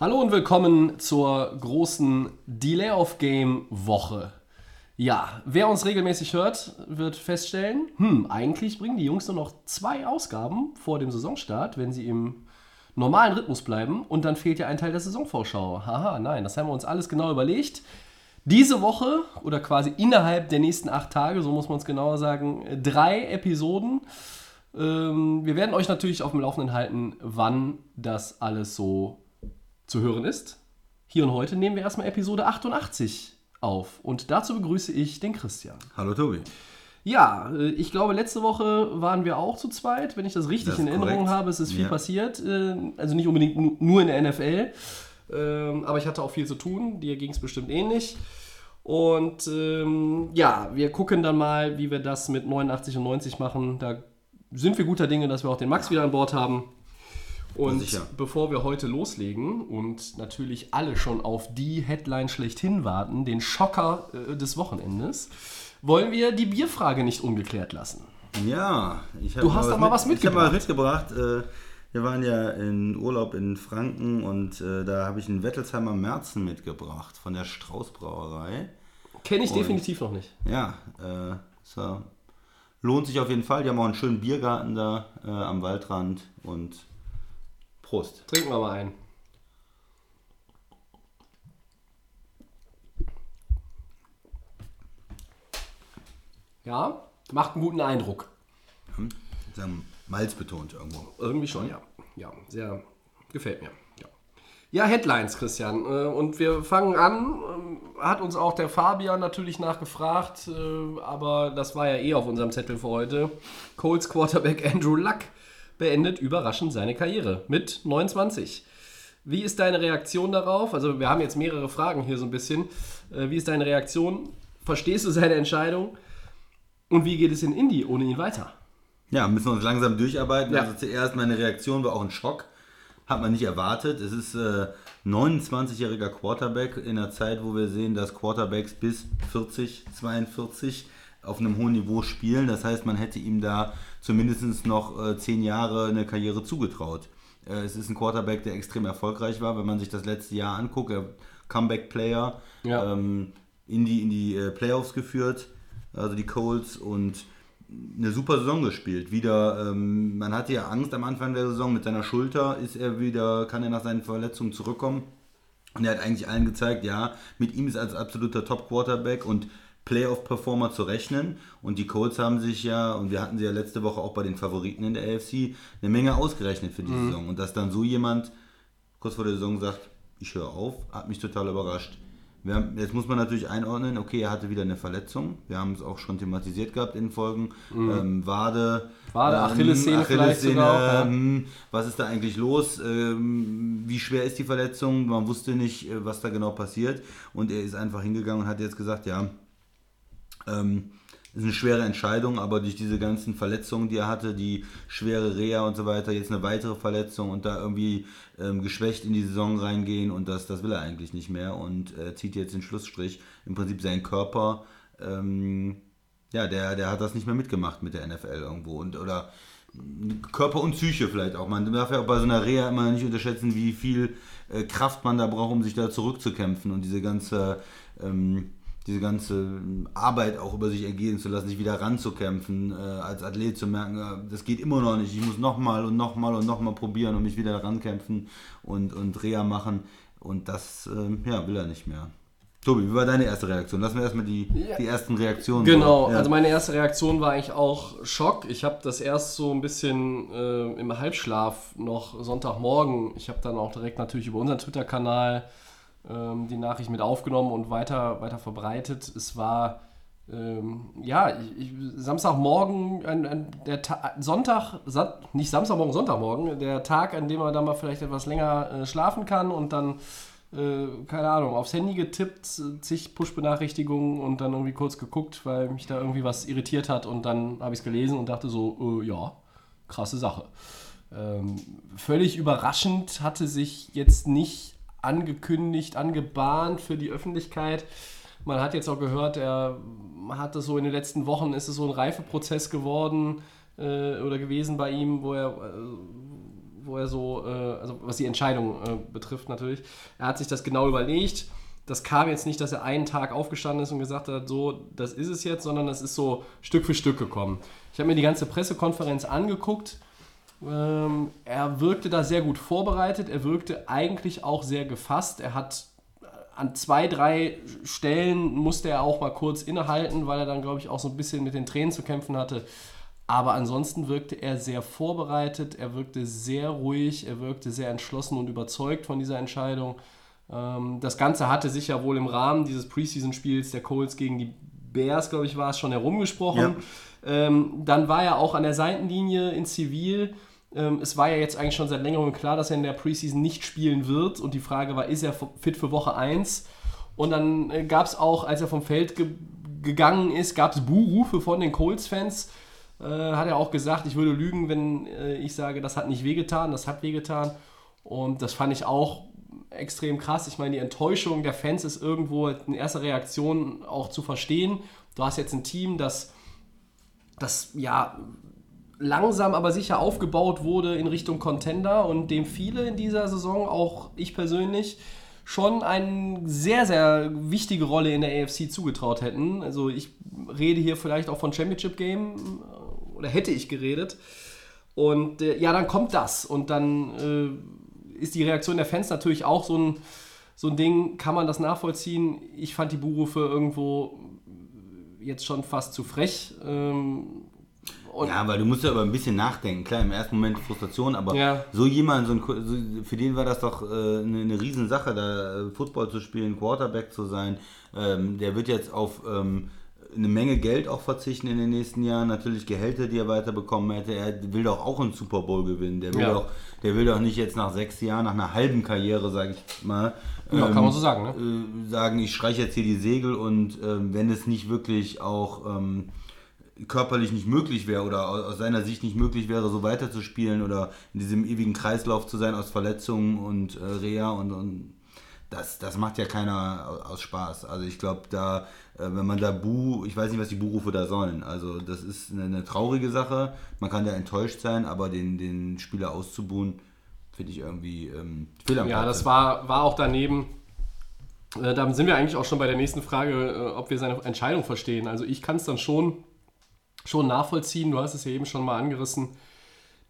Hallo und willkommen zur großen Delay of Game Woche. Ja, wer uns regelmäßig hört, wird feststellen, hm, eigentlich bringen die Jungs nur noch zwei Ausgaben vor dem Saisonstart, wenn sie im normalen Rhythmus bleiben und dann fehlt ja ein Teil der Saisonvorschau. Haha, nein, das haben wir uns alles genau überlegt. Diese Woche oder quasi innerhalb der nächsten acht Tage, so muss man es genauer sagen, drei Episoden. Ähm, wir werden euch natürlich auf dem Laufenden halten, wann das alles so zu hören ist. Hier und heute nehmen wir erstmal Episode 88 auf. Und dazu begrüße ich den Christian. Hallo Tobi. Ja, äh, ich glaube, letzte Woche waren wir auch zu zweit, wenn ich das richtig Das in Erinnerung korrekt. habe. Es ist viel Ja. passiert. äh, Also nicht unbedingt nu- nur in der NFL. ähm, Aber ich hatte auch viel zu tun. Dir ging es bestimmt ähnlich. Und ähm, ja, wir gucken dann mal, wie wir das mit 89 und 90 machen. Da sind wir guter Dinge, dass wir auch den Max wieder an Bord haben. Und sicher. bevor wir heute loslegen und natürlich alle schon auf die Headline schlechthin warten, den Schocker äh, des Wochenendes, wollen wir die Bierfrage nicht ungeklärt lassen. Ja, ich habe Du hast doch mal was Ich habe mal mitgebracht. Äh, Wir waren ja in Urlaub in Franken und äh, da habe ich einen Wettelsheimer Merzen mitgebracht von der Strauß Brauerei. Kenne ich Und- definitiv noch nicht. Ja, äh, so. lohnt sich auf jeden Fall. Die haben auch einen schönen Biergarten da äh, am Waldrand und Prost. Trinken wir mal ein. Ja, macht einen guten Eindruck. Sagen Malz betont irgendwo. Irgendwie schon, ja. Ja, sehr gefällt mir. Ja, ja Headlines, Christian. Äh, Und wir fangen an. ähm, Hat uns auch der Fabian natürlich nachgefragt, äh, aber das war ja eh auf unserem Zettel für heute. Colts Quarterback Andrew Luck beendet überraschend seine Karriere mit 29. Wie ist deine Reaktion darauf? Also wir haben jetzt mehrere Fragen hier so ein bisschen. Äh, Wie ist deine Reaktion? Verstehst du seine Entscheidung? Und wie geht es in Indy ohne ihn weiter? Ja, müssen wir uns langsam durcharbeiten. Ja. Also zuerst meine Reaktion war auch ein Schock. Hat man nicht erwartet. Es ist äh, 29-jähriger Quarterback in einer Zeit, wo wir sehen, dass Quarterbacks bis 40, 42 auf einem hohen Niveau spielen. Das heißt, man hätte ihm da zumindest noch äh, 10 Jahre eine Karriere zugetraut. Äh, es ist ein Quarterback, der extrem erfolgreich war. Wenn man sich das letzte Jahr anguckt, er Comeback-Player, Ja. ähm, in die, in die äh, Playoffs geführt, also die Colts und eine super Saison gespielt. Wieder, ähm, man hatte ja Angst am Anfang der Saison mit seiner Schulter, ist er wieder, kann er nach seinen Verletzungen zurückkommen. Und er hat eigentlich allen gezeigt, ja, mit ihm ist als absoluter Top-Quarterback und Playoff-Performer zu rechnen. Und die Colts haben sich ja, und wir hatten sie ja letzte Woche auch bei den Favoriten in der AFC, eine Menge ausgerechnet für die Saison. Und dass dann so jemand kurz vor der Saison sagt, ich höre auf, hat mich total überrascht. Haben, jetzt muss man natürlich einordnen, okay, er hatte wieder eine Verletzung. Wir haben es auch schon thematisiert gehabt in Folgen. Ähm, Wade, Wade, ähm, Achillessehne auch, ja. ähm, was ist da eigentlich los? Ähm, wie schwer ist die Verletzung? Man wusste nicht, äh, was da genau passiert. Und er ist einfach hingegangen und hat jetzt gesagt, ja, ähm, ist eine schwere Entscheidung, aber durch diese ganzen Verletzungen, die er hatte, die schwere Reha und so weiter, jetzt eine weitere Verletzung und da irgendwie ähm, geschwächt in die Saison reingehen und das, das will er eigentlich nicht mehr und äh, zieht jetzt den Schlussstrich. Im Prinzip sein Körper, ähm, ja, der, der hat das nicht mehr mitgemacht mit der NFL irgendwo und oder Körper und Psyche vielleicht auch. Man darf ja auch bei so einer Reha immer nicht unterschätzen, wie viel äh, Kraft man da braucht, um sich da zurückzukämpfen und diese ganze, ähm, diese ganze Arbeit auch über sich ergehen zu lassen, sich wieder ranzukämpfen, äh, als Athlet zu merken, äh, das geht immer noch nicht, ich muss nochmal und nochmal und nochmal probieren und mich wieder rankämpfen und, und Reha machen und das ähm, ja, will er nicht mehr. Tobi, wie war deine erste Reaktion? Lassen wir erstmal die, Ja. die ersten Reaktionen. Genau. Ja. also meine erste Reaktion war eigentlich auch Schock. Ich habe das erst so ein bisschen äh, im Halbschlaf noch Sonntagmorgen. Ich habe dann auch direkt natürlich über unseren Twitter-Kanal ähm, die Nachricht mit aufgenommen und weiter, weiter verbreitet. Es war ähm, ja ich, Samstagmorgen, ein, ein, der Ta Sonntag, Sa nicht Samstagmorgen, Sonntagmorgen, der Tag, an dem man dann mal vielleicht etwas länger äh, schlafen kann und dann äh, keine Ahnung, aufs Handy getippt, zig Push-Benachrichtigungen und dann irgendwie kurz geguckt, weil mich da irgendwie was irritiert hat und dann habe ich es gelesen und dachte so, äh, ja, krasse Sache. Ähm, völlig überraschend hatte sich jetzt nicht angekündigt, angebahnt für die Öffentlichkeit. Man hat jetzt auch gehört, er hat es so in den letzten Wochen, ist es so ein Reifeprozess geworden äh, oder gewesen bei ihm, wo er, äh, wo er so, äh, also was die Entscheidung äh, betrifft natürlich, er hat sich das genau überlegt. Das kam jetzt nicht, dass er einen Tag aufgestanden ist und gesagt hat, so, das ist es jetzt, sondern das ist so Stück für Stück gekommen. Ich habe mir die ganze Pressekonferenz angeguckt. Ähm, er wirkte da sehr gut vorbereitet, er wirkte eigentlich auch sehr gefasst. Er hat an zwei, drei Stellen musste er auch mal kurz innehalten, weil er dann, glaube ich, auch so ein bisschen mit den Tränen zu kämpfen hatte. Aber ansonsten wirkte er sehr vorbereitet, er wirkte sehr ruhig, er wirkte sehr entschlossen und überzeugt von dieser Entscheidung. Ähm, das Ganze hatte sich ja wohl im Rahmen dieses Preseason-Spiels der Colts gegen die Bears, glaube ich, war es schon herumgesprochen. Ja. Ähm, dann war er auch an der Seitenlinie in Zivil ähm, es war ja jetzt eigentlich schon seit längerem klar, dass er in der Preseason nicht spielen wird. Und die Frage war, ist er fit für Woche 1? Und dann äh, gab es auch, als er vom Feld ge gegangen ist, gab es Buhrufe von den Colts-Fans. Äh, hat er auch gesagt, ich würde lügen, wenn äh, ich sage, das hat nicht wehgetan, das hat wehgetan. Und das fand ich auch extrem krass. Ich meine, die Enttäuschung der Fans ist irgendwo in erster Reaktion auch zu verstehen. Du hast jetzt ein Team, das, das ja langsam aber sicher aufgebaut wurde in Richtung Contender und dem viele in dieser Saison, auch ich persönlich, schon eine sehr, sehr wichtige Rolle in der AFC zugetraut hätten. Also ich rede hier vielleicht auch von Championship Game äh, oder hätte ich geredet. Und äh, ja, dann kommt das und dann äh, ist die Reaktion der Fans natürlich auch so ein, so ein Ding, kann man das nachvollziehen? Ich fand die Buhrufe irgendwo jetzt schon fast zu frech. Ähm, und ja, weil du musst ja aber ein bisschen nachdenken. Klar, im ersten Moment Frustration, aber ja. so jemand, so ein, für den war das doch äh, eine, eine Riesensache, da äh, Football zu spielen, Quarterback zu sein. Ähm, der wird jetzt auf ähm, eine Menge Geld auch verzichten in den nächsten Jahren. Natürlich Gehälter, die er weiterbekommen hätte. Er will doch auch einen Super Bowl gewinnen. Der will, ja. doch, der will doch nicht jetzt nach sechs Jahren, nach einer halben Karriere, sage ich mal, ja, ähm, kann man so sagen, ne? äh, sagen, ich streiche jetzt hier die Segel und ähm, wenn es nicht wirklich auch ähm, körperlich nicht möglich wäre oder aus seiner Sicht nicht möglich wäre, so weiterzuspielen oder in diesem ewigen Kreislauf zu sein aus Verletzungen und äh, Reha und, und das, das macht ja keiner aus Spaß. Also ich glaube, da, äh, wenn man da Bu, ich weiß nicht, was die Buhrufe da sollen. Also das ist eine, eine traurige Sache. Man kann da enttäuscht sein, aber den, den Spieler auszubuhen, finde ich irgendwie ähm, fehl am Ja, das war, war auch daneben. Äh, da sind wir eigentlich auch schon bei der nächsten Frage, äh, ob wir seine Entscheidung verstehen. Also ich kann es dann schon schon nachvollziehen. Du hast es ja eben schon mal angerissen.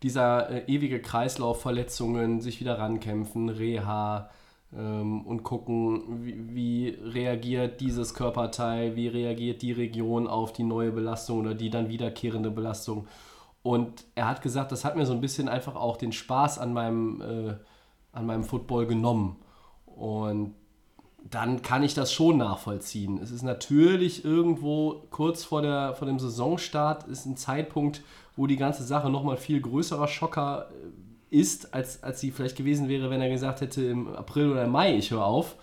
Dieser äh, ewige Kreislauf, Verletzungen, sich wieder rankämpfen, Reha ähm, und gucken, wie, wie, reagiert dieses Körperteil, wie reagiert die Region auf die neue Belastung oder die dann wiederkehrende Belastung. Und er hat gesagt, das hat mir so ein bisschen einfach auch den Spaß an meinem, äh, an meinem Football genommen. Und dann kann ich das schon nachvollziehen. Es ist natürlich irgendwo kurz vor, der, vor dem Saisonstart, ist ein Zeitpunkt, wo die ganze Sache nochmal viel größerer Schocker äh, ist, als, als sie vielleicht gewesen wäre, wenn er gesagt hätte im April oder im Mai, ich höre auf.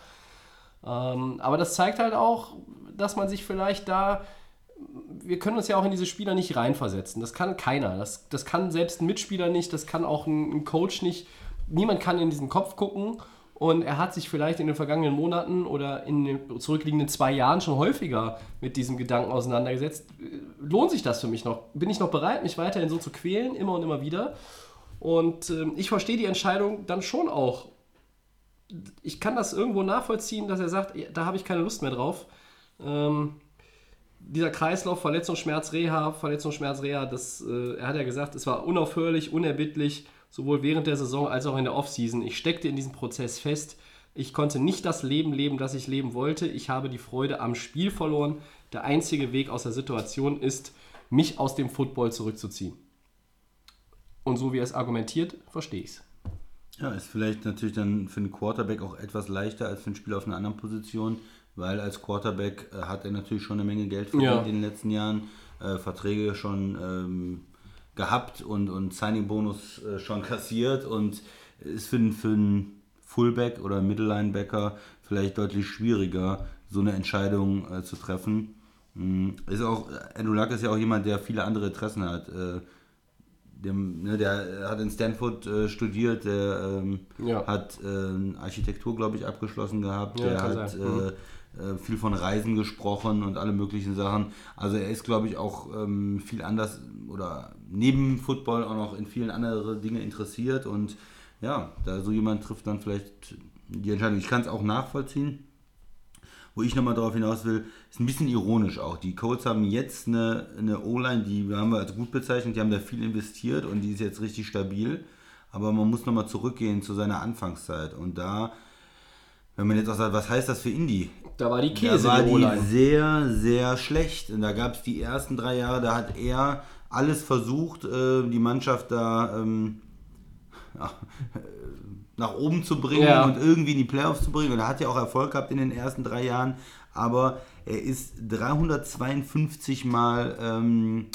Ähm, aber das zeigt halt auch, dass man sich vielleicht da, wir können uns ja auch in diese Spieler nicht reinversetzen. Das kann keiner. Das, das kann selbst ein Mitspieler nicht, das kann auch ein, ein Coach nicht. Niemand kann in diesen Kopf gucken und er hat sich vielleicht in den vergangenen Monaten oder in den zurückliegenden zwei Jahren schon häufiger mit diesem Gedanken auseinandergesetzt. Lohnt sich das für mich noch? Bin ich noch bereit, mich weiterhin so zu quälen, immer und immer wieder? Und äh, ich verstehe die Entscheidung dann schon auch. Ich kann das irgendwo nachvollziehen, dass er sagt, da habe ich keine Lust mehr drauf. Ähm, dieser Kreislauf, Verletzung, Schmerz, Reha, Verletzung, Schmerz, Reha, das, äh, er hat ja gesagt, es war unaufhörlich, unerbittlich sowohl während der Saison als auch in der Offseason. Ich steckte in diesem Prozess fest. Ich konnte nicht das Leben leben, das ich leben wollte. Ich habe die Freude am Spiel verloren. Der einzige Weg aus der Situation ist, mich aus dem Football zurückzuziehen. Und so wie er es argumentiert, verstehe ich es. Ja, ist vielleicht natürlich dann für einen Quarterback auch etwas leichter als für einen Spieler auf einer anderen Position, weil als Quarterback äh, hat er natürlich schon eine Menge Geld verdient ja. in den letzten Jahren, äh, Verträge schon ähm, gehabt und, und Signing-Bonus äh, schon kassiert und ist für, für, Fullback oder Mittellinebacker vielleicht deutlich schwieriger, so eine Entscheidung äh, zu treffen. Mm, Ist auch, Andrew Luck ist ja auch jemand, der viele andere Interessen hat. Äh, dem, ne, der hat in Stanford äh, studiert, der ähm, Ja. hat äh, Architektur, glaube ich, abgeschlossen gehabt. Ja, der hat sein. Äh, viel von Reisen gesprochen und alle möglichen Sachen. Also er ist, glaube ich, auch ähm, viel anders oder neben Football auch noch in vielen andere Dinge interessiert und ja, da so jemand trifft dann vielleicht die Entscheidung. Ich kann es auch nachvollziehen. Wo ich nochmal darauf hinaus will, ist ein bisschen ironisch auch. Die Colts haben jetzt eine, eine O-Line, die haben wir als gut bezeichnet, die haben da viel investiert und die ist jetzt richtig stabil. Aber man muss nochmal zurückgehen zu seiner Anfangszeit. Und da, wenn man jetzt auch sagt, was heißt das für Indy? Da war die Da Käse, war die sehr, sehr schlecht. Und da gab es die ersten drei Jahre, da hat er alles versucht, äh, die Mannschaft da ähm, äh, nach oben zu bringen Ja. und irgendwie in die Playoffs zu bringen. Und er hat ja auch Erfolg gehabt in den ersten drei Jahren. Aber er ist 352 Mal ähm,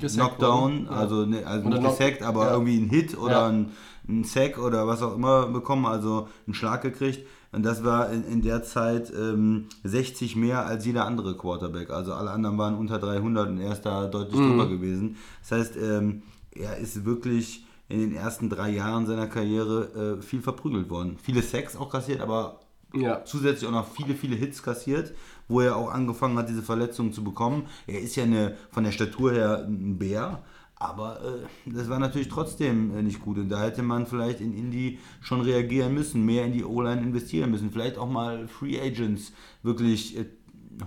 Gesackt Knockdown. Ja. also, ne, also nicht gesackt, aber ja. irgendwie ein Hit oder ein, ein Sack oder was auch immer bekommen, also einen Schlag gekriegt. Und das war in, in der Zeit ähm, 60 mehr als jeder andere Quarterback. Also alle anderen waren unter 300 und er ist da deutlich Mhm. drüber gewesen. Das heißt, ähm, er ist wirklich in den ersten drei Jahren seiner Karriere äh, viel verprügelt worden. Viele Sacks auch kassiert, aber Ja. zusätzlich auch noch viele, viele Hits kassiert, wo er auch angefangen hat, diese Verletzungen zu bekommen. Er ist ja eine, von der Statur her ein Bär, aber äh, das war natürlich trotzdem äh, nicht gut. Und da hätte man vielleicht in Indy schon reagieren müssen, mehr in die O-Line investieren müssen, vielleicht auch mal Free Agents wirklich äh,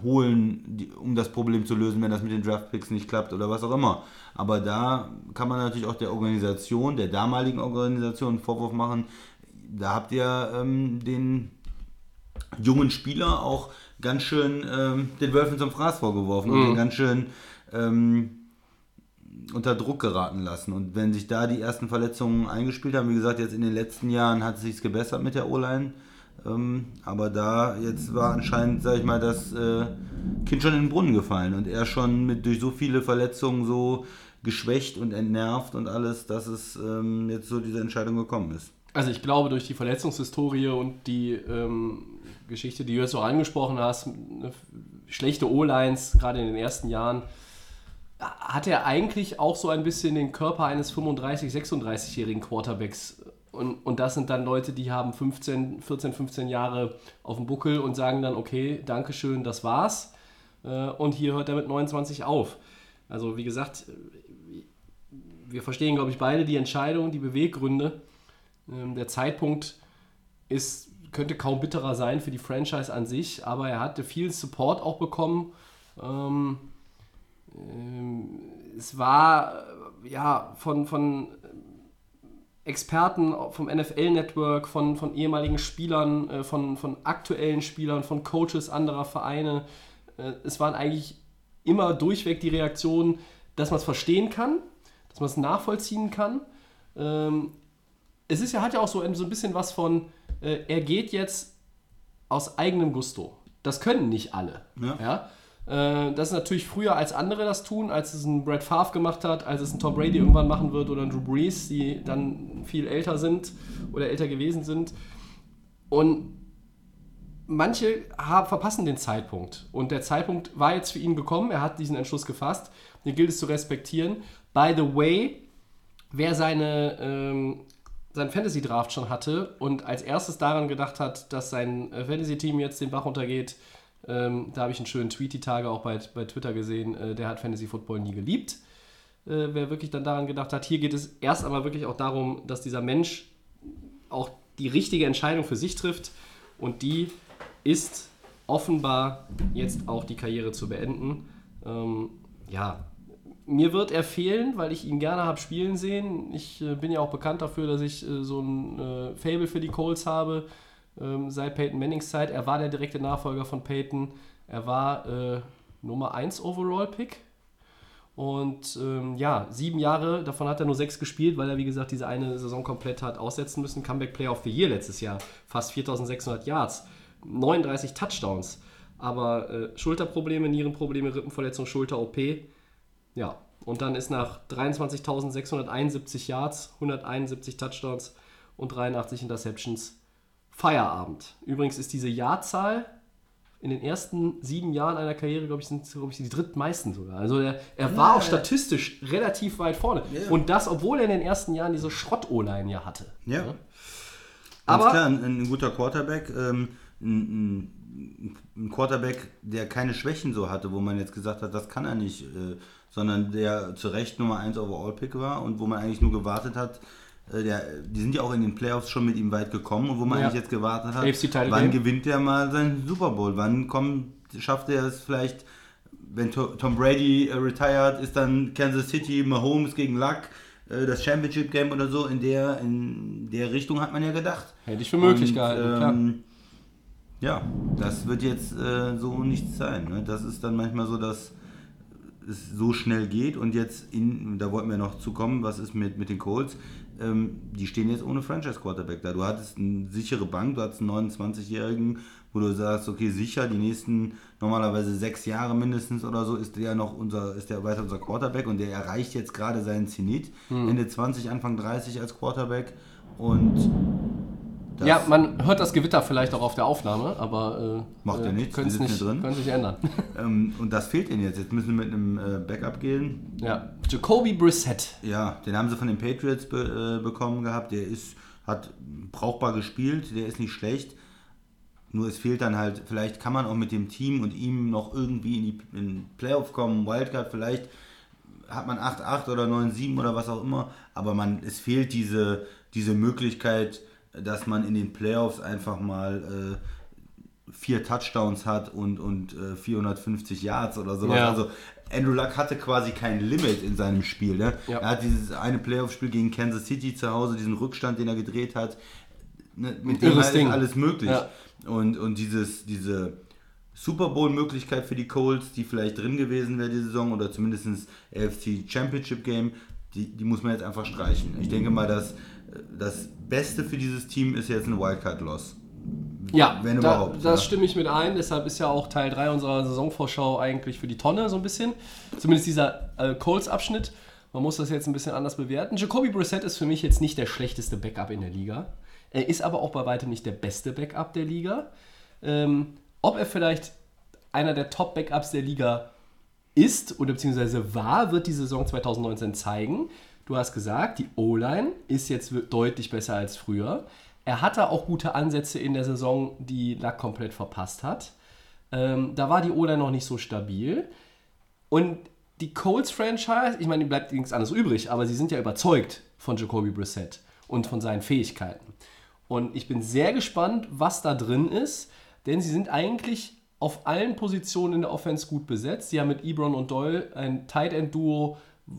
holen, die, um das Problem zu lösen, wenn das mit den Draftpicks nicht klappt oder was auch immer. Aber da kann man natürlich auch der Organisation, der damaligen Organisation einen Vorwurf machen. Da habt ihr ähm, den jungen Spieler auch ganz schön ähm, den Wölfen zum Fraß vorgeworfen und den ganz schön ähm, unter Druck geraten lassen. Und wenn sich da die ersten Verletzungen eingespielt haben, wie gesagt, jetzt in den letzten Jahren hat es sich gebessert mit der O-Line. Ähm, aber da jetzt war anscheinend, sag ich mal, das äh, Kind schon in den Brunnen gefallen und er schon mit durch so viele Verletzungen so geschwächt und entnervt und alles, dass es ähm, jetzt so diese Entscheidung gekommen ist. Also ich glaube, durch die Verletzungshistorie und die ähm, Geschichte, die du jetzt auch angesprochen hast, ne, schlechte O-Lines, gerade in den ersten Jahren, hat er eigentlich auch so ein bisschen den Körper eines 35-, 36-jährigen Quarterbacks. Und, und das sind dann Leute, die haben 15, 14, 15 Jahre auf dem Buckel und sagen dann, okay, Dankeschön, das war's. Äh, Und hier hört er mit 29 auf. Also wie gesagt, wir verstehen, glaube ich, beide die Entscheidung, die Beweggründe. Ähm, Der Zeitpunkt ist, könnte kaum bitterer sein für die Franchise an sich, aber er hatte viel Support auch bekommen. Ähm, es war ja von, von Experten vom NFL-Network, von, von ehemaligen Spielern, äh, von, von aktuellen Spielern, von Coaches anderer Vereine. Äh, es waren eigentlich immer durchweg die Reaktionen, dass man es verstehen kann, dass man es nachvollziehen kann. Ähm, es ist ja, hat ja auch so ein, so ein bisschen was von, äh, er geht jetzt aus eigenem Gusto. Das können nicht alle. Ja. Ja? Äh, das ist natürlich früher als andere das tun, als es ein Brad Favre gemacht hat, als es ein Tom Brady irgendwann machen wird oder ein Drew Brees, die dann viel älter sind oder älter gewesen sind. Und manche haben, verpassen den Zeitpunkt. Und der Zeitpunkt war jetzt für ihn gekommen. Er hat diesen Entschluss gefasst. Den gilt es zu respektieren. By the way, wer seine, ähm, sein Fantasy-Draft schon hatte und als erstes daran gedacht hat, dass sein äh, Fantasy-Team jetzt den Bach runtergeht, ähm, da habe ich einen schönen Tweet die Tage auch bei, bei Twitter gesehen, äh, der hat Fantasy-Football nie geliebt. Äh, wer wirklich dann daran gedacht hat, hier geht es erst einmal wirklich auch darum, dass dieser Mensch auch die richtige Entscheidung für sich trifft und die ist offenbar jetzt auch die Karriere zu beenden. Ähm, ja, mir wird er fehlen, weil ich ihn gerne habe spielen sehen. Ich äh, bin ja auch bekannt dafür, dass ich äh, so ein äh, Fable für die Colts habe ähm, seit Peyton Mannings Zeit. Er war der direkte Nachfolger von Peyton. Er war äh, Nummer 1 Overall-Pick. Und ähm, ja, sieben Jahre, davon hat er nur sechs gespielt, weil er, wie gesagt, diese eine Saison komplett hat aussetzen müssen. Comeback Player of the Year letztes Jahr, fast 4600 Yards, 39 Touchdowns. Aber äh, Schulterprobleme, Nierenprobleme, Rippenverletzung, Schulter-OP. Ja, und dann ist nach 23.671 Yards, 171 Touchdowns und 83 Interceptions Feierabend. Übrigens ist diese Jahrzahl in den ersten sieben Jahren einer Karriere, glaube ich, sind glaube ich, die drittmeisten sogar. Also er, er war auch statistisch relativ weit vorne. Und das, obwohl er in den ersten Jahren diese Schrott-O-Line ja hatte. Ja. Ganz Aber- klar, ein, ein guter Quarterback, ähm, ein, ein, Quarterback, der keine Schwächen so hatte, wo man jetzt gesagt hat, das kann er nicht, äh, sondern der zu Recht Nummer 1 Overall-Pick war und wo man eigentlich nur gewartet hat, der, die sind ja auch in den Playoffs schon mit ihm weit gekommen und wo man Ja. eigentlich jetzt gewartet hat, wann gewinnt er mal seinen Super Bowl, wann kommt, schafft er es vielleicht, wenn To- Tom Brady äh, retired, ist dann Kansas City, Mahomes gegen Luck, äh, das Championship Game oder so, in der, in der Richtung hat man ja gedacht. Hätte ich für möglich Und, gehalten, ähm, Ja, das wird jetzt äh, so nichts sein. Ne? Das ist dann manchmal so, dass es so schnell geht und jetzt, in, da wollten wir noch zukommen, was ist mit, mit den Colts? Ähm, die stehen jetzt ohne Franchise-Quarterback da. Du hattest eine sichere Bank, du hattest einen 29-Jährigen, wo du sagst, okay, sicher, die nächsten normalerweise sechs Jahre mindestens oder so ist der noch unser, ist der weiter unser Quarterback und der erreicht jetzt gerade seinen Zenit. Hm. Ende 20, Anfang 30 als Quarterback und ja, man hört das Gewitter vielleicht auch auf der Aufnahme, aber äh, Macht ja äh, nichts, wir sitzen nicht, drin. können's nicht ändern. Ähm, und das fehlt ihnen jetzt. Jetzt müssen wir mit einem äh, Backup gehen. ja. Jacoby Brissett. Ja, den haben sie von den Patriots be äh, bekommen gehabt. Der ist, hat brauchbar gespielt, der ist nicht schlecht. Nur es fehlt dann halt, vielleicht kann man auch mit dem Team und ihm noch irgendwie in die in Playoff kommen, Wildcard, vielleicht hat man 8-8 oder 9-7 oder was auch immer, aber man, es fehlt diese, diese Möglichkeit, dass man in den Playoffs einfach mal äh, vier Touchdowns hat und, und äh, 450 Yards oder sowas. Ja. Also Andrew Luck hatte quasi kein Limit in seinem Spiel. Ne? Ja. Er hat dieses eine Playoff-Spiel gegen Kansas City zu Hause, diesen Rückstand, den er gedreht hat. Ne, mit dem Irres halt ist alles möglich. Ja. Und, und dieses, diese Super Bowl-Möglichkeit für die Colts, die vielleicht drin gewesen wäre die Saison oder zumindest AFC Championship Game, die, die muss man jetzt einfach streichen. Ich denke mal, dass das Beste für dieses Team ist jetzt ein Wildcard-Loss. Ja, Wenn da, überhaupt, das ja. stimme ich mit ein. Deshalb ist ja auch Teil 3 unserer Saisonvorschau eigentlich für die Tonne so ein bisschen. Zumindest dieser äh, Colts-Abschnitt. Man muss das jetzt ein bisschen anders bewerten. Jacoby Brissett ist für mich jetzt nicht der schlechteste Backup in der Liga. Er ist aber auch bei weitem nicht der beste Backup der Liga. Ähm, ob er vielleicht einer der Top-Backups der Liga ist oder beziehungsweise war, wird die Saison 2019 zeigen. Du hast gesagt, die O-Line ist jetzt deutlich besser als früher. Er hatte auch gute Ansätze in der Saison, die Lack komplett verpasst hat. Ähm, da war die O-Line noch nicht so stabil. Und die Colts-Franchise, ich meine, ihm bleibt nichts anderes übrig, aber sie sind ja überzeugt von Jacoby Brissett und von seinen Fähigkeiten. Und ich bin sehr gespannt, was da drin ist, denn sie sind eigentlich auf allen Positionen in der Offense gut besetzt. Sie haben mit Ebron und Doyle ein Tight End Duo,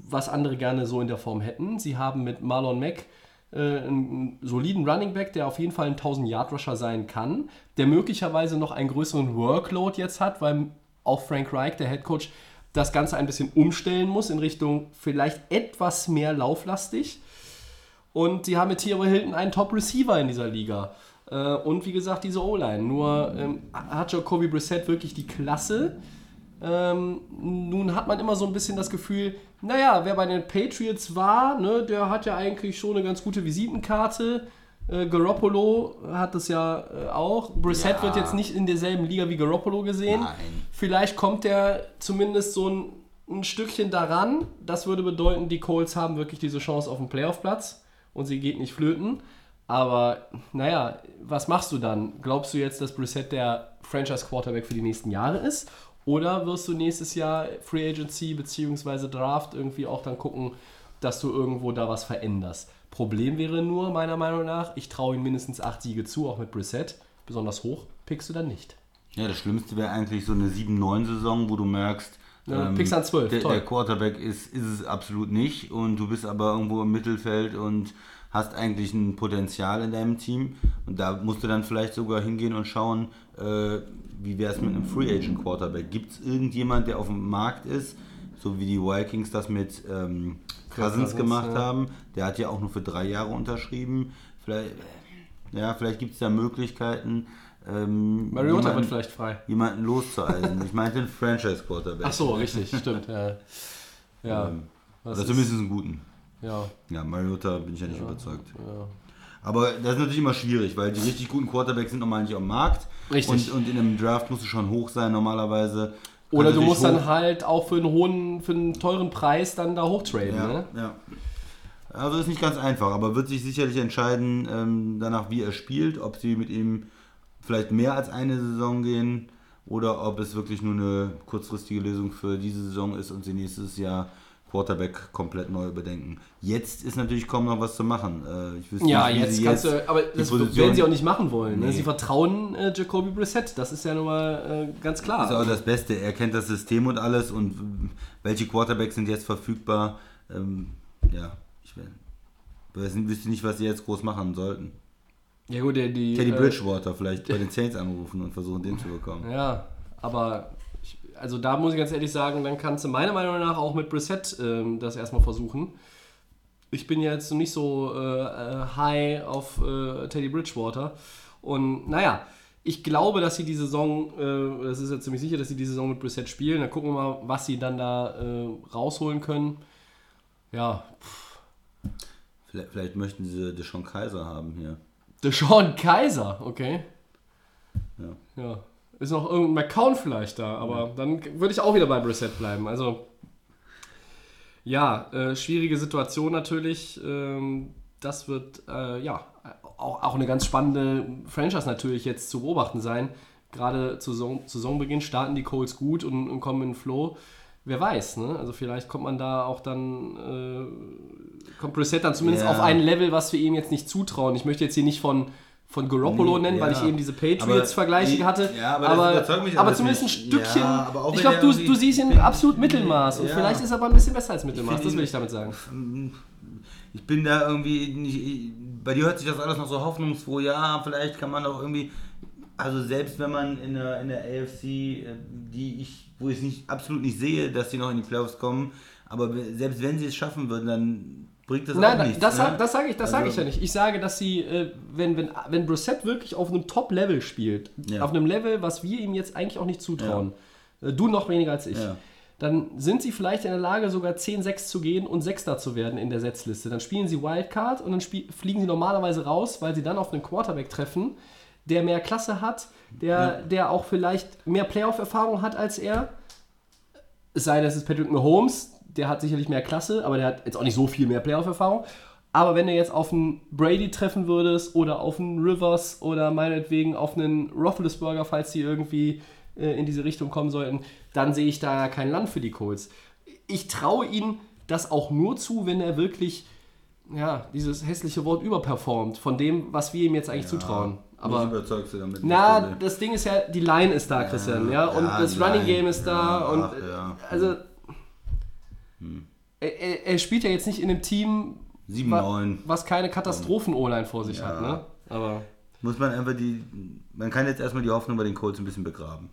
was andere gerne so in der Form hätten. Sie haben mit Marlon Mack äh, einen soliden Running Back, der auf jeden Fall ein 1000 Yard Rusher sein kann, der möglicherweise noch einen größeren Workload jetzt hat, weil auch Frank Reich, der Head Coach, das Ganze ein bisschen umstellen muss in Richtung vielleicht etwas mehr lauflastig. Und sie haben mit Theo Hilton einen Top-Receiver in dieser Liga. Äh, Und wie gesagt, diese O-Line. Nur ähm, hat Jacoby Brissett wirklich die Klasse. Ähm, nun hat man immer so ein bisschen das Gefühl, naja, wer bei den Patriots war, ne, der hat ja eigentlich schon eine ganz gute Visitenkarte. Äh, Garoppolo hat das ja äh, auch. Brissett Ja. wird jetzt nicht in derselben Liga wie Garoppolo gesehen. Nein. Vielleicht kommt er zumindest so ein, ein Stückchen daran. Das würde bedeuten, die Colts haben wirklich diese Chance auf den Playoff-Platz und sie geht nicht flöten. Aber naja, was machst du dann? Glaubst du jetzt, dass Brissett der Franchise-Quarterback für die nächsten Jahre ist? Oder wirst du nächstes Jahr Free Agency bzw. Draft irgendwie auch dann gucken, dass du irgendwo da was veränderst? Problem wäre nur, meiner Meinung nach, ich traue ihm mindestens acht Siege zu, auch mit Brissett. Besonders hoch pickst du dann nicht. Ja, das Schlimmste wäre eigentlich so eine 7-9-Saison, wo du merkst, Ja, pickst an 12, der, der Quarterback ist, ist es absolut nicht und du bist aber irgendwo im Mittelfeld und hast eigentlich ein Potenzial in deinem Team und da musst du dann vielleicht sogar hingehen und schauen, äh, wie wäre es mit einem Free Agent Quarterback? Gibt es irgendjemand, der auf dem Markt ist, so wie die Vikings das mit ähm, Cousins gemacht ja. haben? Der hat ja auch nur für drei Jahre unterschrieben. Vielleicht, ja, vielleicht gibt es da Möglichkeiten. Ähm, Mariota jemanden- wird vielleicht frei. jemanden loszueisen. Ich meinte einen Franchise-Quarterback. Ach so, richtig, stimmt. Ja, ja, Ähm, Oder ist- zumindest einen guten. ja, Ja, Mariota bin ich ja nicht überzeugt. ja. Aber das ist natürlich immer schwierig, weil die richtig guten Quarterbacks sind normal nicht am Markt. Richtig. Und, und in einem Draft musst du schon hoch sein normalerweise. Oder du musst dann halt auch für einen hohen, für einen teuren Preis dann da hochtraden. Ja, Ne? ja. Also ist nicht ganz einfach, aber wird sich sicherlich entscheiden, ähm, danach wie er spielt, ob sie mit ihm vielleicht mehr als eine Saison gehen oder ob es wirklich nur eine kurzfristige Lösung für diese Saison ist und sie nächstes Jahr Quarterback komplett neu überdenken. Jetzt ist natürlich kaum noch was zu machen. Äh, ich wüsste Ja, nicht, jetzt kannst du, aber das Position- werden sie auch nicht machen wollen. Ne? Nee. Sie vertrauen äh, Jacoby Brissett, das ist ja nun mal äh, ganz klar. ist auch das Beste. Er kennt das System und alles und welche Quarterbacks sind jetzt verfügbar. Ähm, ja, ich nicht- wüsste nicht, was sie jetzt groß machen sollten. ja gut, die, die, Teddy äh, Bridgewater vielleicht bei den Saints anrufen und versuchen, den zu bekommen. Ja, aber also da muss ich ganz ehrlich sagen, dann kannst du meiner Meinung nach auch mit Brissett ähm, das erstmal versuchen. Ich bin ja jetzt nicht so äh, äh, high auf äh, Teddy Bridgewater. Und naja, ich glaube, dass sie die Saison, äh, das ist ja ziemlich sicher, dass sie die Saison mit Brissett spielen. Dann gucken wir mal, was sie dann da äh, rausholen können. Ja, Vielleicht, vielleicht möchten sie Deshaun Kaiser haben hier. Deshaun Kaiser, okay. Ja. Ja. Ist noch irgendein McCown vielleicht da, aber dann würde ich auch wieder bei Brissett bleiben. Also, ja, äh, schwierige Situation natürlich. Ähm, das wird, äh, ja, auch, auch eine ganz spannende Franchise natürlich jetzt zu beobachten sein. Gerade zu Saison, Saisonbeginn starten die Colts gut und, und kommen in Flow. Wer weiß, ne? Also vielleicht kommt man da auch dann, äh, kommt Brissett dann zumindest Ja. auf ein Level, was wir ihm jetzt nicht zutrauen. Ich möchte jetzt hier nicht von, von Garoppolo Nee, nennen, weil ja. ich eben diese Patriots-Vergleiche hatte. ja, aber aber, mich aber zumindest ein. Stückchen. Ja, ich glaube, du, du siehst ihn absolut Mittelmaß. Und vielleicht ist er aber ein bisschen besser als Mittelmaß. Das will ich damit sagen. Ich bin da irgendwie nicht. Bei dir hört sich das alles noch so hoffnungsfroh. Ja, vielleicht kann man doch irgendwie. Also selbst wenn man in der, in der AFC, äh, die ich, wo ich es nicht absolut nicht sehe, dass die noch in die Playoffs kommen, aber selbst wenn sie es schaffen würden, dann bringt das Nein, auch nichts. das, ne? sag- das sage ich, das sage ich Also- ja nicht. Ich sage, dass sie, äh, wenn, wenn, wenn Brissett wirklich auf einem Top-Level spielt, Ja. auf einem Level, was wir ihm jetzt eigentlich auch nicht zutrauen, äh, du noch weniger als ich, Ja. dann sind sie vielleicht in der Lage, sogar 10-6 zu gehen und Sechster zu werden in der Setzliste. Dann spielen sie Wildcard und dann fliegen sie normalerweise raus, weil sie dann auf einen Quarterback treffen, der mehr Klasse hat, der, der auch vielleicht mehr Playoff-Erfahrung hat als er. Es sei denn, es ist Patrick Mahomes, der hat sicherlich mehr Klasse, aber der hat jetzt auch nicht so viel mehr Playoff-Erfahrung. Aber wenn du jetzt auf einen Brady treffen würdest oder auf einen Rivers oder meinetwegen auf einen Roethlisberger, falls die irgendwie äh, in diese Richtung kommen sollten, dann sehe ich da kein Land für die Colts. Ich traue ihnen das auch nur zu, wenn er wirklich, ja, dieses hässliche Wort überperformt von dem, was wir ihm jetzt eigentlich zutrauen. Aber überzeugst du damit. na, das Ding ist ja, die Line ist da, Christian, ja, und ja, das Running Game ist da ja, und ach, also er, er, er spielt ja jetzt nicht in einem Team, 7-9. was keine Katastrophen-O-Line vor sich Ja. hat, ne? Aber Muss man einfach die. Man kann jetzt erstmal die Hoffnung bei den Colts ein bisschen begraben.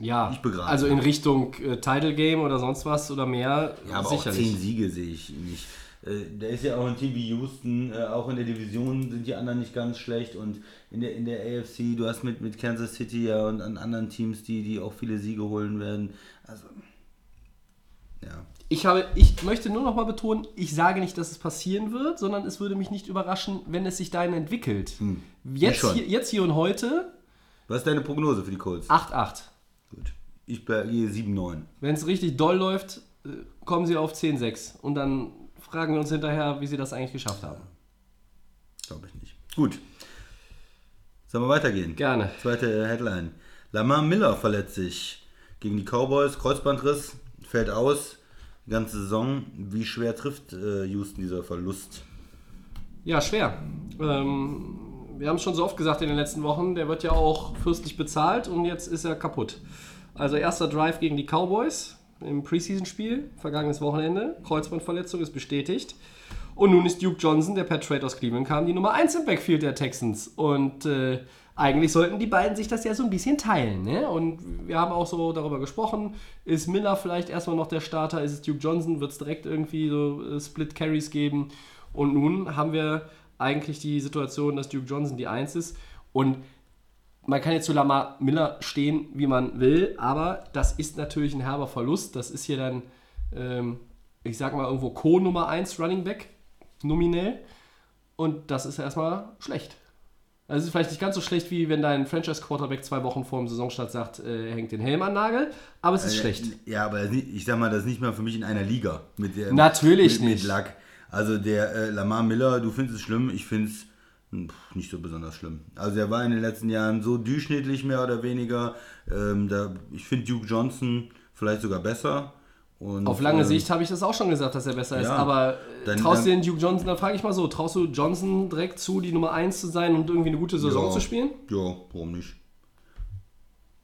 ja, also in Richtung äh, Title Game oder sonst was oder mehr, Ja, aber auch sicherlich. 10 Siege sehe ich nicht. Äh, Da ist ja auch ein Team wie Houston, äh, auch in der Division sind die anderen nicht ganz schlecht und in der, in der AFC, du hast mit, mit Kansas City ja und an anderen Teams, die, die auch viele Siege holen werden. Also, ja. Ich, habe, ich möchte nur noch mal betonen, ich sage nicht, dass es passieren wird, sondern es würde mich nicht überraschen, wenn es sich dahin entwickelt. Jetzt, schon. hier, jetzt hier und heute Was ist deine Prognose für die Colts? 8-8. Gut. Ich gehe 7-9. Wenn es richtig doll läuft, äh, kommen sie auf 10-6. Und dann fragen wir uns hinterher, wie sie das eigentlich geschafft haben. Glaube ich nicht. Gut. Sollen wir weitergehen? Gerne. Zweite Headline. Lamar Miller verletzt sich gegen die Cowboys. Kreuzbandriss, fällt aus. Ganze Saison. Wie schwer trifft äh, Houston dieser Verlust? Ja, schwer. Ähm, wir haben es schon so oft gesagt in den letzten Wochen, der wird ja auch fürstlich bezahlt und jetzt ist er kaputt. Also erster Drive gegen die Cowboys im Preseason-Spiel, vergangenes Wochenende. Kreuzbandverletzung ist bestätigt. Und nun ist Duke Johnson, der per Trade aus Cleveland kam, die Nummer 1 im Backfield der Texans. Und äh, eigentlich sollten die beiden sich das ja so ein bisschen teilen. Ne? Und wir haben auch so darüber gesprochen, ist Miller vielleicht erstmal noch der Starter, ist es Duke Johnson, wird es direkt irgendwie so äh, Split Carries geben. Und nun haben wir eigentlich die Situation, dass Duke Johnson die 1 ist. Und man kann jetzt zu Lamar Miller stehen, wie man will, aber das ist natürlich ein herber Verlust. Das ist hier dann, ähm, ich sag mal, irgendwo Co. Nummer 1 Running Back, nominell. Und das ist erstmal schlecht. Also es ist vielleicht nicht ganz so schlecht, wie wenn dein Franchise-Quarterback zwei Wochen vor dem Saisonstart sagt, äh, er hängt den Helm an Nagel, aber es ist Äh, schlecht. Ja, aber ich sag mal, das ist nicht mal für mich in einer Liga. Mit der, Natürlich mit, nicht. Mit Luck. Also der äh, Lamar Miller, du findest es schlimm, ich finde es nicht so besonders schlimm. Also er war in den letzten Jahren so durchschnittlich mehr oder weniger. Ähm, da, ich finde Duke Johnson vielleicht sogar besser. Und, Auf lange ähm, Sicht habe ich das auch schon gesagt, dass er besser ist. ja. Aber äh, Dann- traust du den Duke Johnson, dann frage ich mal so, traust du Johnson direkt zu, die Nummer 1 zu sein und irgendwie eine gute Saison ja, zu spielen? Ja, warum nicht?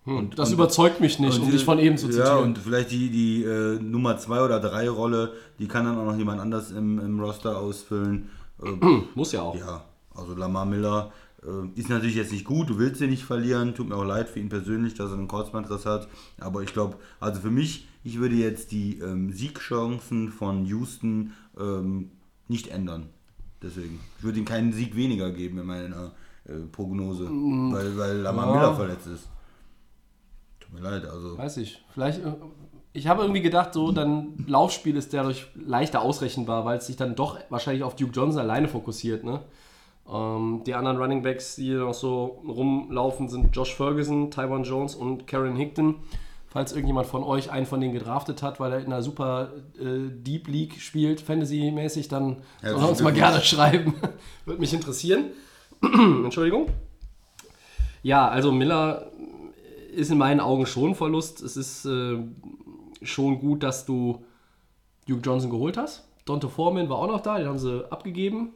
Und das überzeugt mich nicht, um die- dich von eben zu zitieren. Ja, und vielleicht die, die äh, Nummer 2 oder 3 Rolle, die kann dann auch noch jemand anders im, im Roster ausfüllen. Äh, Muss ja auch. Ja, also Lamar Miller äh, ist natürlich jetzt nicht gut, du willst ihn nicht verlieren, tut mir auch leid für ihn persönlich, dass er einen Kreuzbandriss hat, aber ich glaube, also für mich, ich würde jetzt die ähm, Siegchancen von Houston ähm, nicht ändern. Deswegen, ich würde ihm keinen Sieg weniger geben in meiner äh, Prognose, weil, weil Lamar. Ja. Miller verletzt ist. Tut mir leid, also. Weiß ich. Vielleicht. äh, Ich habe irgendwie gedacht, so dann Laufspiel ist dadurch leichter ausrechenbar, weil es sich dann doch wahrscheinlich auf Duke Johnson alleine fokussiert. Ne? Ähm, die anderen Running Backs, die noch so rumlaufen, sind Josh Ferguson, Tyron Jones und Karen Hickton. Falls irgendjemand von euch einen von denen gedraftet hat, weil er in einer super äh, Deep League spielt, Fantasy-mäßig, dann soll er uns mal gerne schreiben. Würde mich interessieren. Entschuldigung. Ja, also Miller ist in meinen Augen schon ein Verlust. Es ist äh, schon gut, dass du Duke Johnson geholt hast. Dante Foreman war auch noch da, den haben sie abgegeben.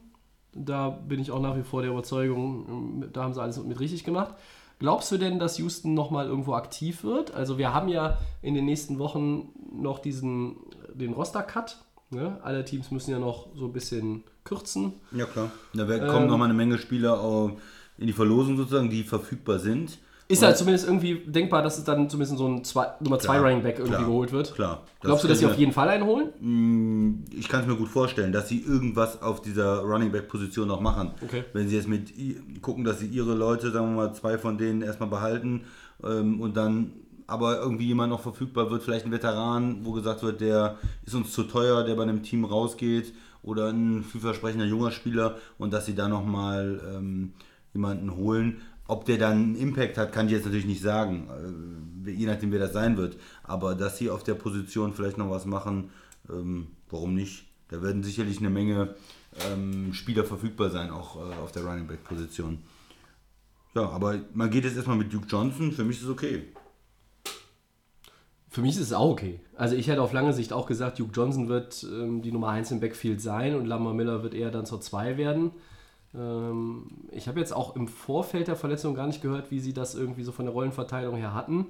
Da bin ich auch nach wie vor der Überzeugung, da haben sie alles mit richtig gemacht. Glaubst du denn, dass Houston nochmal irgendwo aktiv wird? Also wir haben ja in den nächsten Wochen noch diesen, den Roster-Cut. Ne? Alle Teams müssen ja noch so ein bisschen kürzen. Ja, klar. Da wär- kommen noch mal eine Menge Spieler in die Verlosung sozusagen, die verfügbar sind. Ist halt zumindest irgendwie denkbar, dass es dann zumindest so ein zwei, Nummer 2 Klar, Running Back irgendwie klar, geholt wird. klar. Glaubst du, dass sie auf jeden Fall einen holen? Ich kann es mir gut vorstellen, dass sie irgendwas auf dieser Running Back Position noch machen. Okay. Wenn sie jetzt mit gucken, dass sie ihre Leute, sagen wir mal, zwei von denen erstmal behalten ähm, und dann aber irgendwie jemand noch verfügbar wird, vielleicht ein Veteran, wo gesagt wird, der ist uns zu teuer, der bei einem Team rausgeht oder ein vielversprechender junger Spieler und dass sie da nochmal ähm, jemanden holen. Ob der dann einen Impact hat, kann ich jetzt natürlich nicht sagen, äh, je nachdem wer das sein wird. Aber dass sie auf der Position vielleicht noch was machen, ähm, warum nicht? Da werden sicherlich eine Menge ähm, Spieler verfügbar sein, auch äh, auf der Running Back Position. Ja, aber man geht jetzt erstmal mit Duke Johnson, für mich ist es okay. Für mich ist es auch okay. Also ich hätte auf lange Sicht auch gesagt, Duke Johnson wird ähm, die Nummer 1 im Backfield sein und Lamar Miller wird eher dann zur 2 werden. Ähm, ich habe jetzt auch im Vorfeld der Verletzung gar nicht gehört, wie sie das irgendwie so von der Rollenverteilung her hatten.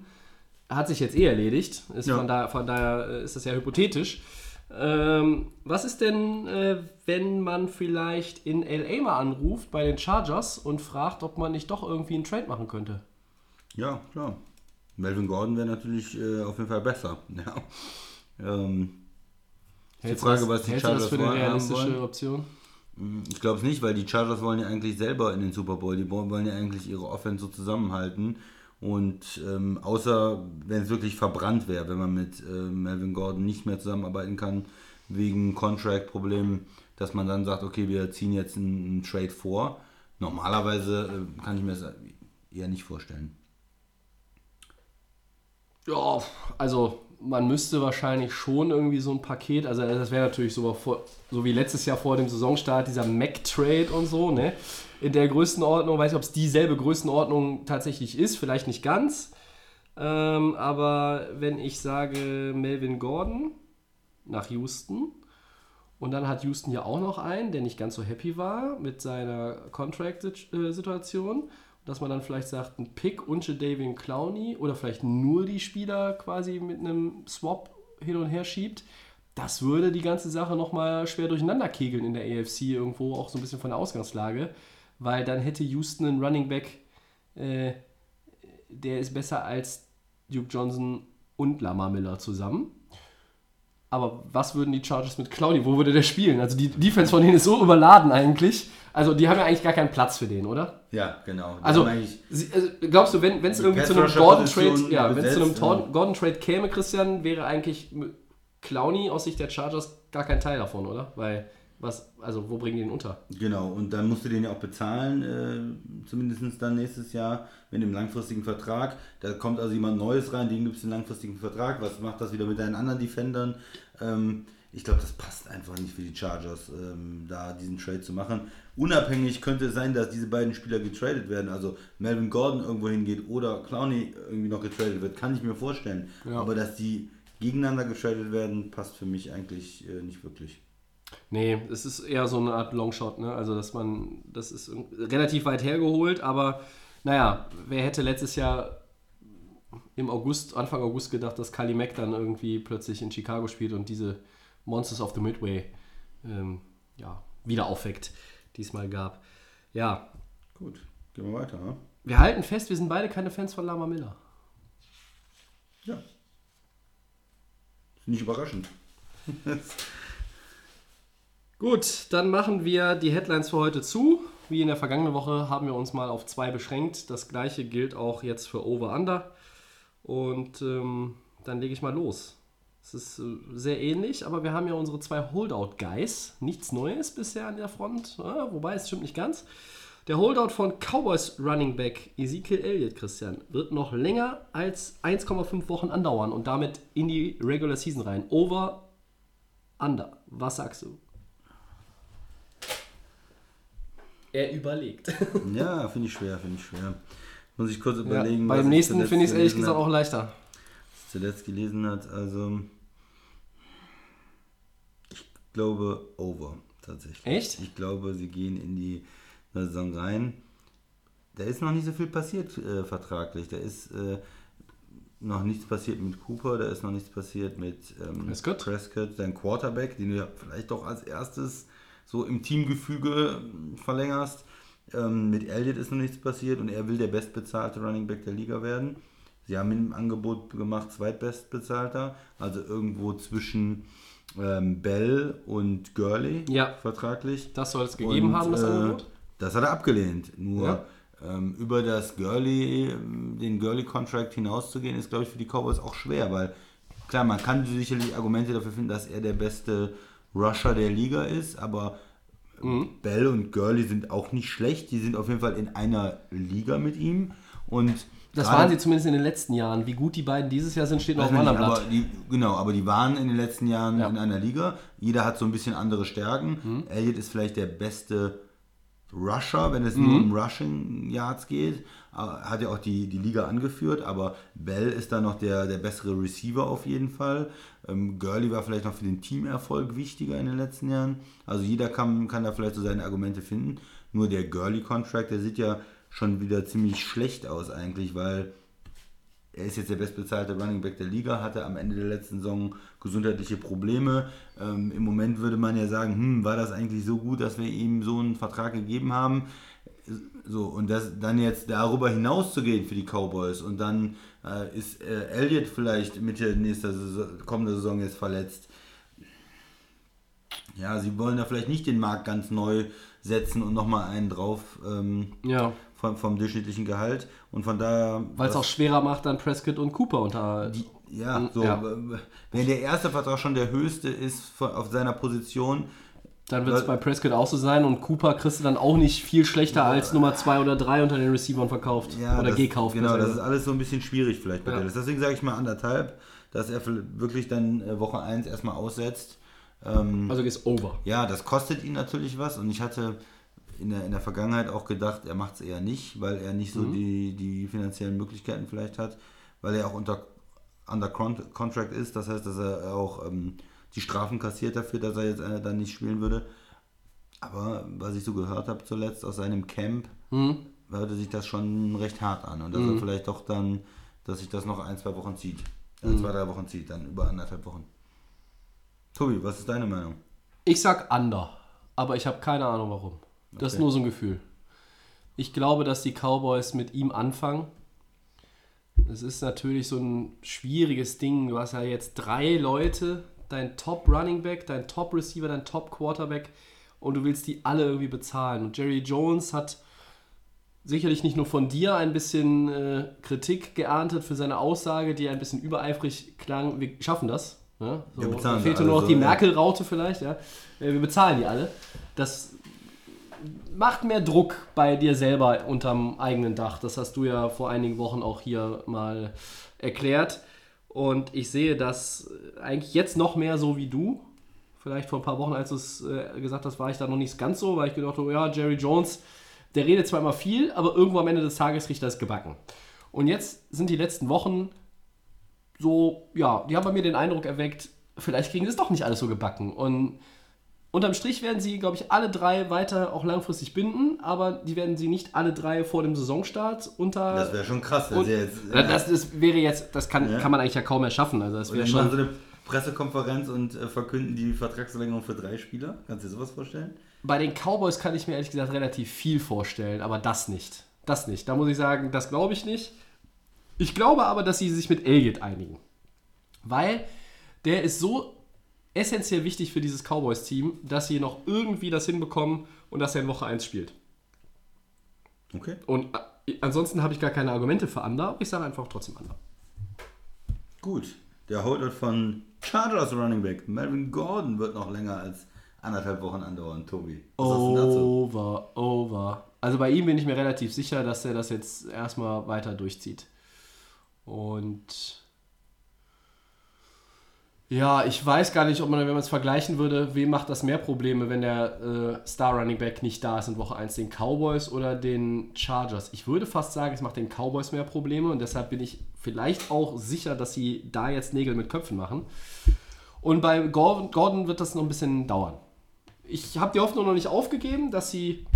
Hat sich jetzt eh erledigt. Ist Ja. von, da, von daher äh, ist das ja hypothetisch. Ähm, was ist denn, äh, wenn man vielleicht in LA mal anruft bei den Chargers und fragt, ob man nicht doch irgendwie einen Trade machen könnte? Ja, klar. Melvin Gordon wäre natürlich äh, auf jeden Fall besser. Ja. Ähm, Hältst Frage, was die du das Chargers für eine realistische? Option? Ich glaube es nicht, weil die Chargers wollen ja eigentlich selber in den Super Bowl. Die wollen ja eigentlich ihre Offense so zusammenhalten. Und ähm, außer wenn es wirklich verbrannt wäre, wenn man mit äh, Melvin Gordon nicht mehr zusammenarbeiten kann, wegen Contract-Problemen, dass man dann sagt, okay, wir ziehen jetzt einen, einen Trade vor. Normalerweise äh, kann ich mir das eher nicht vorstellen. Ja, also man müsste wahrscheinlich schon irgendwie so ein Paket, also das wäre natürlich so, so wie letztes Jahr vor dem Saisonstart, dieser Mac-Trade und so, ne? In der Größenordnung, weiß ich, ob es dieselbe Größenordnung tatsächlich ist, vielleicht nicht ganz. Ähm, aber wenn ich sage Melvin Gordon nach Houston und dann hat Houston ja auch noch einen, der nicht ganz so happy war mit seiner Contract-Situation, dass man dann vielleicht sagt, ein Pick und Davian Clowney oder vielleicht nur die Spieler quasi mit einem Swap hin und her schiebt, das würde die ganze Sache nochmal schwer durcheinander kegeln in der AFC irgendwo, auch so ein bisschen von der Ausgangslage, weil dann hätte Houston einen Running Back, äh, der ist besser als Duke Johnson und Lamar Miller zusammen. Aber was würden die Chargers mit Clowney? Wo würde der spielen? Also die Defense von denen ist so überladen eigentlich. Also die haben ja eigentlich gar keinen Platz für den, oder? Ja, genau. Die Also, sie, also glaubst du, wenn es Die irgendwie zu einem Pass-Rusher-Position Gordon-Trade ja, zu einem. Tor- Gordon-Trade käme, Christian, wäre eigentlich Clowney aus Sicht der Chargers gar kein Teil davon, oder? Weil Was, also wo bringen die den unter? Genau, und dann musst du den ja auch bezahlen, äh, zumindest dann nächstes Jahr mit dem langfristigen Vertrag. Da kommt also jemand Neues rein, dem gibt es einen langfristigen Vertrag. Was macht das wieder mit deinen anderen Defendern? Ähm, ich glaube, das passt einfach nicht für die Chargers, ähm, da diesen Trade zu machen. Unabhängig könnte es sein, dass diese beiden Spieler getradet werden. Also Melvin Gordon irgendwo hingeht oder Clowney irgendwie noch getradet wird, kann ich mir vorstellen. Ja. Aber dass die gegeneinander getradet werden, passt für mich eigentlich äh, nicht wirklich. Nee, es ist eher so eine Art Longshot, ne? Also, dass man, das ist relativ weit hergeholt, aber naja, wer hätte letztes Jahr im August, Anfang August gedacht, dass Kali Mack dann irgendwie plötzlich in Chicago spielt und diese Monsters of the Midway ähm, ja, wieder aufweckt, die es mal gab. Ja, Gut, gehen wir weiter. Ne? wir halten fest, wir sind beide keine Fans von Lama Miller. Ja. Nicht überraschend. Gut, dann machen wir die Headlines für heute zu. Wie in der vergangenen Woche haben wir uns mal auf zwei beschränkt. Das gleiche gilt auch jetzt für Over-Under. Und ähm, dann lege ich mal los. Es ist äh, sehr ähnlich, aber wir haben ja unsere zwei Holdout-Guys. Nichts Neues bisher an der Front, ja, wobei es stimmt nicht ganz. Der Holdout von Cowboys Running Back Ezekiel Elliott, Christian, wird noch länger als 1,5 Wochen andauern und damit in die Regular Season rein. Over, Under. Was sagst du? Er überlegt. Ja, finde ich schwer, finde ich schwer. Muss ich kurz Ja, überlegen. was beim nächsten finde ich es ehrlich gesagt hab. auch leichter. zuletzt gelesen hat. Also ich glaube over tatsächlich. Echt? Ich glaube, sie gehen in die Saison rein. Da ist noch nicht so viel passiert äh, vertraglich. Da ist äh, noch nichts passiert mit Cooper, da ist noch nichts passiert mit ähm, Prescott? Prescott, dein Quarterback, den du ja vielleicht doch als erstes so im Teamgefüge ähm, verlängerst. Ähm, mit Elliott ist noch nichts passiert und er will der bestbezahlte Running Back der Liga werden. Sie haben ihm ein Angebot gemacht, zweitbestbezahlter, also irgendwo zwischen ähm, Bell und Gurley Ja. vertraglich. Das soll es gegeben Und, haben, das äh, Angebot? Das hat er abgelehnt. Nur Ja. ähm, über das Gurley, ähm, den Gurley-Contract hinauszugehen, ist, glaube ich, für die Cowboys auch schwer, weil klar, man kann sicherlich Argumente dafür finden, dass er der beste Rusher der Liga ist, aber Mhm. Bell und Gurley sind auch nicht schlecht. Die sind auf jeden Fall in einer Liga mit ihm. Und Das waren sie zumindest in den letzten Jahren. Wie gut die beiden dieses Jahr sind, steht noch auf einem anderen aber Blatt. die, genau, aber die waren in den letzten Jahren Ja. in einer Liga. Jeder hat so ein bisschen andere Stärken. Mhm. Elliott ist vielleicht der beste Rusher, wenn es Mhm. nur um Rushing Yards geht. Aber Hat ja auch die, die Liga angeführt, aber Bell ist da noch der, der bessere Receiver auf jeden Fall. Ähm, Gurley war vielleicht noch für den Teamerfolg wichtiger in den letzten Jahren. Also jeder kann, kann da vielleicht so seine Argumente finden. Nur der Gurley-Contract, der sieht ja schon wieder ziemlich schlecht aus eigentlich, weil er ist jetzt der bestbezahlte Running Back der Liga, hatte am Ende der letzten Saison gesundheitliche Probleme. Ähm, Im Moment würde man ja sagen, hm, war das eigentlich so gut, dass wir ihm so einen Vertrag gegeben haben? So, und das dann jetzt darüber hinaus zu gehen für die Cowboys und dann äh, ist äh, Elliott vielleicht Mitte nächster Saison, kommender Saison jetzt verletzt. Ja, sie wollen da vielleicht nicht den Markt ganz neu setzen und nochmal einen drauf ähm, Ja, vom, vom durchschnittlichen Gehalt. Und von daher. weil es auch schwerer macht, dann Prescott und Cooper unter. Ja, so, Ja. wenn der erste Vertrag schon der höchste ist von, auf seiner Position, Dann wird es bei Prescott auch so sein und Cooper kriegst du dann auch nicht viel schlechter als Nummer 2 oder 3 unter den Receivern verkauft. ja, oder das, gekauft. Genau, besser das ist alles so ein bisschen schwierig vielleicht bei Ja. Dallas. Deswegen sage ich mal anderthalb, dass er wirklich dann äh, Woche 1 erstmal aussetzt. Ähm, also gehst over. ja, das kostet ihn natürlich was und ich hatte in der, in der Vergangenheit auch gedacht, er macht es eher nicht, weil er nicht so Mhm. die, die finanziellen Möglichkeiten vielleicht hat, weil er auch unter under Con- Contract ist, das heißt, dass er auch ähm, die Strafen kassiert dafür, dass er jetzt äh, dann nicht spielen würde. Aber was ich so gehört habe zuletzt aus seinem Camp, Mhm. hörte sich das schon recht hart an und dass er vielleicht doch dann, dass sich das noch ein, zwei Wochen zieht. Äh, Mhm. Zwei, drei Wochen zieht, dann über anderthalb Wochen. Tobi, was ist deine Meinung? Ich sag under, aber ich habe keine Ahnung warum. Das ist nur so ein Gefühl. Ich glaube, dass die Cowboys mit ihm anfangen. Es ist natürlich so ein schwieriges Ding. Du hast ja jetzt drei Leute, dein Top Running Back, dein Top Receiver, dein Top Quarterback und du willst die alle irgendwie bezahlen. Und Jerry Jones hat sicherlich nicht nur von dir ein bisschen äh, Kritik geerntet für seine Aussage, die ein bisschen übereifrig klang. Wir schaffen das. Ne? So, Wir bezahlen fehlte alle nur noch die ja. Merkel-Raute vielleicht. Ja? Äh, Wir bezahlen die alle. Das macht mehr Druck bei dir selber unterm eigenen Dach. Das hast du ja vor einigen Wochen auch hier mal erklärt. Und ich sehe das eigentlich jetzt noch mehr so wie du. Vielleicht vor ein paar Wochen, als du es äh, gesagt hast, war ich da noch nicht ganz so, weil ich gedacht habe, ja, Jerry Jones, der redet zwar immer viel, aber irgendwo am Ende des Tages kriegt er es gebacken. Und jetzt sind die letzten Wochen so, ja, die haben bei mir den Eindruck erweckt, vielleicht kriegen sie es doch nicht alles so gebacken. Und unterm Strich werden sie, glaube ich, alle drei weiter auch langfristig binden, aber die werden sie nicht alle drei vor dem Saisonstart unter. Das wäre schon krass, wenn und, sie jetzt. Ja, das, das wäre jetzt, das kann, Ja. kann man eigentlich ja kaum mehr schaffen. Also das wäre schon. so eine Pressekonferenz und äh, verkünden die Vertragsverlängerung für drei Spieler. Kannst du dir sowas vorstellen? Bei den Cowboys kann ich mir ehrlich gesagt relativ viel vorstellen, aber das nicht. Das nicht. Da muss ich sagen, das glaube ich nicht. Ich glaube aber, dass sie sich mit Elliott einigen. Weil der ist so essentiell wichtig für dieses Cowboys-Team, dass sie noch irgendwie das hinbekommen und dass er in Woche 1 spielt. Okay. Und äh, ansonsten habe ich gar keine Argumente für Under. Ich sage einfach trotzdem Under. Gut. Der Holdout von Chargers Running Back Melvin Gordon wird noch länger als anderthalb Wochen andauern, Tobi. Was? Over, over. Also bei ihm bin ich mir relativ sicher, dass er das jetzt erstmal weiter durchzieht. Und ja, ich weiß gar nicht, ob man, wenn man es vergleichen würde, wem macht das mehr Probleme, wenn der äh, Star Running Back nicht da ist in Woche 1, den Cowboys oder den Chargers? Ich würde fast sagen, es macht den Cowboys mehr Probleme und deshalb bin ich vielleicht auch sicher, dass sie da jetzt Nägel mit Köpfen machen. Und bei Gordon, wird das noch ein bisschen dauern. Ich habe die Hoffnung noch nicht aufgegeben, dass sie,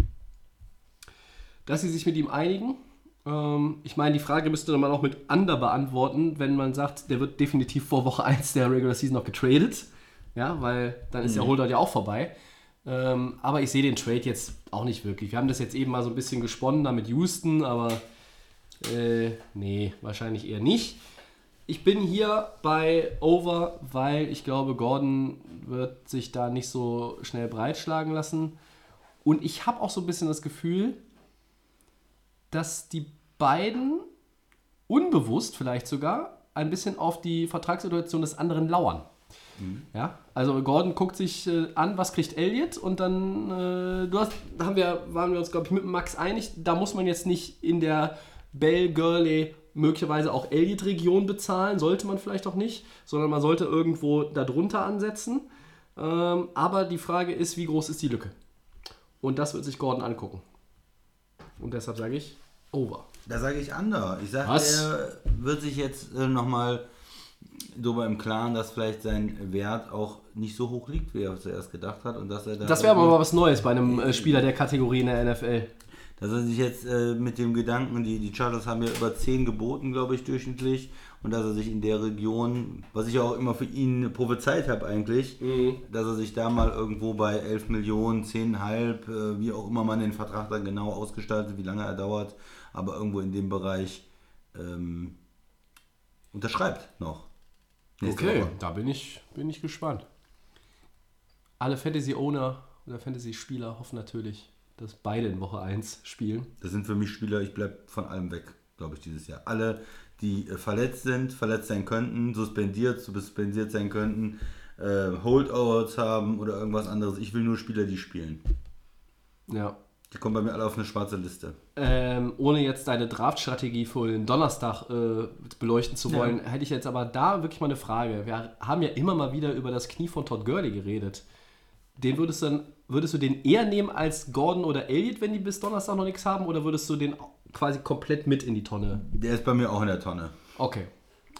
dass sie sich mit ihm einigen. Ähm, ich meine, die Frage müsste man auch mit Under beantworten, wenn man sagt, der wird definitiv vor Woche 1 der Regular Season noch getradet. Ja, weil dann ist der Holdout ja auch vorbei. Ähm, aber ich sehe den Trade jetzt auch nicht wirklich. Wir haben das jetzt eben mal so ein bisschen gesponnen da mit Houston, aber äh, nee, wahrscheinlich eher nicht. Ich bin hier bei Over, weil ich glaube, Gordon wird sich da nicht so schnell breitschlagen lassen. Und ich habe auch so ein bisschen das Gefühl, dass die beiden unbewusst vielleicht sogar ein bisschen auf die Vertragssituation des anderen lauern. Ja, also Gordon guckt sich äh, an, was kriegt Elliot und dann, äh, du hast, haben wir, waren wir uns, glaube ich, mit Max einig, da muss man jetzt nicht in der Bell Gurley möglicherweise auch Elliot-Region bezahlen, sollte man vielleicht auch nicht, sondern man sollte irgendwo darunter ansetzen. Ähm, aber die Frage ist, wie groß ist die Lücke? Und das wird sich Gordon angucken. Und deshalb sage ich over. Da sage ich Under. Ich sage, er wird sich jetzt äh, nochmal darüber im Klaren, dass vielleicht sein Wert auch nicht so hoch liegt, wie er zuerst gedacht hat. Und dass er da Das wäre aber mal was Neues bei einem äh, Spieler der Kategorie in der NFL. Dass er sich jetzt äh, mit dem Gedanken, die, die Chargers haben ja über 10 geboten, glaube ich, durchschnittlich. Und dass er sich in der Region, was ich auch immer für ihn prophezeit habe eigentlich, dass er sich da mal irgendwo bei 11 Millionen, 10,5, äh, wie auch immer man den Vertrag dann genau ausgestaltet, wie lange er dauert, aber irgendwo in dem Bereich ähm, unterschreibt noch. Nächste Okay, Woche. da bin ich, bin ich gespannt. Alle Fantasy-Owner oder Fantasy-Spieler hoffen natürlich, dass beide in Woche 1 spielen. Das sind für mich Spieler, ich bleibe von allem weg, glaube ich, dieses Jahr. Alle, die äh, verletzt sind, verletzt sein könnten, suspendiert, suspendiert sein könnten, äh, Holdouts haben oder irgendwas anderes. Ich will nur Spieler, die spielen. Ja. Die kommen bei mir alle auf eine schwarze Liste. Ähm, ohne jetzt deine Draft-Strategie für den Donnerstag äh, beleuchten zu wollen, hätte ich jetzt aber da wirklich mal eine Frage. Wir haben ja immer mal wieder über das Knie von Todd Gurley geredet. Den würdest du dann, würdest du den eher nehmen als Gordon oder Elliott, wenn die bis Donnerstag noch nichts haben, oder würdest du den quasi komplett mit in die Tonne? Der ist bei mir auch in der Tonne. Okay.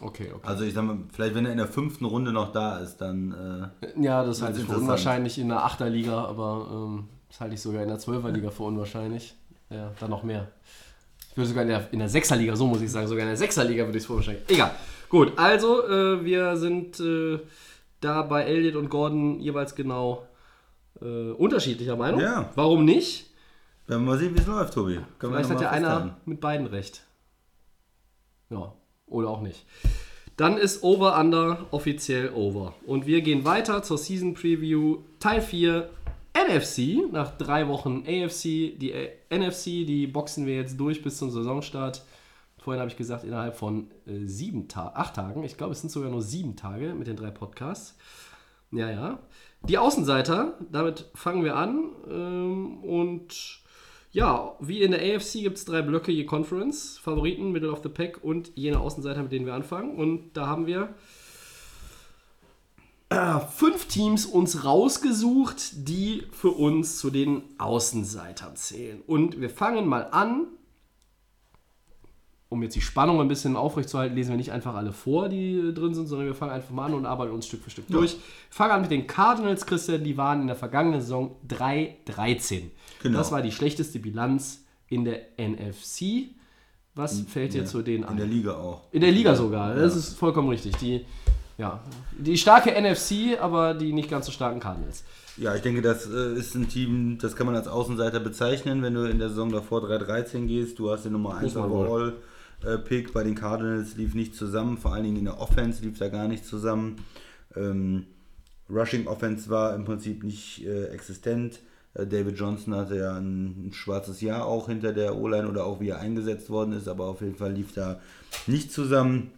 Okay, okay. Also ich sag mal, vielleicht wenn er in der fünften Runde noch da ist, dann äh, Ja, das halte ich für interessant. unwahrscheinlich in der Achterliga, aber ähm, das halte ich sogar in der Zwölferliga für unwahrscheinlich. Ja, dann noch mehr. Ich würde sogar in der, in der Sechserliga, so muss ich sagen, sogar in der Sechserliga würde ich es für unwahrscheinlich. Egal. Gut, also äh, wir sind äh, da bei Elliot und Gordon jeweils genau äh, unterschiedlicher Meinung. Ja. Warum nicht? werden wir mal sehen, wie es läuft, Tobi. Können Vielleicht hat ja einer mit beiden recht. Ja, oder auch nicht. Dann ist Over Under offiziell over. Und wir gehen weiter zur Season Preview Teil 4 NFC. Nach drei Wochen AFC. Die äh, NFC, die boxen wir jetzt durch bis zum Saisonstart. Vorhin habe ich gesagt, innerhalb von äh, sieben Ta acht Tagen. Ich glaube, es sind sogar nur sieben Tage mit den drei Podcasts. Ja, ja. Die Außenseiter, damit fangen wir an. Ähm, und ja, wie in der AFC gibt es drei Blöcke je Conference. Favoriten, Middle of the Pack und jene Außenseiter, mit denen wir anfangen. Und da haben wir fünf Teams uns rausgesucht, die für uns zu den Außenseitern zählen. Und wir fangen mal an. Um jetzt die Spannung ein bisschen aufrechtzuerhalten, lesen wir nicht einfach alle vor, die drin sind, sondern wir fangen einfach mal an und arbeiten uns Stück für Stück durch. Wir fangen an mit den Cardinals, Christian. Die waren in der vergangenen Saison 3-13. Genau. Das war die schlechteste Bilanz in der NFC. Was fällt dir Ja, zu denen In ein? der Liga auch. In der Liga sogar, das ist vollkommen richtig. Die, ja, die starke NFC, aber die nicht ganz so starken Cardinals. Ja, ich denke, das äh, ist ein Team, das kann man als Außenseiter bezeichnen, wenn du in der Saison davor 3-13 gehst. Du hast den Nummer 1 Muss man wohl. Overall äh, Pick. Bei den Cardinals lief nicht zusammen, vor allen Dingen in der Offense lief da gar nicht zusammen. Ähm, Rushing Offense war im Prinzip nicht äh, existent. Äh, David Johnson hatte ja ein, ein schwarzes Jahr auch hinter der O-Line oder auch wie er eingesetzt worden ist, aber auf jeden Fall lief da nicht zusammen.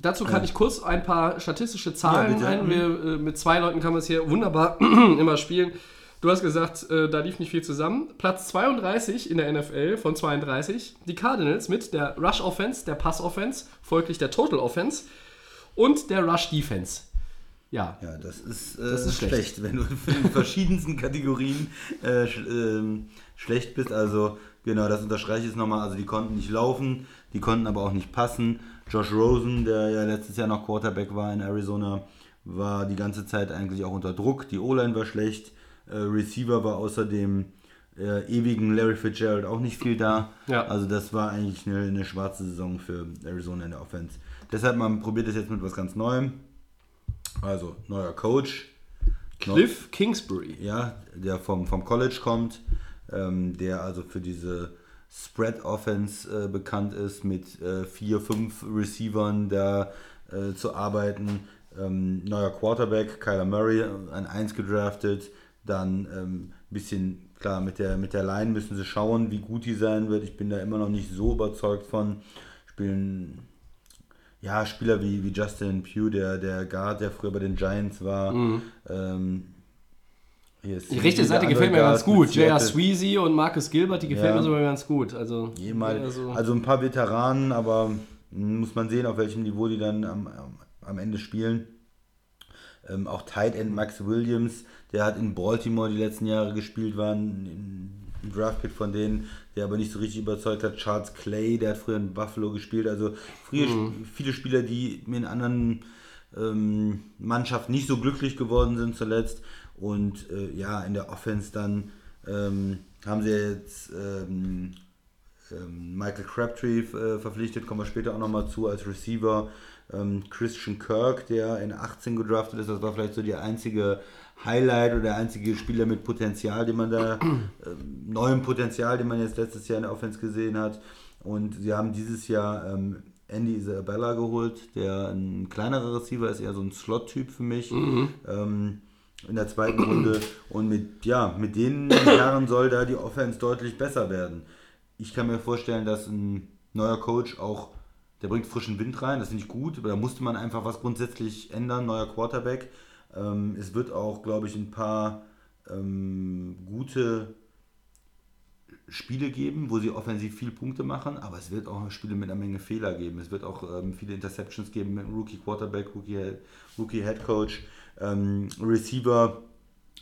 Dazu kann ich kurz ein paar statistische Zahlen Ja, ein. Wir, äh, mit zwei Leuten kann man es hier wunderbar immer spielen. Du hast gesagt, äh, da lief nicht viel zusammen. Platz 32 in der NFL von 32. Die Cardinals mit der Rush Offense, der Pass Offense, folglich der Total Offense und der Rush Defense. Ja, Ja, das ist, äh, Das ist schlecht. schlecht. wenn du in verschiedensten Kategorien äh, sch ähm, schlecht bist. Also genau, das unterstreiche ich jetzt nochmal. Also die konnten nicht laufen, die konnten aber auch nicht passen. Josh Rosen, der ja letztes Jahr noch Quarterback war in Arizona, war die ganze Zeit eigentlich auch unter Druck. Die O-Line war schlecht. Äh, Receiver war außer dem äh, ewigen Larry Fitzgerald auch nicht viel da. Ja. Also das war eigentlich eine, eine schwarze Saison für Arizona in der Offense. Deshalb man probiert es jetzt mit was ganz Neuem. Also neuer Coach. Cliff Kingsbury. Ja, der vom, vom College kommt, ähm, der also für diese Spread Offense äh, bekannt ist, mit äh, vier, fünf Receivern da äh, zu arbeiten. Ähm, neuer Quarterback, Kyler Murray, an 1 gedraftet. Dann ein ähm, bisschen, klar, mit der, mit der Line müssen sie schauen, wie gut die sein wird. Ich bin da immer noch nicht so überzeugt von. Spielen ja, Spieler wie, wie Justin Pugh, der, der Guard, der früher bei den Giants war. Ähm, Mhm. Die rechte Seite gefällt mir ganz gut. J.R. Sweezy und Marcus Gilbert, die gefällt Ja. mir sogar ganz gut. Also, also, also ein paar Veteranen, aber muss man sehen, auf welchem Niveau die dann am, am, Ende spielen. Ähm, auch Tight End Max Williams, der hat in Baltimore die letzten Jahre gespielt, war ein, ein Draftpick von denen, der aber nicht so richtig überzeugt hat. Charles Clay, der hat früher in Buffalo gespielt. Also früher viele Spieler, die in anderen ähm, Mannschaften nicht so glücklich geworden sind zuletzt. Und äh, ja, in der Offense dann ähm, haben sie jetzt ähm, ähm, Michael Crabtree äh, verpflichtet, kommen wir später auch nochmal zu als Receiver. Ähm, Christian Kirk, der in 18 gedraftet ist, das war vielleicht so die einzige Highlight oder der einzige Spieler mit Potenzial, den man da, ähm, neuem Potenzial, den man jetzt letztes Jahr in der Offense gesehen hat. Und sie haben dieses Jahr ähm, Andy Isabella geholt, der ein kleinerer Receiver ist, eher so ein Slot-Typ für mich. Ähm, in der zweiten Runde. Und mit, ja, mit den Jahren soll da die Offense deutlich besser werden. Ich kann mir vorstellen, dass ein neuer Coach auch, der bringt frischen Wind rein, das finde ich gut, aber da musste man einfach was grundsätzlich ändern, neuer Quarterback. Ähm, es wird auch, glaube ich, ein paar ähm, gute Spiele geben, wo sie offensiv viel Punkte machen, aber es wird auch Spiele mit einer Menge Fehler geben. Es wird auch ähm, viele Interceptions geben mit Rookie Quarterback, Rookie, Rookie Head Coach, ähm, Receiver,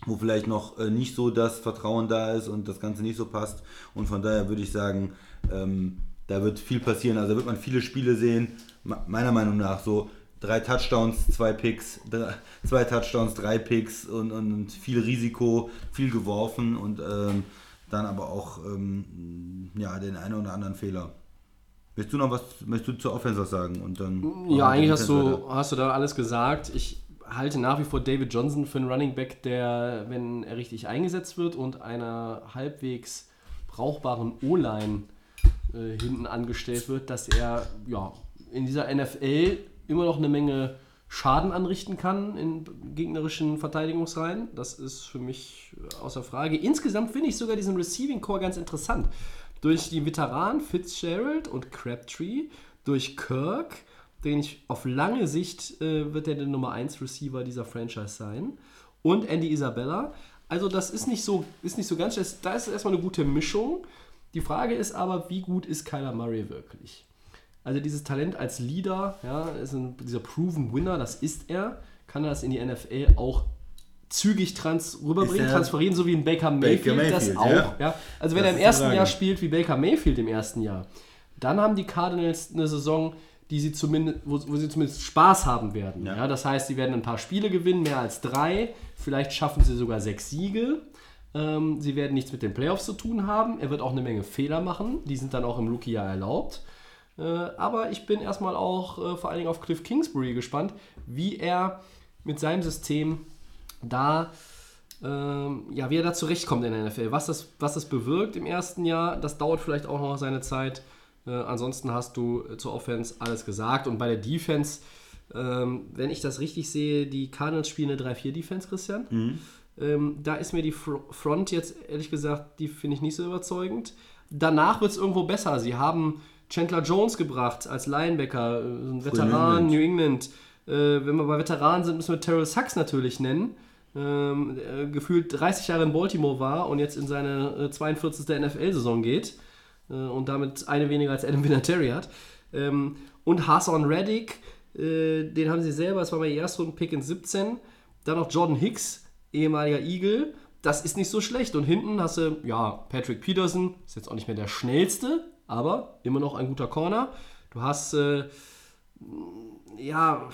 wo vielleicht noch äh, nicht so das Vertrauen da ist und das Ganze nicht so passt. Und von daher würde ich sagen, ähm, da wird viel passieren. Also wird man viele Spiele sehen, me- meiner Meinung nach so drei Touchdowns, zwei Picks, drei, zwei Touchdowns, drei Picks und, und viel Risiko, viel geworfen und ähm, dann aber auch ähm, ja, den einen oder anderen Fehler. Willst du noch was, möchtest du zur Offense was sagen? Und dann Ja, eigentlich hast du, hast du da alles gesagt. Ich halte nach wie vor David Johnson für einen Running Back, der, wenn er richtig eingesetzt wird und einer halbwegs brauchbaren O-Line äh, hinten angestellt wird, dass er ja, in dieser NFL immer noch eine Menge Schaden anrichten kann in gegnerischen Verteidigungsreihen. Das ist für mich äh, außer Frage. Insgesamt finde ich sogar diesen Receiving Core ganz interessant. Durch die Veteranen Fitzgerald und Crabtree, durch Kirk, den ich auf lange Sicht äh, wird er der Nummer 1 Receiver dieser Franchise sein. Und Andy Isabella. Also das ist nicht so, ist nicht so ganz schlecht. Da ist erstmal eine gute Mischung. Die Frage ist aber, wie gut ist Kyler Murray wirklich? Also dieses Talent als Leader, ja, ist ein, dieser Proven Winner, das ist er. Kann er das in die NFL auch zügig trans rüberbringen, er- transferieren, so wie ein Baker Mayfield, Baker das Mayfield, auch. ja. Ja. Also wenn Das er im ersten. Jahr spielt wie Baker Mayfield im ersten Jahr, dann haben die Cardinals eine Saison, die sie zumindest, wo, wo sie zumindest Spaß haben werden. Ja. Ja. das heißt, sie werden ein paar Spiele gewinnen, mehr als drei. Vielleicht schaffen sie sogar sechs Siege. Ähm, sie werden nichts mit den Playoffs zu tun haben. Er wird auch eine Menge Fehler machen. Die sind dann auch im Rookie-Jahr erlaubt. Äh, aber ich bin erstmal auch äh, vor allen Dingen auf Cliff Kingsbury gespannt, wie er mit seinem System da ähm, ja, wie er da zurechtkommt in der NFL. Was das, was das bewirkt im ersten Jahr, das dauert vielleicht auch noch seine Zeit. Äh, ansonsten hast du äh, zur Offense alles gesagt. Und bei der Defense, ähm, wenn ich das richtig sehe, die Cardinals spielen eine 3-4-Defense, Christian. Ähm, da ist mir die Fr Front jetzt, ehrlich gesagt, die finde ich nicht so überzeugend. Danach wird es irgendwo besser. Sie haben Chandler Jones gebracht als Linebacker, äh, ein Veteran, England. New England. Äh, wenn wir bei Veteranen sind, müssen wir Terrell Sachs natürlich nennen. Ähm, gefühlt 30 Jahre in Baltimore war und jetzt in seine äh, 42. NFL-Saison geht äh, und damit eine weniger als Adam Vinatieri hat. Ähm, und Hassan Reddick, äh, den haben sie selber, das war mein Erstrunden-Pick in 17. Dann noch Jordan Hicks, ehemaliger Eagle. Das ist nicht so schlecht. Und hinten hast du, ja, Patrick Peterson, ist jetzt auch nicht mehr der schnellste, aber immer noch ein guter Corner. Du hast, äh, ja,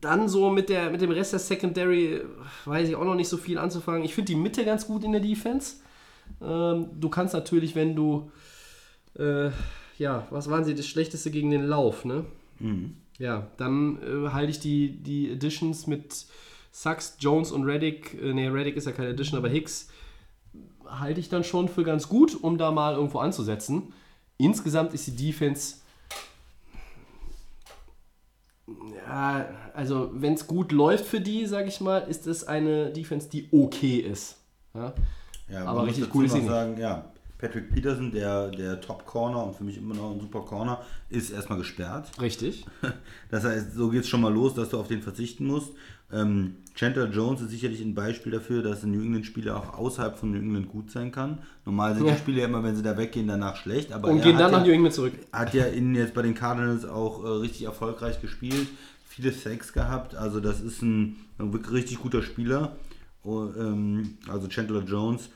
dann so mit, der, mit dem Rest der Secondary weiß ich auch noch nicht so viel anzufangen. Ich finde die Mitte ganz gut in der Defense. Ähm, du kannst natürlich, wenn du, äh, ja, was waren sie, das Schlechteste gegen den Lauf, ne? Ja, dann äh, halte ich die, die Additions mit Sachs, Jones und Reddick, äh, ne, Reddick ist ja keine Addition, aber Hicks, halte ich dann schon für ganz gut, um da mal irgendwo anzusetzen. Insgesamt ist die Defense ja, also wenn es gut läuft für die, sage ich mal, ist es eine Defense, die okay ist. Ja? Ja, Aber richtig cool ist sie sagen, ja, Patrick Peterson, der, der Top-Corner und für mich immer noch ein super Corner, ist erstmal gesperrt. Richtig. Das heißt, so geht es schon mal los, dass du auf den verzichten musst. Ähm, Chandler Jones ist sicherlich ein Beispiel dafür, dass ein New England-Spieler auch außerhalb von New England gut sein kann. Normal sind Ja. die Spieler ja immer, wenn sie da weggehen, danach schlecht. Aber Und gehen dann ja, nach New England zurück. hat ja in, jetzt bei den Cardinals auch äh, richtig erfolgreich gespielt, viele Sacks gehabt. Also das ist ein, ein wirklich richtig guter Spieler. Oh, ähm, also Chandler Jones,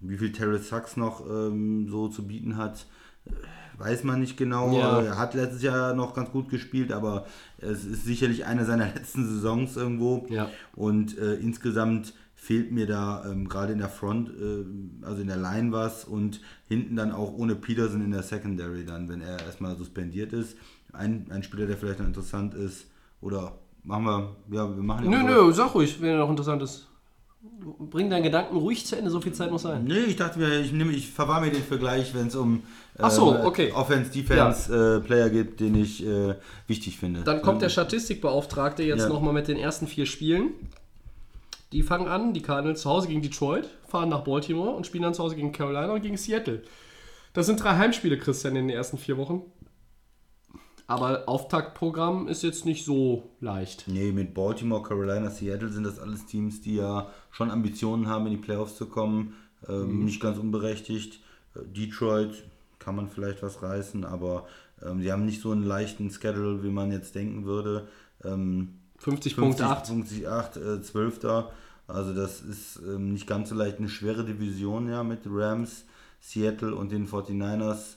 wie viel Terrence Sachs noch ähm, so zu bieten hat, äh, weiß man nicht genau. Ja. Er hat letztes Jahr noch ganz gut gespielt, aber es ist sicherlich eine seiner letzten Saisons irgendwo. Ja. Und äh, insgesamt fehlt mir da ähm, gerade in der Front, äh, also in der Line was und hinten dann auch ohne Peterson in der Secondary dann, wenn er erstmal suspendiert ist. Ein, ein Spieler, der vielleicht noch interessant ist. Oder machen wir, ja, wir machen Nö, nö, sag ruhig, wenn er noch interessant ist. Bring deinen Gedanken ruhig zu Ende, so viel Zeit muss sein. Nee, ich dachte mir, ich, ich verwahr mir den Vergleich, wenn es um äh, so, okay. Offense, Defense äh, Player geht, den ich äh, wichtig finde. Dann kommt der Statistikbeauftragte jetzt Ja. nochmal mit den ersten vier Spielen. Die fangen an, die Cardinals zu Hause gegen Detroit, fahren nach Baltimore und spielen dann zu Hause gegen Carolina und gegen Seattle. Das sind drei Heimspiele, Christian, in den ersten vier Wochen. Aber Auftaktprogramm ist jetzt nicht so leicht. Nee, mit Baltimore, Carolina, Seattle sind das alles Teams, die ja schon Ambitionen haben, in die Playoffs zu kommen. Ähm, Nicht ganz unberechtigt. Äh, Detroit kann man vielleicht was reißen, aber ähm, sie haben nicht so einen leichten Schedule, wie man jetzt denken würde. Ähm, 50.8. 50, 8, äh, 12. Also das ist ähm, nicht ganz so leicht eine schwere Division ja mit Rams, Seattle und den 49ers,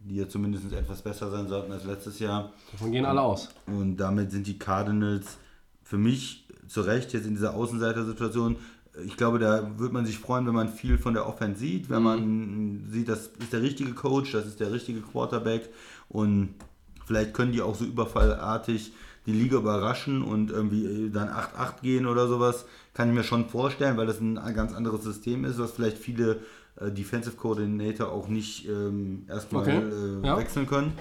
die ja zumindest etwas besser sein sollten als letztes Jahr. Davon gehen alle aus. Und damit sind die Cardinals für mich zu Recht jetzt in dieser Außenseiter-Situation. Ich glaube, da wird man sich freuen, wenn man viel von der Offense sieht, wenn man sieht, das ist der richtige Coach, das ist der richtige Quarterback und vielleicht können die auch so überfallartig die Liga überraschen und irgendwie dann 8-8 gehen oder sowas. Kann ich mir schon vorstellen, weil das ein ganz anderes System ist, was vielleicht viele äh, Defensive Coordinator auch nicht ähm, erstmal Okay, äh, ja. wechseln können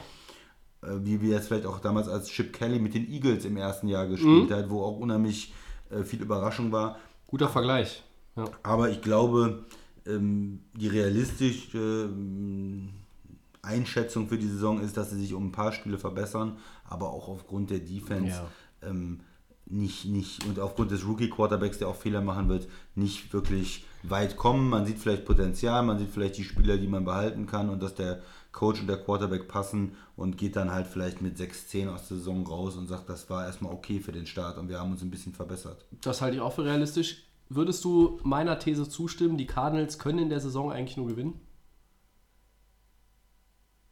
äh, wie wir jetzt vielleicht auch damals als Chip Kelly mit den Eagles im ersten Jahr gespielt hat, wo auch unheimlich äh, viel Überraschung war. Guter Vergleich. Ja. Aber ich glaube, ähm, die realistisch ähm, Einschätzung für die Saison ist, dass sie sich um ein paar Spiele verbessern, aber auch aufgrund der Defense Ja. ähm, nicht, nicht und aufgrund des Rookie-Quarterbacks, der auch Fehler machen wird, nicht wirklich weit kommen. Man sieht vielleicht Potenzial, man sieht vielleicht die Spieler, die man behalten kann und dass der Coach und der Quarterback passen und geht dann halt vielleicht mit 6-10 aus der Saison raus und sagt, das war erstmal okay für den Start und wir haben uns ein bisschen verbessert. Das halte ich auch für realistisch. Würdest du meiner These zustimmen, die Cardinals können in der Saison eigentlich nur gewinnen?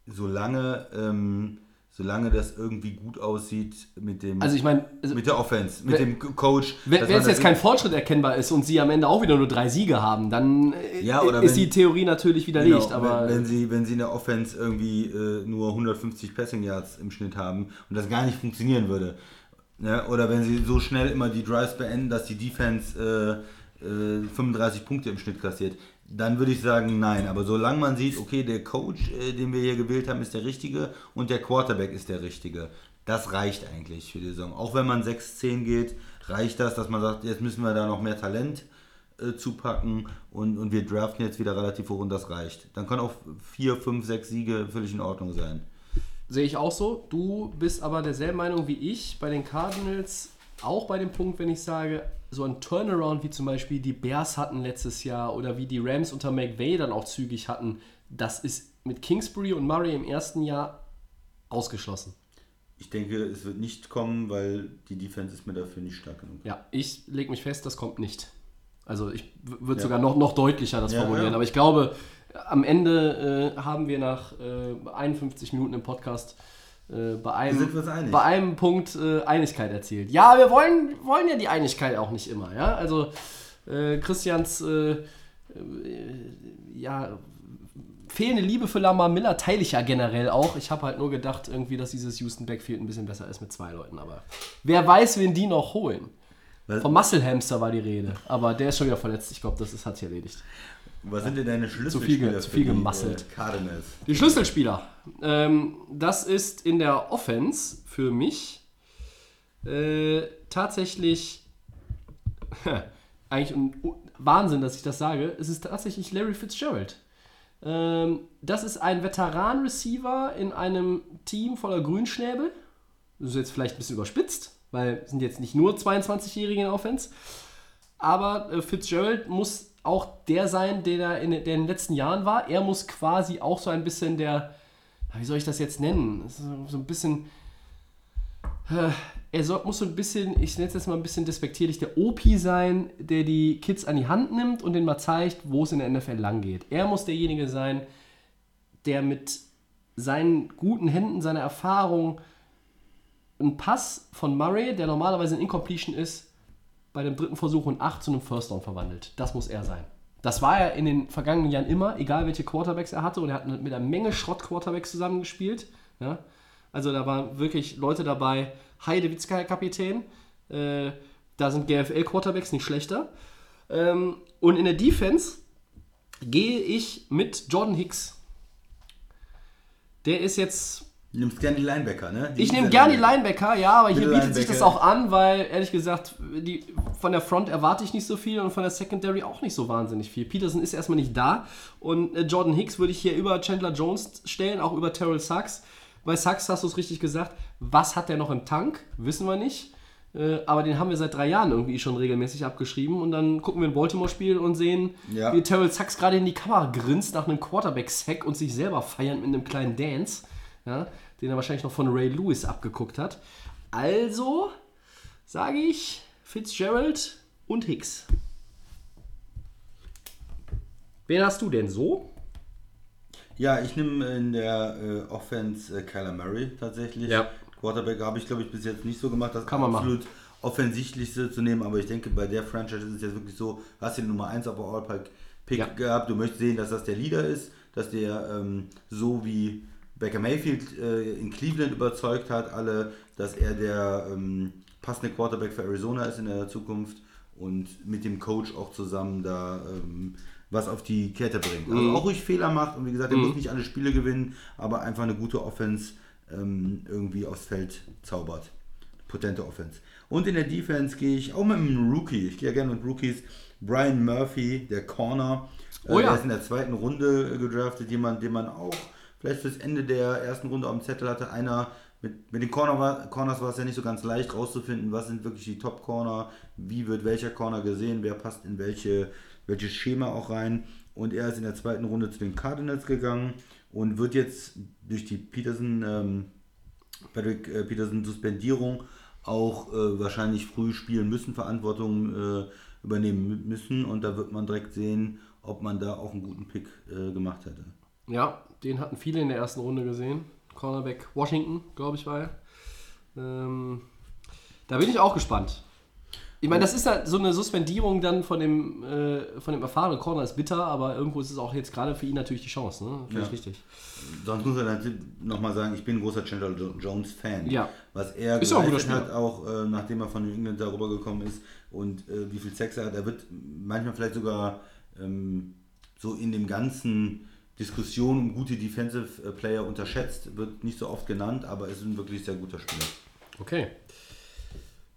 Solange, ähm, solange das irgendwie gut aussieht mit dem Also ich meine, also, mit der Offense, mit wenn- dem Coach. wenn, es jetzt kein Fortschritt erkennbar ist und sie am Ende auch wieder nur drei Siege haben, dann äh, Ja, ist wenn- die Theorie natürlich widerlegt. Genau, aber wenn, wenn, sie, wenn sie in der Offense irgendwie äh, nur 150 Passing Yards im Schnitt haben und das gar nicht funktionieren würde. Ne? Oder wenn sie so schnell immer die Drives beenden, dass die Defense äh, äh, 35 Punkte im Schnitt kassiert, dann würde ich sagen, nein. Aber solange man sieht, okay, der Coach, äh, den wir hier gewählt haben, ist der richtige und der Quarterback ist der richtige, das reicht eigentlich für die Saison. Auch wenn man 6-10 geht, reicht das, dass man sagt, jetzt müssen wir da noch mehr Talent äh, zupacken und, und wir draften jetzt wieder relativ hoch und das reicht. Dann können auch 4, 5, 6 Siege völlig in Ordnung sein. Sehe ich auch so. Du bist aber derselben Meinung wie ich bei den Cardinals. Auch bei dem Punkt, wenn ich sage, so ein Turnaround wie zum Beispiel die Bears hatten letztes Jahr oder wie die Rams unter McVay dann auch zügig hatten, das ist mit Kingsbury und Murray im ersten Jahr ausgeschlossen. Ich denke, es wird nicht kommen, weil die Defense ist mir dafür nicht stark genug. Ja, ich lege mich fest, das kommt nicht. Also ich würde Ja. sogar noch, noch deutlicher das Ja, formulieren. ja. Aber ich glaube, am Ende äh, haben wir nach äh, 51 Minuten im Podcast äh, bei, einem, bei einem Punkt äh, Einigkeit erzielt. Ja, wir wollen, wollen ja die Einigkeit auch nicht immer. Ja? Also äh, Christians äh, äh, ja, fehlende Liebe für Lamar Miller teile ich ja generell auch. Ich habe halt nur gedacht, irgendwie, dass dieses Houston Backfield ein bisschen besser ist mit zwei Leuten. Aber wer weiß, wen die noch holen. Was, Vom Muscle Hamster war die Rede, aber der ist schon wieder verletzt. Ich glaube, das ist, hat sich erledigt. Was sind denn deine viel ge- Schlüsselspieler zu viel die, gemusselt. Äh, Cardinals? Die Schlüsselspieler. Ähm, das ist in der Offense für mich äh, tatsächlich eigentlich ein Wahnsinn, dass ich das sage. Es ist tatsächlich Larry Fitzgerald. Ähm, das ist ein Veteran-Receiver in einem Team voller Grünschnäbel. Das ist jetzt vielleicht ein bisschen überspitzt, weil es sind jetzt nicht nur 22-Jährige in der Offense. Aber äh, Fitzgerald muss auch der sein, der, da in, der in den letzten Jahren war. Er muss quasi auch so ein bisschen der, wie soll ich das jetzt nennen? So ein bisschen, äh, er soll, muss so ein bisschen, ich nenne es jetzt mal ein bisschen despektierlich, der OP sein, der die Kids an die Hand nimmt und denen mal zeigt, wo es in der NFL lang geht. Er muss derjenige sein, der mit seinen guten Händen, seiner Erfahrung einen Pass von Murray, der normalerweise ein Incompletion ist, bei dem dritten Versuch und 8 zu einem First Down verwandelt. Das muss er sein. Das war er in den vergangenen Jahren immer, egal welche Quarterbacks er hatte. Und er hat mit einer Menge Schrott-Quarterbacks zusammengespielt. Ja? Also da waren wirklich Leute dabei. Heide Witzka, Herr Kapitän. Äh, da sind GFL-Quarterbacks nicht schlechter. Ähm, und in der Defense gehe ich mit Jordan Hicks. Der ist jetzt nimmst gerne die Linebacker, ne? ich nehme gerne die Linebacker. Ja, aber hier bietet sich das auch an, weil ehrlich gesagt, die, von der Front erwarte ich nicht so viel und von der Secondary auch nicht so wahnsinnig viel. Peterson ist erstmal nicht da und äh, Jordan Hicks würde ich hier über Chandler Jones stellen, auch über Terrell Sachs. Bei Sachs hast du es richtig gesagt, was hat der noch im Tank? Wissen wir nicht. Äh, aber den haben wir seit drei Jahren irgendwie schon regelmäßig abgeschrieben und dann gucken wir ein Baltimore-Spiel und sehen, Ja. wie Terrell Sachs gerade in die Kamera grinst nach einem Quarterback-Sack und sich selber feiert mit einem kleinen Dance, ja, den er wahrscheinlich noch von Ray Lewis abgeguckt hat. Also sage ich Fitzgerald und Hicks. Wen hast du denn so? Ja, ich nehme in der äh, Offense äh, Kyler Murray tatsächlich. Ja. Quarterback habe ich, glaube ich, bis jetzt nicht so gemacht, das Kann man absolut offensichtlichste zu nehmen, aber ich denke, bei der Franchise ist es jetzt wirklich so, hast du die Nummer 1 auf der All-Pick Ja. gehabt, du möchtest sehen, dass das der Leader ist, dass der ähm, so wie Baker Mayfield äh, in Cleveland überzeugt hat, alle, dass er der ähm, passende Quarterback für Arizona ist in der Zukunft und mit dem Coach auch zusammen da ähm, was auf die Kette bringt. Also auch ruhig Fehler macht und wie gesagt, er muss nicht alle Spiele gewinnen, aber einfach eine gute Offense ähm, irgendwie aufs Feld zaubert. Potente Offense. Und in der Defense gehe ich auch mit einem Rookie. Ich gehe ja gerne mit Rookies. Brian Murphy, der Corner. Oh Äh, ja. Der ist in der zweiten Runde gedraftet. Jemand, den man auch vielleicht fürs Ende der ersten Runde auf dem Zettel hatte. Einer mit, mit den Corner Corners war es ja nicht so ganz leicht rauszufinden, was sind wirklich die Top-Corner, wie wird welcher Corner gesehen, wer passt in welche, welches Schema auch rein. Und er ist in der zweiten Runde zu den Cardinals gegangen und wird jetzt durch die Peterson, ähm, Patrick äh, Peterson Suspendierung auch äh, wahrscheinlich früh spielen müssen, Verantwortung äh, übernehmen müssen und da wird man direkt sehen, ob man da auch einen guten Pick äh, gemacht hätte. Ja, den hatten viele in der ersten Runde gesehen. Cornerback Washington, glaube ich, war er. Ähm, da bin ich auch gespannt. Ich meine, das ist halt so eine Suspendierung dann von dem, äh, von dem erfahrenen Corner ist bitter, aber irgendwo ist es auch jetzt gerade für ihn natürlich die Chance, ne? Finde Ja. ich richtig. Sonst muss er natürlich nochmal sagen, ich bin ein großer Chandler Jo- Jones-Fan. Ja. Was er Ist auch geleistet hat, auch äh, nachdem er von New England darüber gekommen ist und äh, wie viel Sex er hat. Er wird manchmal vielleicht sogar ähm, so in dem ganzen Diskussion um gute Defensive äh, Player unterschätzt, wird nicht so oft genannt, aber ist ein wirklich sehr guter Spieler. Okay.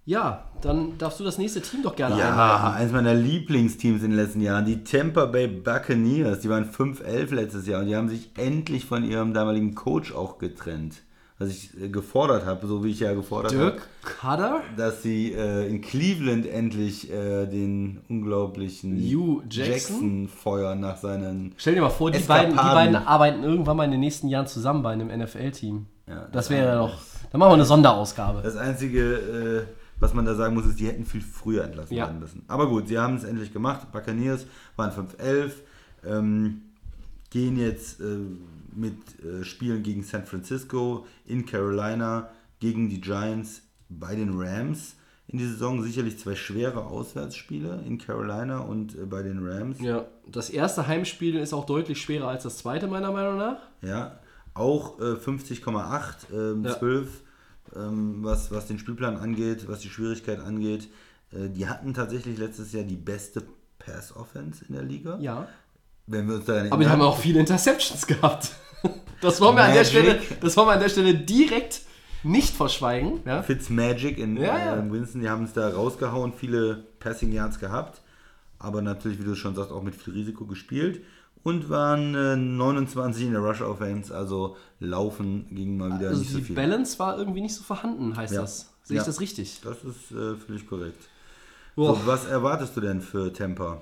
Ja, dann darfst du das nächste Team doch gerne einleiten. Ja, eins meiner Lieblingsteams in den letzten Jahren, die Tampa Bay Buccaneers. Die waren 5-11 letztes Jahr und die haben sich endlich von ihrem damaligen Coach auch getrennt. Was ich äh, gefordert habe, so wie ich ja gefordert habe, Dirk Cutter, dass sie äh, in Cleveland endlich äh, den unglaublichen Hugh Jackson? feuern nach seinen. Stell dir mal vor, die Eskapaden. beiden, die beiden arbeiten irgendwann mal in den nächsten Jahren zusammen bei einem NFL-Team. Ja, das wäre doch. Dann machen wir eine Sonderausgabe. Das Einzige, äh, was man da sagen muss, ist, die hätten viel früher entlassen Ja. werden müssen. Aber gut, sie haben es endlich gemacht. Buccaneers waren 5-11, ähm, gehen jetzt äh, mit äh, Spielen gegen San Francisco, in Carolina, gegen die Giants, bei den Rams in die Saison. Sicherlich zwei schwere Auswärtsspiele in Carolina und äh, bei den Rams. Ja, das erste Heimspiel ist auch deutlich schwerer als das zweite, meiner Meinung nach. Ja, auch äh, 50,8, ähm, Ja. 12, ähm, was, was den Spielplan angeht, was die Schwierigkeit angeht. Äh, die hatten tatsächlich letztes Jahr die beste Pass-Offense in der Liga. Ja. Wenn wir uns daran Aber die haben auch viele Interceptions gehabt. Das wollen wir an der. Stelle, das wollen wir an der Stelle direkt nicht verschweigen. Ja? Fitzmagic in Ja, ja. äh, Winston, die haben es da rausgehauen, viele Passing Yards gehabt, aber natürlich, wie du schon sagst, auch mit viel Risiko gespielt und waren äh, 29 in der Rush Offense, also laufen ging mal wieder Also nicht so die viel. Balance war irgendwie nicht so vorhanden, heißt Ja. das. Sehe ich das richtig? Das ist äh, völlig korrekt. So, was erwartest du denn für Tampa?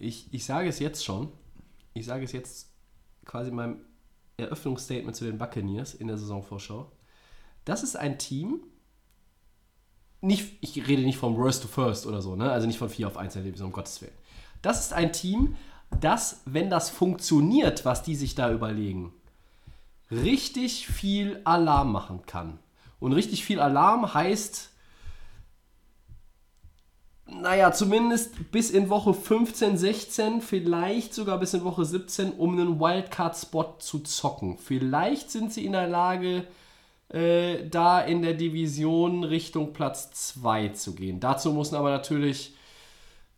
Ich, ich sage es jetzt schon. Ich sage es jetzt quasi in meinem Eröffnungsstatement zu den Buccaneers in der Saisonvorschau. Das ist ein Team, nicht, ich rede nicht vom Worst to First oder so, ne? also nicht von 4 auf 1 in der Division, um Gottes Willen. Das ist ein Team, das, wenn das funktioniert, was die sich da überlegen, richtig viel Alarm machen kann. Und richtig viel Alarm heißt, naja, zumindest bis in Woche 15, 16, vielleicht sogar bis in Woche 17, um einen Wildcard-Spot zu zocken. Vielleicht sind sie in der Lage, äh, da in der Division Richtung Platz 2 zu gehen. Dazu müssen aber natürlich,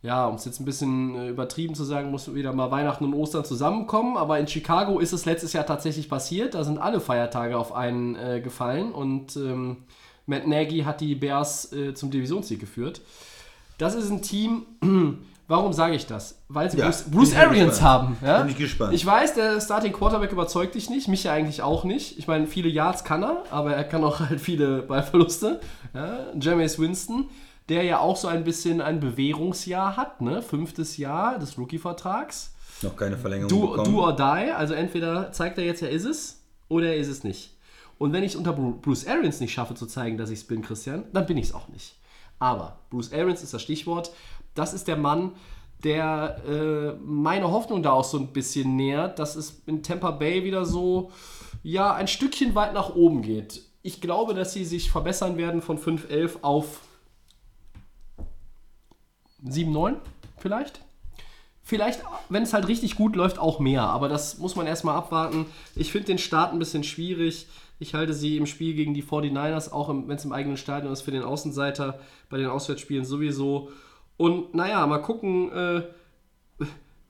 ja, um es jetzt ein bisschen äh, übertrieben zu sagen, muss wieder mal Weihnachten und Ostern zusammenkommen. Aber in Chicago ist es letztes Jahr tatsächlich passiert. Da sind alle Feiertage auf einen äh, gefallen und ähm, Matt Nagy hat die Bears äh, zum Divisionssieg geführt. Das ist ein Team. Warum sage ich das? Weil sie Ja, Bruce, Bruce Arians gespannt. haben. Ja? Bin ich gespannt. Ich weiß, der Starting Quarterback überzeugt dich nicht, mich ja eigentlich auch nicht. Ich meine, viele Yards kann er, aber er kann auch halt viele Ballverluste. Ja? Jameis Winston, der ja auch so ein bisschen ein Bewährungsjahr hat, ne? Fünftes Jahr des Rookie-Vertrags. Noch keine Verlängerung Do, bekommen. do or die, also entweder zeigt er jetzt, er ist es, oder er ist es nicht. Und wenn ich es unter Bru- Bruce Arians nicht schaffe zu zeigen, dass ich es bin, Christian, dann bin ich es auch nicht. Aber Bruce Arians ist das Stichwort. Das ist der Mann, der äh, meine Hoffnung da auch so ein bisschen nährt, dass es in Tampa Bay wieder so, ja, ein Stückchen weit nach oben geht. Ich glaube, dass sie sich verbessern werden von 5-11 auf 7-9 vielleicht. Vielleicht, wenn es halt richtig gut läuft, auch mehr. Aber das muss man erstmal abwarten. Ich finde den Start ein bisschen schwierig. Ich halte sie im Spiel gegen die 49ers, auch wenn es im eigenen Stadion ist, für den Außenseiter, bei den Auswärtsspielen sowieso. Und naja, mal gucken, äh,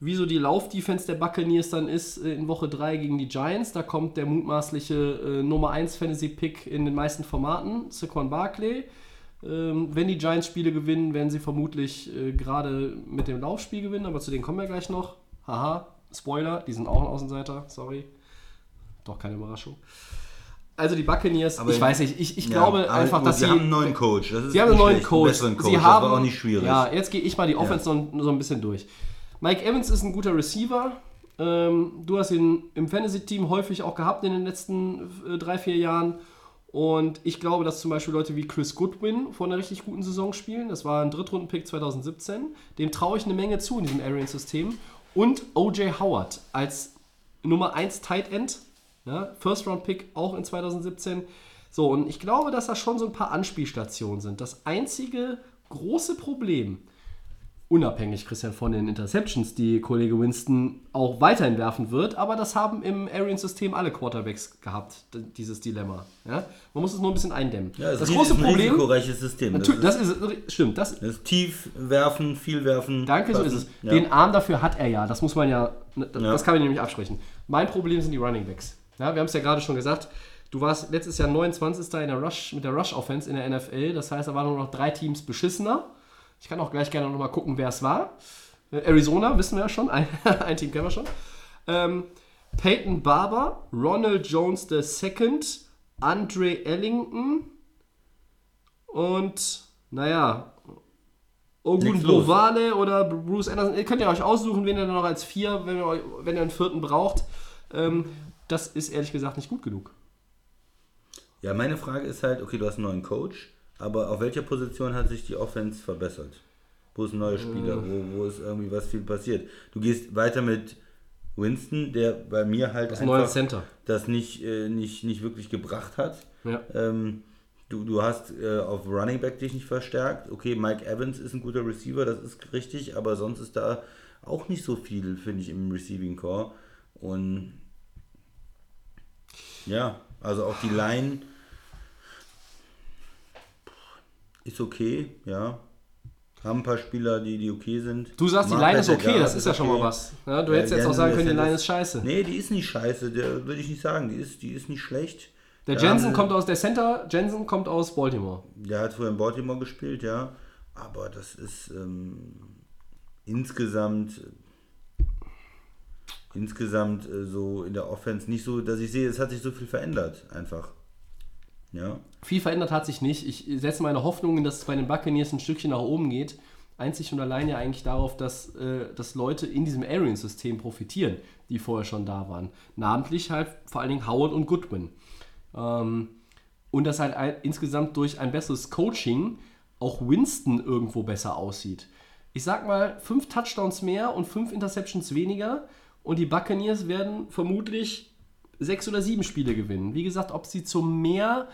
wie die Laufdefense der Buccaneers dann ist äh, in Woche 3 gegen die Giants. Da kommt der mutmaßliche äh, Nummer 1 Fantasy-Pick in den meisten Formaten, Saquon Barkley. Ähm, wenn die Giants Spiele gewinnen, werden sie vermutlich äh, gerade mit dem Laufspiel gewinnen, aber zu denen kommen wir gleich noch. Haha, Spoiler, die sind auch ein Außenseiter, sorry. Doch keine Überraschung. Also die Buccaneers, Aber ich weiß nicht, ich, ich Ja, glaube einfach, dass sie sie... haben einen neuen Coach. Das ist Sie haben einen neuen Coach. besseren Coach. Sie das haben, war auch nicht schwierig. Ja, jetzt gehe ich mal die Offense so, so ein bisschen durch. Mike Evans ist ein guter Receiver. Ähm, du hast ihn im Fantasy-Team häufig auch gehabt in den letzten äh, drei, vier Jahren. Und ich glaube, dass zum Beispiel Leute wie Chris Goodwin vor einer richtig guten Saison spielen. Das war ein Drittrunden-Pick 2017. Dem traue ich eine Menge zu in diesem Arians-System. Und O.J. Howard als Nummer 1 Tight End. Ja, First-Round-Pick auch in 2017. So, und ich glaube, dass da schon so ein paar Anspielstationen sind. Das einzige große Problem, unabhängig, Christian, von den Interceptions, die Kollege Winston auch weiterhin werfen wird, aber das haben im Arians-System alle Quarterbacks gehabt, dieses Dilemma. Ja? Man muss es nur ein bisschen eindämmen. Ja, das ist große ein Problem, risikoreiches System. Das ist, das ist, stimmt, das, das ist tief werfen, viel werfen. Danke, so ist passen. es. Ja. Den Arm dafür hat er ja. Das muss man ja, ne, das, Ja. das kann man nämlich absprechen. Mein Problem sind die Running Backs. Ja, wir haben es ja gerade schon gesagt. Du warst letztes Jahr 29. In der Rush, mit der Rush-Offense in der NFL. Das heißt, da waren nur noch drei Teams beschissener. Ich kann auch gleich gerne noch mal gucken, wer es war. Äh, Arizona, wissen wir ja schon. Ein, ein Team kennen wir schon. Ähm, Peyton Barber, Ronald Jones II, Andre Ellington und, naja, Ogun. Bovale oder Bruce Anderson. Ihr könnt ja euch aussuchen, wen ihr dann noch als vier, wenn ihr, wenn ihr einen vierten braucht. Ähm, das ist ehrlich gesagt nicht gut genug. ja, meine Frage ist halt, okay, du hast einen neuen Coach, aber auf welcher Position hat sich die Offense verbessert? Wo ist ein neuer Spieler? Äh. Wo, wo ist irgendwie was viel passiert? Du gehst weiter mit Winston, der bei mir halt Das neue Center. das nicht, äh, nicht, nicht wirklich gebracht hat. Ja. Ähm, du, du hast äh, auf Running Back dich nicht verstärkt. Okay, Mike Evans ist ein guter Receiver, das ist richtig, aber sonst ist da auch nicht so viel, finde ich, im Receiving Core. Und ja, also auch die Line ist okay, ja. Haben ein paar Spieler, die, die okay sind. Du sagst, die Mark Line ist okay, das ist ja schon mal was. Ja, du Ja, hättest jetzt auch sagen können, die ja Line ist scheiße. Nee, die ist nicht scheiße, der würde ich nicht sagen. Die ist, die ist nicht schlecht. Der Da Jensen sie- kommt aus der Center, Jensen kommt aus Baltimore. Der hat früher in Baltimore gespielt, ja. Aber das ist ähm, insgesamt insgesamt äh, so in der Offense nicht so, dass ich sehe, es hat sich so viel verändert, einfach. Ja. Viel verändert hat sich nicht. Ich setze meine Hoffnungen, dass es bei den Buccaneers ein Stückchen nach oben geht. Einzig und allein ja eigentlich darauf, dass, äh, dass Leute in diesem Arians-System profitieren, die vorher schon da waren. Namentlich halt vor allen Dingen Howard und Goodwin. Ähm, und dass halt insgesamt durch ein besseres Coaching auch Winston irgendwo besser aussieht. Ich sag mal, fünf Touchdowns mehr und fünf Interceptions weniger und die Buccaneers werden vermutlich sechs oder sieben Spiele gewinnen. Wie gesagt, ob sie zu mehr,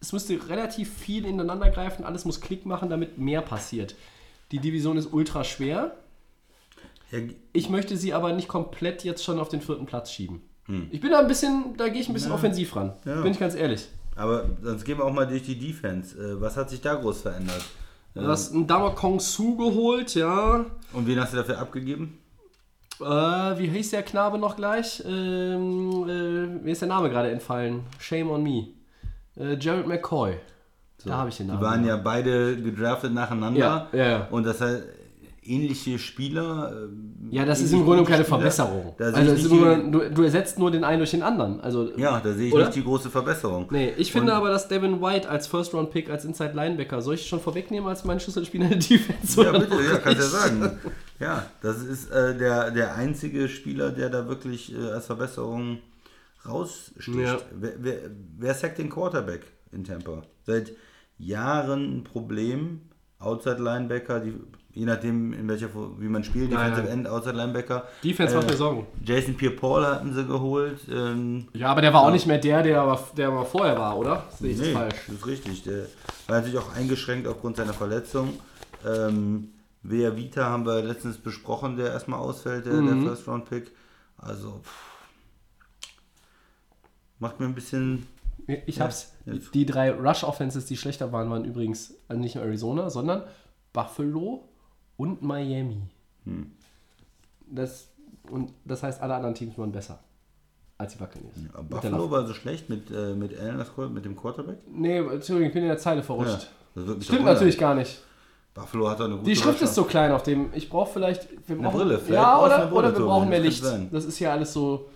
es müsste relativ viel ineinander greifen, alles muss Klick machen, damit mehr passiert. Die Division ist ultra schwer. ja Ich möchte sie aber nicht komplett jetzt schon auf den vierten Platz schieben. Ich bin da ein bisschen, da gehe ich ein bisschen offensiv ran. Ja. Bin ich ganz ehrlich. aber sonst gehen wir auch mal durch die Defense. Äh, was hat sich da groß verändert? Du hast einen Dama Kong Su geholt, ja. Und wen hast du dafür abgegeben? Äh, wie hieß der Knabe noch gleich? Ähm, äh, mir ist der Name gerade entfallen. Shame on me. Äh, Jared McCoy. da habe ich den Namen. Die waren ja beide gedraftet nacheinander. Ja, ja, ja. Und das heißt, ähnliche Spieler. ähm, Ja, das ist im Grunde keine Spieler. Verbesserung. Also ist Grunde, du, du ersetzt nur den einen durch den anderen. Also, Ja, da sehe ich Oder? nicht die große Verbesserung. Nee, ich finde Und- aber, dass Devin White als First-Round-Pick, als Inside-Linebacker, soll ich schon vorwegnehmen als mein Schlüsselspieler in der Defense? Ja, bitte, ja, kannst ja sagen. Ja, das ist äh, der, der einzige Spieler, der da wirklich äh, als Verbesserung raussticht. Ja. Wer, wer, wer sackt den Quarterback in Tampa? Seit Jahren ein Problem. Outside Linebacker, die, je nachdem, in welcher, wie man spielt, Ja, Defensive ja. End, Outside Linebacker. Defense macht Äh, mir Sorgen. Jason Pierre-Paul hatten sie geholt. Ähm, Ja, aber der war auch nicht mehr der, der aber, der aber vorher war, oder? Sehe ich das nee, falsch? das ist richtig. Der war natürlich auch eingeschränkt aufgrund seiner Verletzung. Ähm, Vea Vita haben wir letztens besprochen, der erstmal ausfällt, der, Mhm. der First-Round-Pick. Also, pff, macht mir ein bisschen. Ich hab's. Die drei Rush-Offenses, die schlechter waren, waren übrigens also nicht nur Arizona, sondern Buffalo und Miami. Hm. Das, und das heißt, alle anderen Teams waren besser als die Buccaneers. Ja, Buffalo war so schlecht mit, äh, mit Allen, mit dem Quarterback. Nee, Entschuldigung, ich bin in der Zeile verrutscht. mich Stimmt natürlich gar nicht. Buffalo hat eine gute Die Schrift ist so klein auf dem. Ich brauche vielleicht. Wir brauchen, Brille, vielleicht Ja, oder, eine Brille, oder wir brauchen mehr Licht. sein. Das ist ja alles so.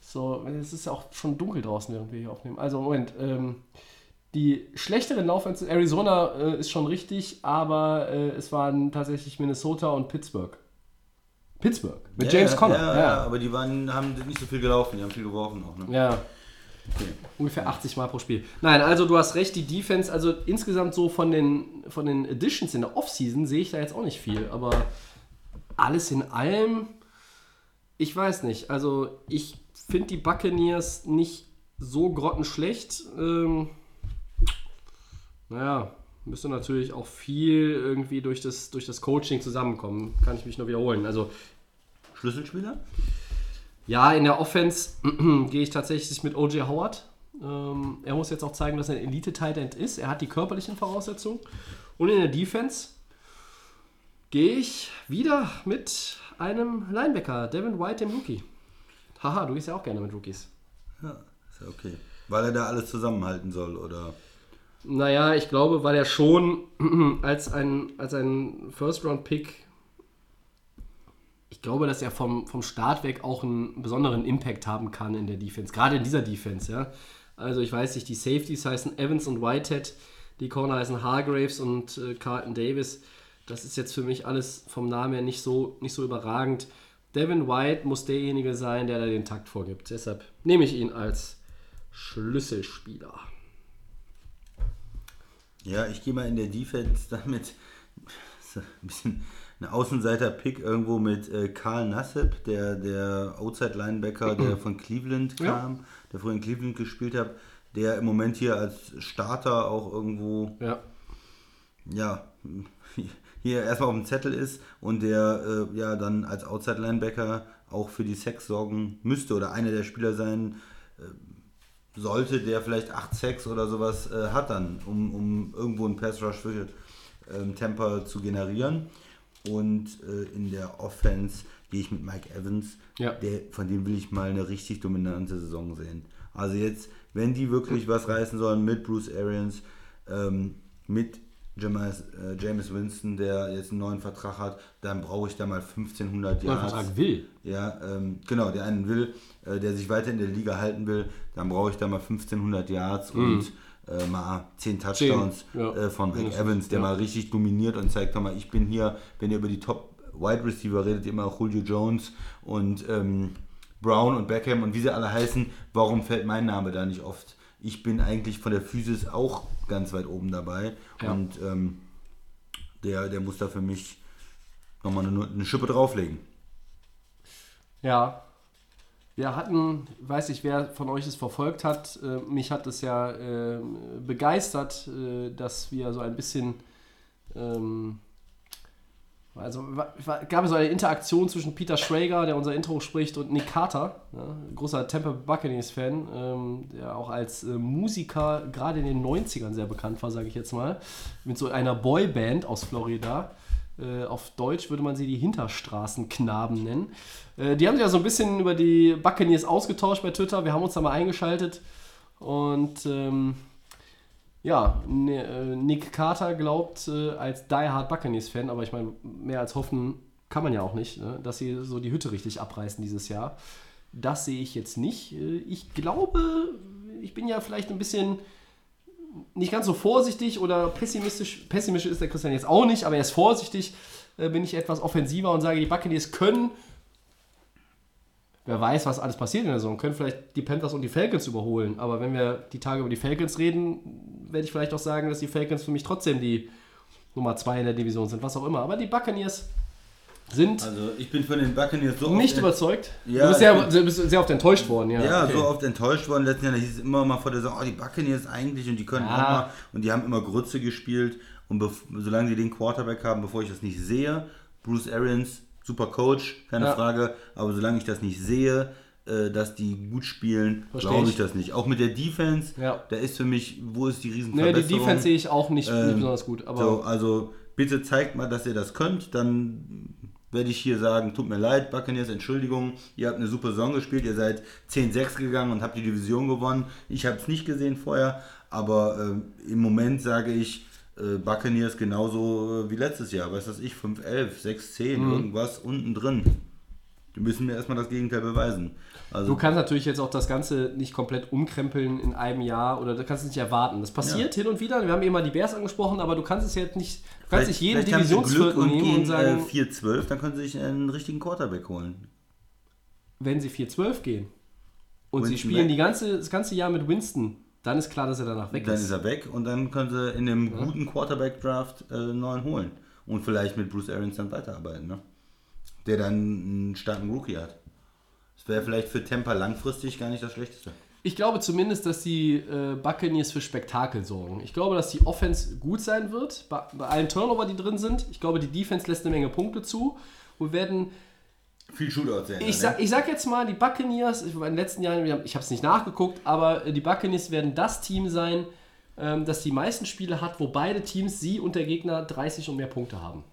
So, es ist ja auch schon dunkel draußen, während wir hier aufnehmen. Also, Moment. Ähm, die schlechteren Laufens Arizona äh, ist schon richtig, aber äh, es waren tatsächlich Minnesota und Pittsburgh. Pittsburgh mit Ja, James ja, Conner. Ja, ja, aber die waren, haben nicht so viel gelaufen, die haben viel geworfen auch. Ne? Ja. Ungefähr 80 Mal pro Spiel. Nein, also du hast recht, die Defense, also insgesamt so von den, von den Additions in der Offseason sehe ich da jetzt auch nicht viel, aber alles in allem, ich weiß nicht. Also ich finde die Buccaneers nicht so grottenschlecht. Ähm, naja, müsste natürlich auch viel irgendwie durch das, durch das Coaching zusammenkommen. Kann ich mich nur wiederholen. Also Schlüsselspieler? ja, in der Offense gehe ich tatsächlich mit O.J. Howard. Ähm, er muss jetzt auch zeigen, dass er ein Elite-Tight End ist. Er hat die körperlichen Voraussetzungen. Und in der Defense gehe ich wieder mit einem Linebacker, Devin White, dem Rookie. Haha, du gehst ja auch gerne mit Rookies. Ja, ist ja okay. Weil er da alles zusammenhalten soll, oder? Naja, ich glaube, weil er schon als ein, als ein First-Round-Pick, ich glaube, dass er vom, vom Start weg auch einen besonderen Impact haben kann in der Defense, gerade in dieser Defense, ja. Also ich weiß nicht, die Safeties heißen Evans und Whitehead, die Corner heißen Hargraves und äh, Carlton Davis. Das ist jetzt für mich alles vom Namen her nicht so, nicht so überragend. Devin White muss derjenige sein, der da den Takt vorgibt. Deshalb nehme ich ihn als Schlüsselspieler. Ja, ich gehe mal in der Defense damit so ein bisschen ein Außenseiter-Pick irgendwo mit äh, Karl Nassib, der, der Outside-Linebacker, der von Cleveland Ja. kam, der früher in Cleveland gespielt hat, der im Moment hier als Starter auch irgendwo Ja. ja, hier erstmal auf dem Zettel ist und der äh, ja dann als Outside-Linebacker auch für die Sex sorgen müsste oder einer der Spieler sein äh, sollte, der vielleicht 8 Sex oder sowas äh, hat dann, um, um irgendwo einen Pass-Rush für ähm, Tampa zu generieren. Und äh, in der Offense gehe ich mit Mike Evans, Ja. der, von dem will ich mal eine richtig dominante Saison sehen. Also jetzt, wenn die wirklich was reißen sollen mit Bruce Arians, ähm, mit James, äh, James Winston, der jetzt einen neuen Vertrag hat, dann brauche ich da mal 1500 Neuen Yards. Vertrag will. Ja, ähm, genau, der einen will, äh, der sich weiter in der Liga halten will, dann brauche ich da mal 1500 Yards und äh, mal 10 Touchdowns Mhm. ja. äh, von Mike Mindestens, Evans, der ja. mal richtig dominiert und zeigt, mal, ich bin hier, wenn ihr über die Top Wide Receiver redet, immer Julio Jones und ähm, Brown und Beckham und wie sie alle heißen, warum fällt mein Name da nicht oft? Ich bin eigentlich von der Physis auch ganz weit oben dabei Ja. und ähm, der, der muss da für mich nochmal eine, eine Schippe drauflegen. Ja. Wir hatten, weiß ich, wer von euch es verfolgt hat, äh, mich hat es ja äh, begeistert, äh, dass wir so ein bisschen, ähm, also gab es so eine Interaktion zwischen Peter Schrager, der unser Intro spricht, und Nick Carter, ja, großer Tampa Buccaneers-Fan, ähm, der auch als äh, Musiker gerade in den 90ern sehr bekannt war, sage ich jetzt mal, mit so einer Boyband aus Florida. Äh, auf Deutsch würde man sie die Hinterstraßenknaben nennen. Äh, die haben sich ja so ein bisschen über die Buccaneers ausgetauscht bei Twitter. Wir haben uns da mal eingeschaltet. Und ähm, ja, Ne- äh, Nick Carter glaubt äh, als Die Hard Buccaneers-Fan, aber ich meine, mehr als hoffen kann man ja auch nicht, ne, dass sie so die Hütte richtig abreißen dieses Jahr. Das sehe ich jetzt nicht. Äh, Ich glaube, ich bin ja vielleicht ein bisschen nicht ganz so vorsichtig oder pessimistisch. Pessimistisch ist der Christian jetzt auch nicht, aber er ist vorsichtig. Bin ich etwas offensiver und sage, die Buccaneers können, wer weiß, was alles passiert in der Saison, können vielleicht die Panthers und die Falcons überholen. Aber wenn wir die Tage über die Falcons reden, werde ich vielleicht auch sagen, dass die Falcons für mich trotzdem die Nummer 2 in der Division sind, was auch immer. Aber die Buccaneers sind Also ich bin von den Buccaneers so nicht überzeugt. Ja, du bist sehr, bist sehr oft enttäuscht worden. Ja, ja, okay. so oft enttäuscht worden. Letzten Jahr hieß es immer mal vor der Saison, oh, die Buccaneers eigentlich und die können Ja. auch mal und die haben immer Grütze gespielt und solange die den Quarterback haben, bevor ich das nicht sehe, Bruce Arians, super Coach, keine Ja. Frage, aber solange ich das nicht sehe, äh, dass die gut spielen, glaube ich ich. das nicht. Auch mit der Defense, Ja. da ist für mich, wo ist die Nee, Riesenverbesserung? die Defense sehe ich auch nicht, nicht Ähm, besonders gut. Aber so, also bitte zeigt mal, dass ihr das könnt, dann werde ich hier sagen, tut mir leid, Buccaneers, Entschuldigung, ihr habt eine super Saison gespielt, ihr seid 10-6 gegangen und habt die Division gewonnen. Ich habe es nicht gesehen vorher, aber ähm, im Moment sage ich, äh, Buccaneers genauso äh, wie letztes Jahr. Was weiß ich, 5, 11, 6, 10, Mhm. irgendwas unten drin. Die müssen mir erstmal das Gegenteil beweisen. Also, Du kannst natürlich jetzt auch das Ganze nicht komplett umkrempeln in einem Jahr oder du kannst es nicht erwarten. Das passiert hin und wieder. Wir haben eben mal die Bears angesprochen, aber du kannst es jetzt nicht, du kannst nicht jeden sie Divisionsviertel und nehmen gehen und sagen, äh, 4-12, dann können sie sich einen richtigen Quarterback holen. wenn sie 4-12 gehen und sie Winston spielen weg. die ganze, das ganze Jahr mit Winston, dann ist klar, dass er danach weg Dann ist. ist er weg und dann können sie in einem guten Quarterback-Draft äh, einen neuen holen. Und vielleicht mit Bruce Arians dann weiterarbeiten, ne? Der dann einen starken Rookie hat. Das wäre vielleicht für Tampa langfristig gar nicht das Schlechteste. Ich glaube zumindest, dass die äh, Buccaneers für Spektakel sorgen. Ich glaube, dass die Offense gut sein wird, bei, bei allen Turnover, die drin sind. Ich glaube, die Defense lässt eine Menge Punkte zu. Wir werden Viel Shootout sehen. Ich sag, ich sag jetzt mal, die Buccaneers, ich, in den letzten Jahren, ich habe es nicht nachgeguckt, aber äh, die Buccaneers werden das Team sein, ähm, das die meisten Spiele hat, wo beide Teams, sie und der Gegner, 30 und mehr Punkte haben.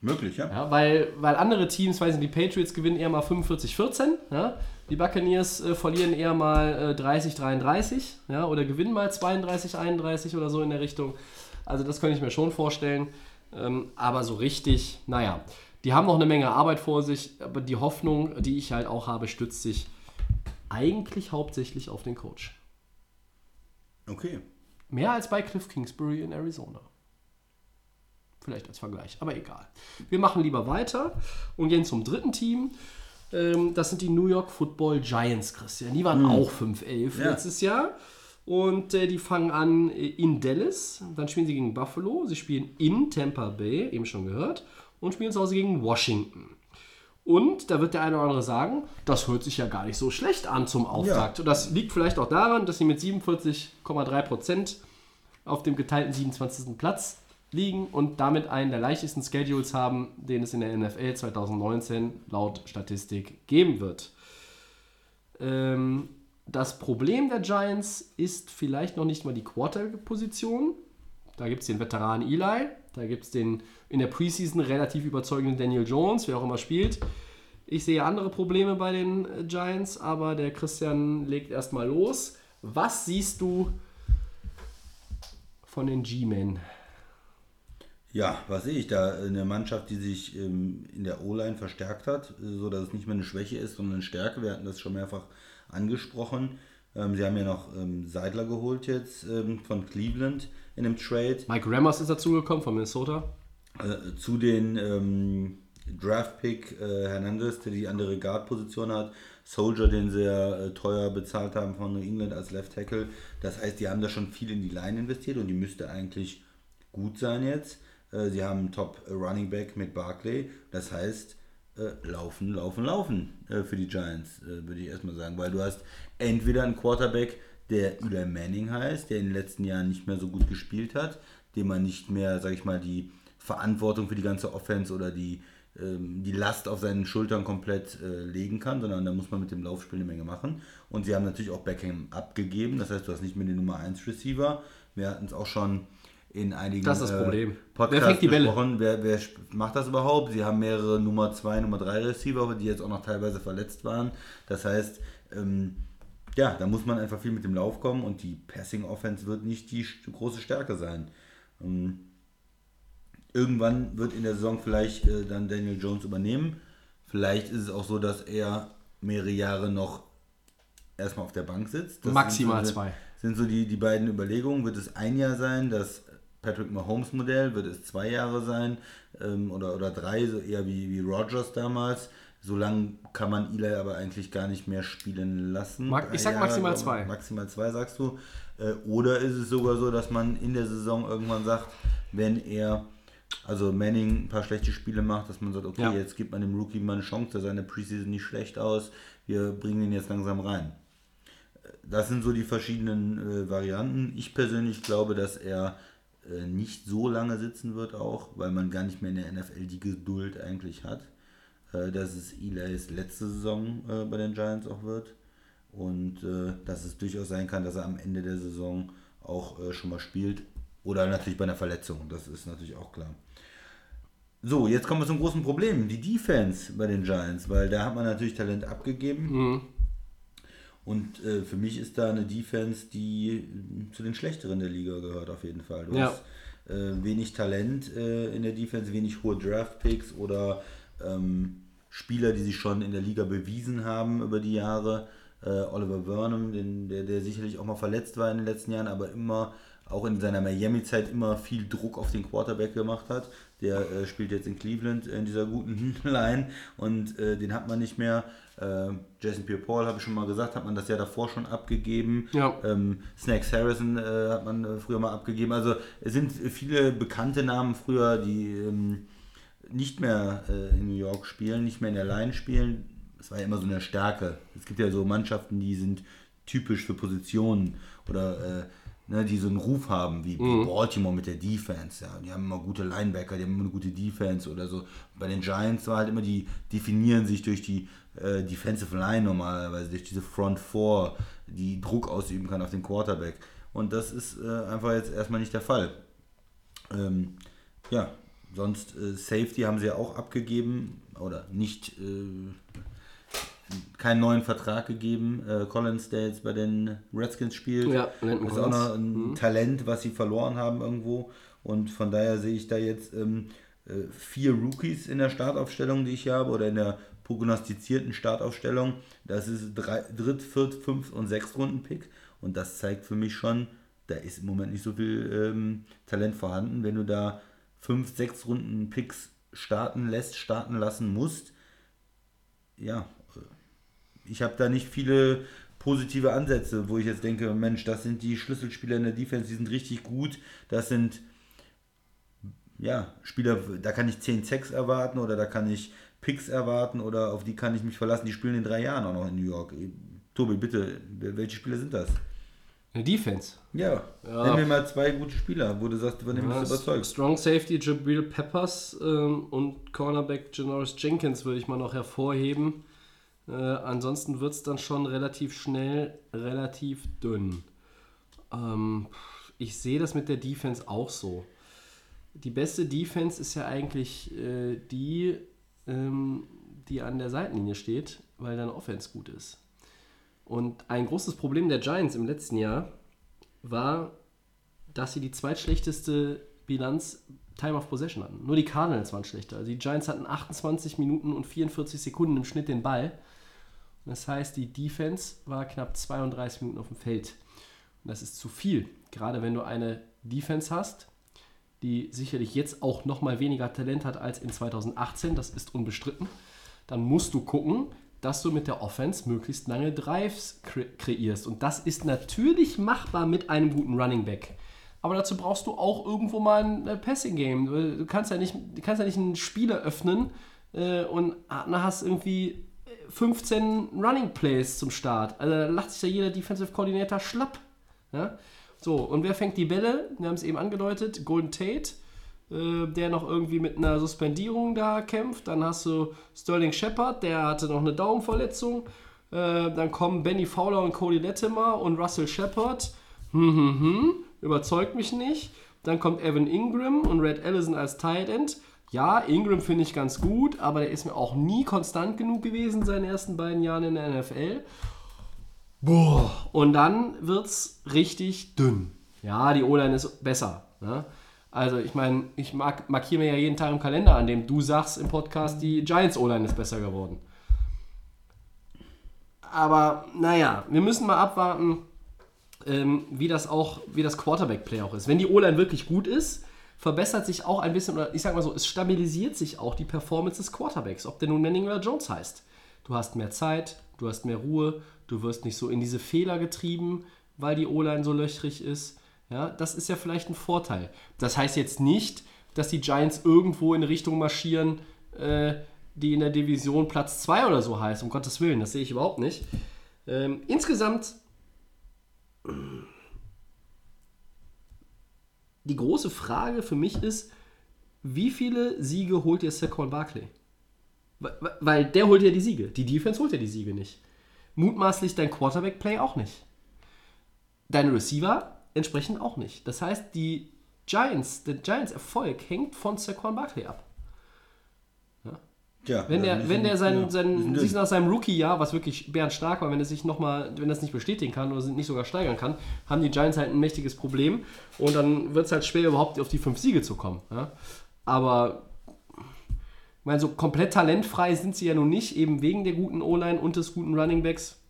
Möglich, ja. Ja, weil, weil andere Teams, weiß nicht, die Patriots gewinnen eher mal 45-14, ja? die Buccaneers äh, verlieren eher mal äh, 30-33 ja? oder gewinnen mal 32-31 oder so in der Richtung. Also das könnte ich mir schon vorstellen. Ähm, aber so richtig, naja, die haben noch eine Menge Arbeit vor sich, aber die Hoffnung, die ich halt auch habe, stützt sich eigentlich hauptsächlich auf den Coach. Okay. Mehr als bei Cliff Kingsbury in Arizona. Vielleicht als Vergleich, aber egal. Wir machen lieber weiter und gehen zum dritten Team. Ähm, das sind die New York Football Giants, Christian. Die waren auch 5-11 Ja. letztes Jahr. Und äh, die fangen an äh, in Dallas, dann spielen sie gegen Buffalo, sie spielen in Tampa Bay, eben schon gehört, und spielen zu Hause gegen Washington. Und da wird der eine oder andere sagen, das hört sich ja gar nicht so schlecht an zum Auftakt. Und das liegt vielleicht auch daran, dass sie mit 47,3 Prozent auf dem geteilten 27. Platz liegen und damit einen der leichtesten Schedules haben, den es in der NFL 2019 laut Statistik geben wird. Ähm, das Problem der Giants ist vielleicht noch nicht mal die Quarterback-Position. Da gibt es den Veteran Eli, da gibt es den in der Preseason relativ überzeugenden Daniel Jones, wer auch immer spielt. Ich sehe andere Probleme bei den äh, Giants, aber der Christian legt erstmal los. Was siehst du von den G-Men? Ja, was sehe ich da? Eine Mannschaft, die sich ähm, in der O-Line verstärkt hat, äh, so dass es nicht mehr eine Schwäche ist, sondern eine Stärke. Wir hatten das schon mehrfach angesprochen. Ähm, sie haben ja noch ähm, Seidler geholt jetzt ähm, von Cleveland in einem Trade. Mike Rammers ist dazugekommen von Minnesota. Äh, zu den ähm, Draft-Pick äh, Hernandez, der die andere Guard-Position hat. Soldier, den sie ja äh, teuer bezahlt haben von New England als Left Tackle. Das heißt, die haben da schon viel in die Line investiert und die müsste eigentlich gut sein jetzt. Äh, sie haben einen Top Running Back mit Barclay. Das heißt, äh, laufen, laufen, laufen für die Giants, würde ich erstmal sagen. Weil du hast entweder einen Quarterback, der Eli Manning heißt, der in den letzten Jahren nicht mehr so gut gespielt hat, dem man nicht mehr, sag ich mal, die Verantwortung für die ganze Offense oder die, ähm, die Last auf seinen Schultern komplett äh, legen kann, sondern da muss man mit dem Laufspiel eine Menge machen. Und sie haben natürlich auch Beckham abgegeben, das heißt, du hast nicht mehr den Nummer 1 Receiver. Wir hatten es auch schon in einigen Das ist das äh, Problem. Podcasts besprochen, wer, wer macht das überhaupt? Sie haben mehrere Nummer 2, Nummer 3 Receiver, die jetzt auch noch teilweise verletzt waren. Das heißt, ähm, ja, da muss man einfach viel mit dem Lauf kommen und die Passing Offense wird nicht die große Stärke sein. Ähm, irgendwann wird in der Saison vielleicht äh, dann Daniel Jones übernehmen. Vielleicht ist es auch so, dass er mehrere Jahre noch erstmal auf der Bank sitzt. Das Maximal sind so, zwei. Sind so die, die beiden Überlegungen. Wird es ein Jahr sein, das Patrick Mahomes Modell? Wird es zwei Jahre sein ähm, oder, oder drei, so eher wie, wie Rogers damals? So lange kann man Eli aber eigentlich gar nicht mehr spielen lassen. Mag- ich sag maximal aber zwei. Maximal zwei, sagst du. Äh, Oder ist es sogar so, dass man in der Saison irgendwann sagt, wenn er, also Manning ein paar schlechte Spiele macht, dass man sagt, okay, Ja. jetzt gibt man dem Rookie mal eine Chance, da sah eine Preseason nicht schlecht aus, wir bringen ihn jetzt langsam rein. Das sind so die verschiedenen äh, Varianten. Ich persönlich glaube, dass er äh, nicht so lange sitzen wird auch, weil man gar nicht mehr in der NFL die Geduld eigentlich hat. Äh, dass es Eli's letzte Saison äh, bei den Giants auch wird. Und äh, dass es durchaus sein kann, dass er am Ende der Saison auch äh, schon mal spielt. Oder natürlich bei einer Verletzung, das ist natürlich auch klar. So, jetzt kommen wir zum großen Problem, die Defense bei den Giants, weil da hat man natürlich Talent abgegeben. Und äh, für mich ist da eine Defense, die äh, zu den schlechteren der Liga gehört, auf jeden Fall. Du Ja. hast äh, wenig Talent äh, in der Defense, wenig hohe Draft-Picks oder ähm, Spieler, die sich schon in der Liga bewiesen haben über die Jahre. Äh, Oliver Burnham, den, der, der sicherlich auch mal verletzt war in den letzten Jahren, aber immer auch in seiner Miami-Zeit immer viel Druck auf den Quarterback gemacht hat. Der äh, spielt jetzt in Cleveland in dieser guten Line und äh, den hat man nicht mehr. Äh, Jason Pierre-Paul, habe ich schon mal gesagt, hat man das Jahr davor schon abgegeben. Ja. Ähm, Snacks Harrison äh, hat man äh, früher mal abgegeben. Also es sind viele bekannte Namen früher, die ähm, nicht mehr äh, in New York spielen, nicht mehr in der Line spielen. Das war ja immer so eine Stärke. Es gibt ja so Mannschaften, die sind typisch für Positionen oder äh, ne, die so einen Ruf haben, wie, wie Baltimore mit der Defense. Ja. Die haben immer gute Linebacker, die haben immer eine gute Defense oder so. Bei den Giants war halt immer, die definieren sich durch die äh, Defensive Line normalerweise, durch diese Front Four, die Druck ausüben kann auf den Quarterback. Und das ist äh, einfach jetzt erstmal nicht der Fall. Ähm, ja, sonst äh, Safety haben sie ja auch abgegeben oder nicht äh, keinen neuen Vertrag gegeben. Äh, Collins, der jetzt bei den Redskins spielt, Ja, ist auch noch ein Talent, was sie verloren haben irgendwo. Und von daher sehe ich da jetzt ähm, äh, vier Rookies in der Startaufstellung, die ich habe, oder in der prognostizierten Startaufstellung. Das ist drei, Dritt-, Viert-, Fünft- und Sechstrunden-Pick. Und das zeigt für mich schon, da ist im Moment nicht so viel ähm, Talent vorhanden. Wenn du da fünf, sechs Runden Picks starten lässt, starten lassen musst, ja, ich habe da nicht viele positive Ansätze, wo ich jetzt denke, Mensch, das sind die Schlüsselspieler in der Defense, die sind richtig gut. Das sind ja Spieler, da kann ich 10 Sacks erwarten oder da kann ich Picks erwarten oder auf die kann ich mich verlassen. Die spielen in drei Jahren auch noch in New York. Tobi, bitte, welche Spieler sind das? Eine Defense. Ja, Ja. nenn mir mal zwei gute Spieler, wo du sagst, von denen Ja, bist du überzeugt. Strong Safety Jabril Peppers ähm, und Cornerback Janoris Jenkins würde ich mal noch hervorheben. Äh, ansonsten wird es dann schon relativ schnell relativ dünn. Ähm, ich sehe das mit der Defense auch so. Die beste Defense ist ja eigentlich äh, die, ähm, die an der Seitenlinie steht, weil deine Offense gut ist. Und ein großes Problem der Giants im letzten Jahr war, dass sie die zweitschlechteste Bilanz Time of Possession hatten. Nur die Cardinals waren schlechter. Also die Giants hatten 28 Minuten und 44 Sekunden im Schnitt den Ball. Das heißt, die Defense war knapp 32 Minuten auf dem Feld. Und das ist zu viel. Gerade wenn du eine Defense hast, die sicherlich jetzt auch noch mal weniger Talent hat als in 2018, das ist unbestritten, dann musst du gucken, dass du mit der Offense möglichst lange Drives kre kreierst. Und das ist natürlich machbar mit einem guten Running Back. Aber dazu brauchst du auch irgendwo mal ein äh, Passing Game. Du kannst ja nicht, kannst ja nicht einen Spieler öffnen äh, und hast irgendwie 15 Running Plays zum Start. Also da lacht sich ja jeder Defensive Coordinator schlapp. Ja? So, und wer fängt die Bälle? Wir haben es eben angedeutet, Golden Tate, äh, der noch irgendwie mit einer Suspendierung da kämpft. Dann hast du Sterling Shepard, der hatte noch eine Daumenverletzung. Äh, dann kommen Benny Fowler und Cody Latimer und Russell Shepard. Hm, hm, hm, überzeugt mich nicht. Dann kommt Evan Ingram und Red Allison als Tight End. Ja, Ingram finde ich ganz gut, aber der ist mir auch nie konstant genug gewesen in seinen ersten beiden Jahren in der NFL. Boah. Und dann wird es richtig dünn. Ja, die O-Line ist besser. Ne? Also ich meine, ich mag, markiere mir ja jeden Tag im Kalender, an dem du sagst im Podcast, die Giants O-Line ist besser geworden. Aber naja, wir müssen mal abwarten, ähm, wie das auch, wie das Quarterback-Play auch ist. Wenn die O-Line wirklich gut ist, verbessert sich auch ein bisschen, oder ich sag mal so, es stabilisiert sich auch die Performance des Quarterbacks, ob der nun Manning oder Jones heißt. Du hast mehr Zeit, du hast mehr Ruhe, du wirst nicht so in diese Fehler getrieben, weil die O-Line so löchrig ist. Ja, das ist ja vielleicht ein Vorteil. Das heißt jetzt nicht, dass die Giants irgendwo in Richtung marschieren, äh, die in der Division Platz 2 oder so heißt, um Gottes Willen, das sehe ich überhaupt nicht. Ähm, insgesamt die große Frage für mich ist, wie viele Siege holt dir Saquon Barkley? Weil- der holt ja die Siege. Die Defense holt ja die Siege nicht. Mutmaßlich dein Quarterback-Play auch nicht. Deine Receiver entsprechend auch nicht. Das heißt, die Giants, der Giants Erfolg hängt von Saquon Barkley ab. Ja? Wenn das der, wenn der sein, sein, sich nach seinem Rookie-Jahr, was wirklich bärenstark war, wenn er sich noch mal, wenn er es nicht bestätigen kann oder nicht sogar steigern kann, haben die Giants halt ein mächtiges Problem und dann wird es halt schwer, überhaupt auf die fünf Siege zu kommen. Ja? Aber ich meine, so komplett talentfrei sind sie ja nun nicht, eben wegen der guten O-Line und des guten Running Backs.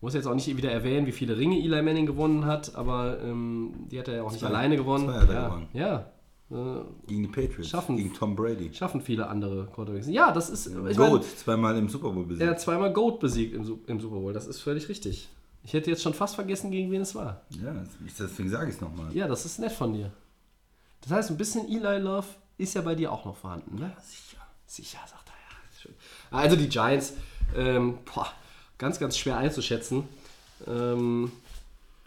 Muss jetzt auch nicht wieder erwähnen, wie viele Ringe Eli Manning gewonnen hat, aber ähm, die hat er ja auch nicht Zwei. alleine gewonnen. Zwei hat er ja, gewonnen. ja. Äh, Gegen die Patriots. Schaffen. Gegen Tom Brady. schaffen viele andere Quarterbacks. Ja, das ist. Ich mein, Goat, zweimal im Super Bowl er besiegt. hat zweimal Goat besiegt im, im Super Bowl. Das ist völlig richtig. Ich hätte jetzt schon fast vergessen, gegen wen es war. Ja, deswegen sage ich es nochmal. Ja, das ist nett von dir. Das heißt, ein bisschen Eli Love ist ja bei dir auch noch vorhanden, ne? Sicher. Sicher, sagt er ja. Also die Giants, ähm, boah, ganz, ganz schwer einzuschätzen. Ähm,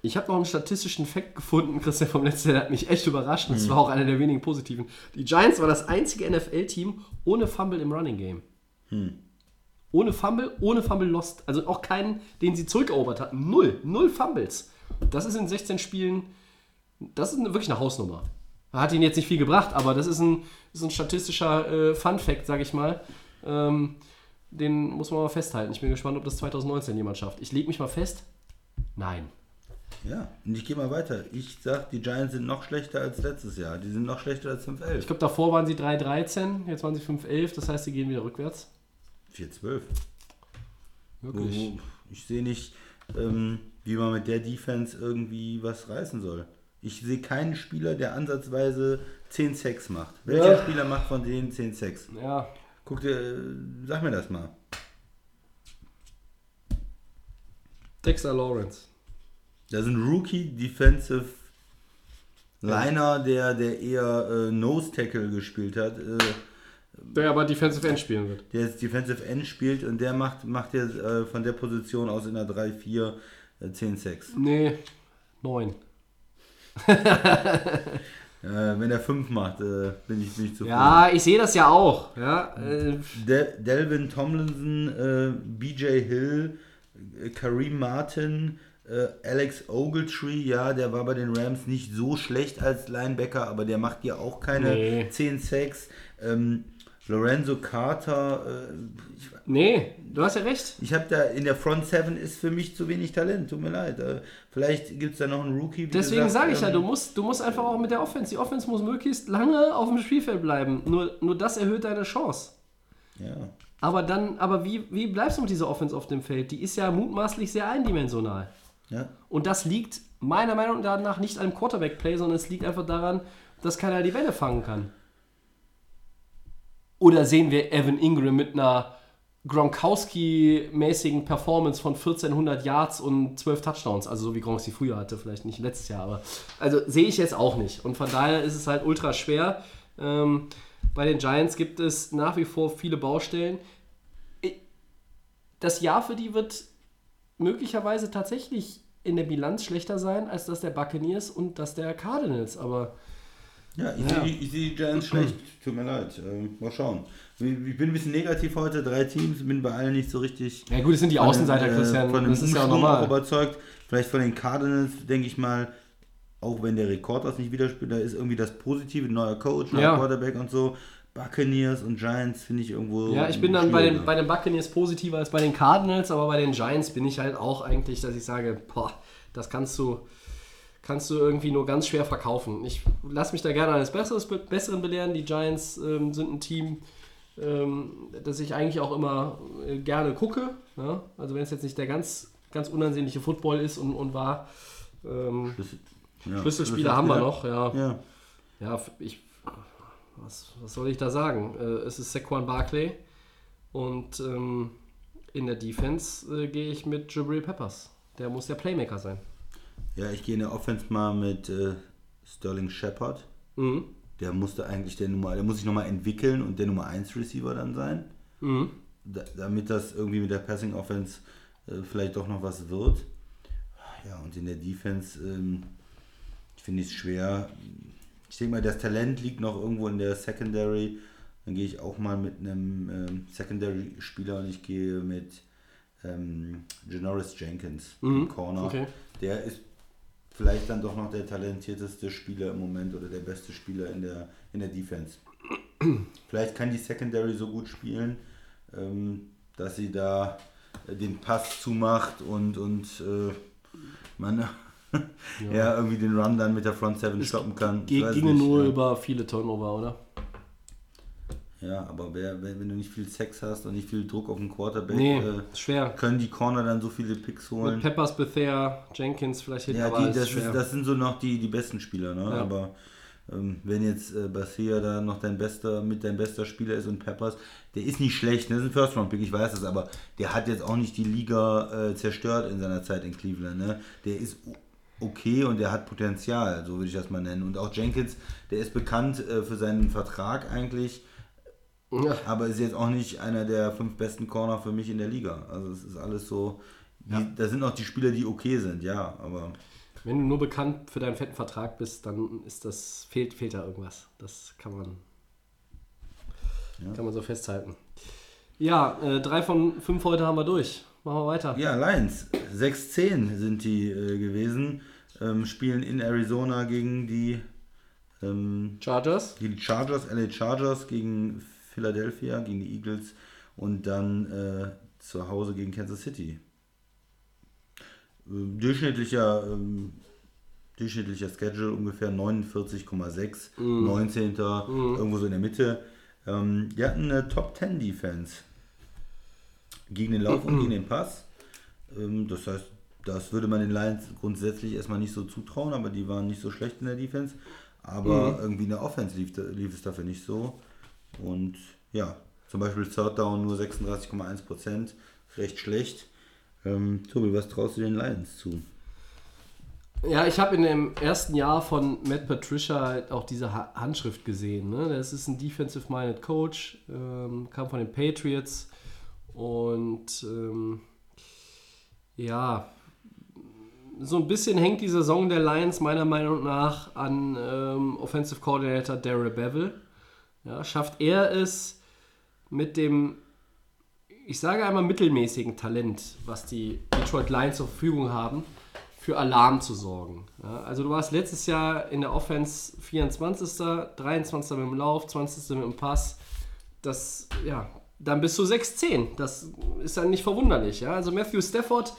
ich habe noch einen statistischen Fakt gefunden, Christian vom letzten Jahr, der hat mich echt überrascht. Und das war auch einer der wenigen positiven. Die Giants war das einzige NFL-Team ohne Fumble im Running Game. Ohne Fumble, ohne Fumble Lost. Also auch keinen, den sie zurückerobert hatten. Null. Null Fumbles. Das ist in 16 Spielen, das ist wirklich eine Hausnummer. Hat ihn jetzt nicht viel gebracht, aber das ist ein, ist ein statistischer äh, Fun-Fact, sag ich mal. Ähm, den muss man mal festhalten. Ich bin gespannt, ob das 2019 jemand schafft. Ich lege mich mal fest. Nein. Ja, und ich gehe mal weiter. Ich sag, die Giants sind noch schlechter als letztes Jahr. Die sind noch schlechter als 5-11. Ich glaube, davor waren sie 3-13, jetzt waren sie 5-11, das heißt, sie gehen wieder rückwärts. 4-12. Wirklich. Wo- Ich sehe nicht, ähm, wie man mit der Defense irgendwie was reißen soll. Ich sehe keinen Spieler, der ansatzweise 10 Sacks macht. Welcher Ja. Spieler macht von denen 10 Sacks? Ja, Guck dir, sag mir das mal. Dexter Lawrence. Da ist ein Rookie Defensive Liner, der, der eher äh, Nose Tackle gespielt hat, äh, Der aber Defensive End spielen wird. der jetzt Defensive End spielt und der macht, macht jetzt äh, von der Position aus in der 3-4 äh, 10 Sacks. Nee, 9. Äh, wenn er 5 macht, äh, bin ich nicht zufrieden. Ja, ich sehe das ja auch. Ja, äh, De Delvin Tomlinson, BJ Hill, Kareem Martin, äh, Alex Ogletree, ja, der war bei den Rams nicht so schlecht als Linebacker, aber der macht ja auch keine Nee. 10 Sacks. Ähm, Lorenzo Carter, äh, ich, nee, du hast ja recht. ich habe da in der Front 7 ist für mich zu wenig Talent, tut mir leid. Äh, vielleicht gibt es da noch einen Rookie. Deswegen sage ich ja, ähm, du musst, du musst einfach auch mit der Offense. Die Offense muss möglichst lange auf dem Spielfeld bleiben. Nur, nur das erhöht deine Chance. Ja. Aber dann, aber wie, wie bleibst du mit dieser Offense auf dem Feld? Die ist ja mutmaßlich sehr eindimensional. Ja. Und das liegt meiner Meinung nach nicht an dem Quarterback-Play, sondern es liegt einfach daran, dass keiner die Bälle fangen kann. Oder sehen wir Evan Ingram mit einer Gronkowski-mäßigen Performance von 1400 Yards und 12 Touchdowns, also so wie Gronk sie früher hatte, vielleicht nicht letztes Jahr, aber also sehe ich jetzt auch nicht. Und von daher ist es halt ultra schwer. Ähm, bei den Giants gibt es nach wie vor viele Baustellen. Das Jahr für die wird möglicherweise tatsächlich in der Bilanz schlechter sein als das der Buccaneers und das der Cardinals, aber Ja, ich Ja. sehe die Giants schlecht. Tut mir leid. Ähm, mal schauen. Ich bin ein bisschen negativ heute. Drei Teams, bin bei allen nicht so richtig. ja gut, es sind die Außenseiter, dem, äh, Christian, Von dem das ist ja auch normal. auch überzeugt. Vielleicht von den Cardinals, denke ich mal, auch wenn der Rekord das nicht widerspiegelt, da ist irgendwie das Positive, neuer Coach, neuer Ja. Quarterback und so. Buccaneers und Giants finde ich irgendwo. Ja, ich bin dann bei den, schwieriger. bei den Buccaneers positiver als bei den Cardinals, aber bei den Giants bin ich halt auch eigentlich, dass ich sage, boah, das kannst du, kannst du irgendwie nur ganz schwer verkaufen. Ich lasse mich da gerne eines Besseres, Besseren belehren. Die Giants ähm, sind ein Team, ähm, das ich eigentlich auch immer äh, gerne gucke. Ne? Also wenn es jetzt nicht der ganz, ganz unansehnliche Football ist und, und war. Ähm, Schlüssel, ja, Schlüsselspieler haben wir noch, ja. Ja. Ja, ich. Was, was soll ich da sagen? Äh, es ist Saquon Barkley und ähm, in der Defense äh, gehe ich mit Jabril Peppers. Der muss der Playmaker sein. ja, ich gehe in der Offense mal mit äh, Sterling Shepard. Mhm. Der musste eigentlich der Nummer, der muss sich nochmal entwickeln und der Nummer 1 Receiver dann sein. Mhm. da, damit das irgendwie mit der Passing Offense äh, vielleicht doch noch was wird. Ja, und in der Defense ähm, finde ich es schwer. Ich denke mal, das Talent liegt noch irgendwo in der Secondary. Dann gehe ich auch mal mit einem ähm, Secondary-Spieler und ich gehe mit ähm, Janoris Jenkins im Corner. okay. Der ist vielleicht dann doch noch der talentierteste Spieler im Moment oder der beste Spieler in der, in der Defense. Vielleicht kann die Secondary so gut spielen, ähm, dass sie da äh, den Pass zumacht und, und äh, man ja. irgendwie den Run dann mit der Front Seven stoppen kann. Ge ginge nicht, nur ja. über viele Turnover, oder? Ja, aber wer, wer, wenn du nicht viel Sex hast und nicht viel Druck auf den Quarterback, Nee, äh, schwer. können die Corner dann so viele Picks Mit holen. Peppers, Bethea, Jenkins vielleicht hinten, Ja, die, das, ist, das sind so noch die, die besten Spieler, ne? Ja. Aber ähm, wenn jetzt äh, Basia da noch dein bester, mit dein bester Spieler ist und Peppers, der ist nicht schlecht, ne? das ist ein First-Round-Pick, ich weiß es, aber der hat jetzt auch nicht die Liga äh, zerstört in seiner Zeit in Cleveland, ne? Der ist okay und der hat Potenzial, so würde ich das mal nennen. Und auch Jenkins, der ist bekannt äh, für seinen Vertrag eigentlich, Ja. aber ist jetzt auch nicht einer der fünf besten Corner für mich in der Liga. Also es ist alles so, die, da sind auch die Spieler, die okay sind, ja, aber Wenn du nur bekannt für deinen fetten Vertrag bist, dann ist das, fehlt, fehlt da irgendwas. Das kann man, kann man so festhalten. Ja, äh, drei von fünf heute haben wir durch. Machen wir weiter. Ja, Lions. 6-10 sind die äh, gewesen. Ähm, spielen in Arizona gegen die, ähm, Chargers. gegen die Chargers, LA Chargers, gegen Philadelphia, gegen die Eagles und dann äh, zu Hause gegen Kansas City. Ähm, durchschnittlicher, ähm, durchschnittlicher Schedule ungefähr 49,6, 19. irgendwo so in der Mitte. Ähm, die hatten eine Top 10 Defense gegen den Lauf und gegen den Pass. Ähm, das heißt, das würde man den Lions grundsätzlich erstmal nicht so zutrauen, aber die waren nicht so schlecht in der Defense. Aber irgendwie in der Offense lief, lief es dafür nicht so. Und ja, zum Beispiel Third Down nur 36,1%, recht schlecht. Ähm, Tobi, was traust du den Lions zu? Ja, ich habe in dem ersten Jahr von Matt Patricia halt auch diese ha Handschrift gesehen. Ne? Das ist ein Defensive-Minded Coach, ähm, kam von den Patriots und ähm, ja, so ein bisschen hängt die Saison der Lions meiner Meinung nach an ähm, Offensive Coordinator Daryl Bevel. Ja, schafft er es mit dem, ich sage einmal mittelmäßigen Talent, was die Detroit Lions zur Verfügung haben, für Alarm zu sorgen. Ja, also du warst letztes Jahr in der Offense 24., 23. mit dem Lauf, 20. mit dem Pass. Das, ja, dann bist du 6-10. Das ist dann nicht verwunderlich. Ja? Also Matthew Stafford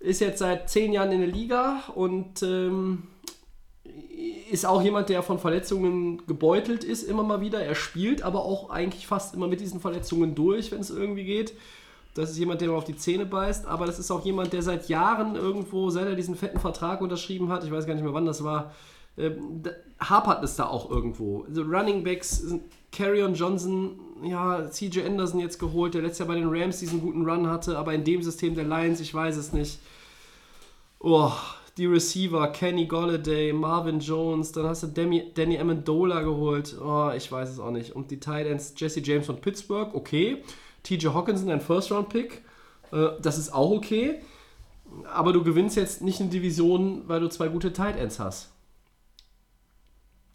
ist jetzt seit zehn Jahren in der Liga und ähm, ist auch jemand, der von Verletzungen gebeutelt ist, immer mal wieder. Er spielt aber auch eigentlich fast immer mit diesen Verletzungen durch, wenn es irgendwie geht. Das ist jemand, der mal auf die Zähne beißt, aber das ist auch jemand, der seit Jahren irgendwo, seit er diesen fetten Vertrag unterschrieben hat, ich weiß gar nicht mehr wann das war, da- hapert es da auch irgendwo. Also Running Backs Carrion Johnson, ja, CJ Anderson jetzt geholt, der letztes Jahr bei den Rams diesen guten Run hatte, aber in dem System der Lions, ich weiß es nicht. Oh, die Receiver, Kenny Golladay, Marvin Jones, dann hast du Demi, Danny Amendola geholt. Oh, ich weiß es auch nicht. Und die Tight Ends, Jesse James von Pittsburgh, okay. TJ Hawkinson, ein First-Round-Pick, äh, das ist auch okay. Aber du gewinnst jetzt nicht eine Division, weil du zwei gute Tight Ends hast.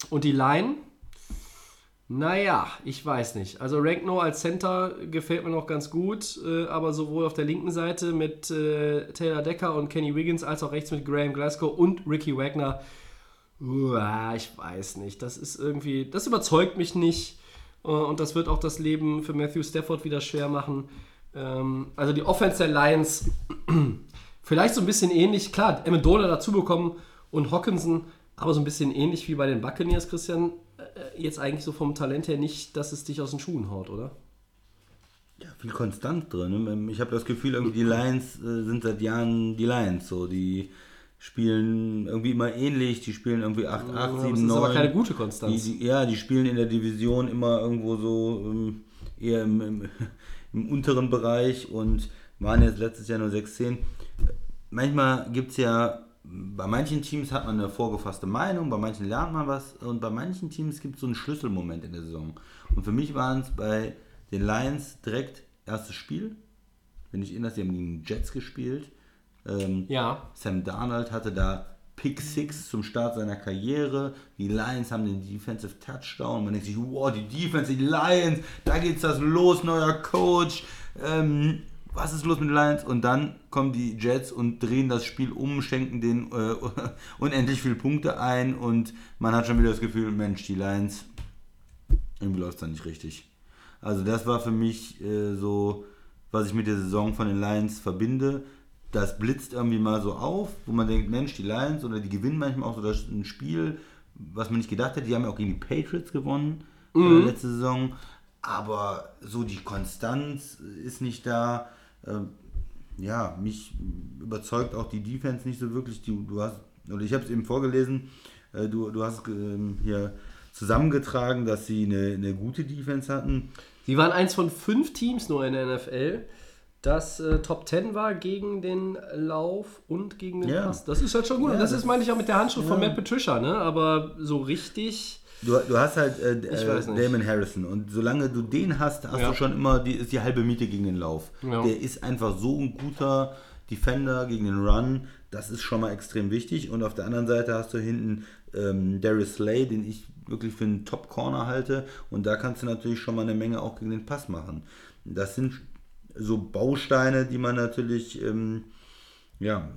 Und die Line? Naja, ich weiß nicht. Also Rankno als Center gefällt mir noch ganz gut, äh, aber sowohl auf der linken Seite mit äh, Taylor Decker und Kenny Wiggins als auch rechts mit Graham Glasgow und Ricky Wagner. Uah, ich weiß nicht. Das ist irgendwie, das überzeugt mich nicht. Äh, und das wird auch das Leben für Matthew Stafford wieder schwer machen. Ähm, also die Offense der Lions vielleicht so ein bisschen ähnlich. Klar, Amendola dazu bekommen und Hawkinson, aber so ein bisschen ähnlich wie bei den Buccaneers, Christian. Äh, Jetzt eigentlich so vom Talent her nicht, dass es dich aus den Schuhen haut, oder? Ja, viel konstant drin. ne? Ich habe das Gefühl, irgendwie die Lions äh, sind seit Jahren die Lions. So, die spielen irgendwie immer ähnlich. Die spielen irgendwie 8, 8 aber 7, es ist 9. aber keine gute Konstanz. Die, die, ja, die spielen in der Division immer irgendwo so ähm, eher im, im, im unteren Bereich und waren jetzt letztes Jahr nur 6-10. Manchmal gibt es ja, bei manchen Teams hat man eine vorgefasste Meinung, bei manchen lernt man was und bei manchen Teams gibt es so einen Schlüsselmoment in der Saison. Und für mich waren es bei den Lions direkt erstes Spiel. Wenn ich erinnere, sie haben gegen die Jets gespielt. Ähm, Ja. Sam Darnold hatte da Pick 6 zum Start seiner Karriere. Die Lions haben den Defensive Touchdown. Man denkt sich, wow, die Defense, die Lions, da geht's das los, neuer Coach. Ähm, was ist los mit den Lions? Und dann kommen die Jets und drehen das Spiel um, schenken den äh, unendlich viele Punkte ein und man hat schon wieder das Gefühl, Mensch, die Lions, irgendwie läuft es dann nicht richtig. Also das war für mich äh, so, was ich mit der Saison von den Lions verbinde. Das blitzt irgendwie mal so auf, wo man denkt, Mensch, die Lions oder die gewinnen manchmal auch so das, ein Spiel, was man nicht gedacht hätte. Die haben ja auch gegen die Patriots gewonnen äh, letzte Saison. Aber so die Konstanz ist nicht da. Ähm, ja, mich überzeugt auch die Defense nicht so wirklich. Du, du hast, oder ich habe es eben vorgelesen, äh, du, du hast ähm, hier zusammengetragen, dass sie eine, eine gute Defense hatten. Sie waren eins von fünf Teams nur in der NFL, das äh, Top 10 war gegen den Lauf und gegen den Ja. Pass. Das ist halt schon gut. Ja, und das, das- ist, meine ich, auch mit der Handschrift von Ja. Matt Patricia, ne? Aber so richtig. Du, du hast halt äh, äh. Damon Harrison und solange du den hast, hast Ja. du schon immer die, ist die halbe Miete gegen den Lauf. Ja. Der ist einfach so ein guter Defender gegen den Run. Das ist schon mal extrem wichtig. Und auf der anderen Seite hast du hinten ähm, Darius Slay, den ich wirklich für einen Top-Corner halte. Und da kannst du natürlich schon mal eine Menge auch gegen den Pass machen. Das sind so Bausteine, die man natürlich, ähm, ja,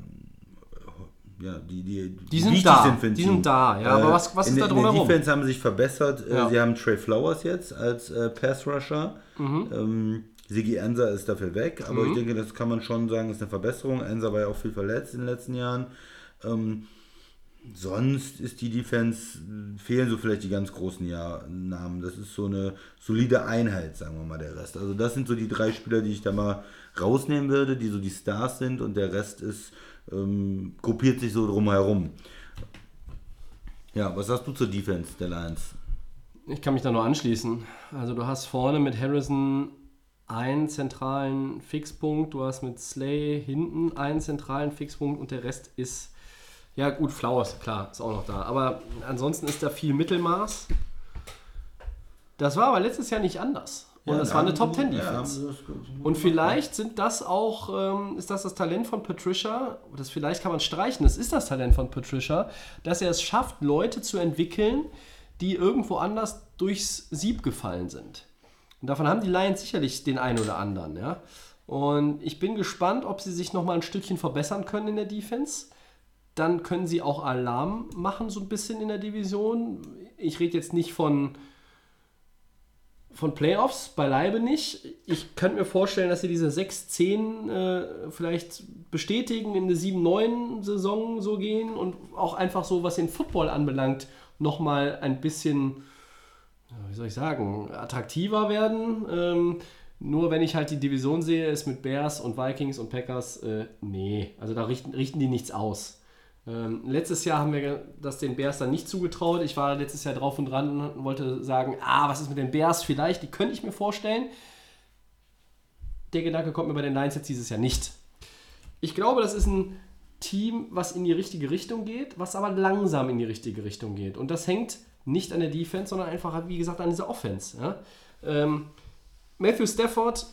ja, die, die, Die sind da. sind Die Team. sind da, ja, aber was- was in ist da drumherum? Defense haben sich verbessert. Äh, Ja. Sie haben Trey Flowers jetzt als äh, Pass-Rusher. Mhm. Ähm, Sigi Enser ist dafür weg, aber ich denke, das kann man schon sagen, ist eine Verbesserung. Enser war ja auch viel verletzt in den letzten Jahren. Ähm, sonst ist die Defense, äh, fehlen so vielleicht die ganz großen ja Namen. Das ist so eine solide Einheit, sagen wir mal, der Rest. Also das sind so die drei Spieler, die ich da mal rausnehmen würde, die so die Stars sind und der Rest ist, ähm, gruppiert sich so drumherum. Ja, was sagst du zur Defense der Lions? Ich kann mich da nur anschließen. Also du hast vorne mit Harrison einen zentralen Fixpunkt, du hast mit Slay hinten einen zentralen Fixpunkt und der Rest ist, ja gut, Flowers, klar, ist auch noch da. Aber ansonsten ist da viel Mittelmaß. Das war aber letztes Jahr nicht anders. Und das war eine Top 10 Defense. Und vielleicht sind das auch, ähm, ist das das Talent von Patricia, das vielleicht kann man streichen, das ist das Talent von Patricia, dass er es schafft, Leute zu entwickeln, die irgendwo anders durchs Sieb gefallen sind. Und davon haben die Lions sicherlich den einen oder anderen, ja. Und ich bin gespannt, ob sie sich nochmal ein Stückchen verbessern können in der Defense. Dann können sie auch Alarm machen, so ein bisschen in der Division. Ich rede jetzt nicht von, von Playoffs, beileibe nicht. Ich könnte mir vorstellen, dass sie diese 6-10 äh, vielleicht bestätigen, in eine 7-9-Saison so gehen und auch einfach so, was den Football anbelangt, nochmal ein bisschen, wie soll ich sagen, attraktiver werden. Ähm, nur wenn ich halt die Division sehe, ist mit Bears und Vikings und Packers, äh, nee, also da richten, richten die nichts aus. Ähm, letztes Jahr haben wir das den Bears dann nicht zugetraut. Ich war letztes Jahr drauf und dran und wollte sagen, ah, was ist mit den Bears vielleicht? Die könnte ich mir vorstellen. Der Gedanke kommt mir bei den Lions jetzt dieses Jahr nicht. Ich glaube, das ist ein Team, was in die richtige Richtung geht, was aber langsam in die richtige Richtung geht. Und das hängt nicht an der Defense, sondern einfach, wie gesagt, an dieser Offense. Ja? Ähm, Matthew Stafford,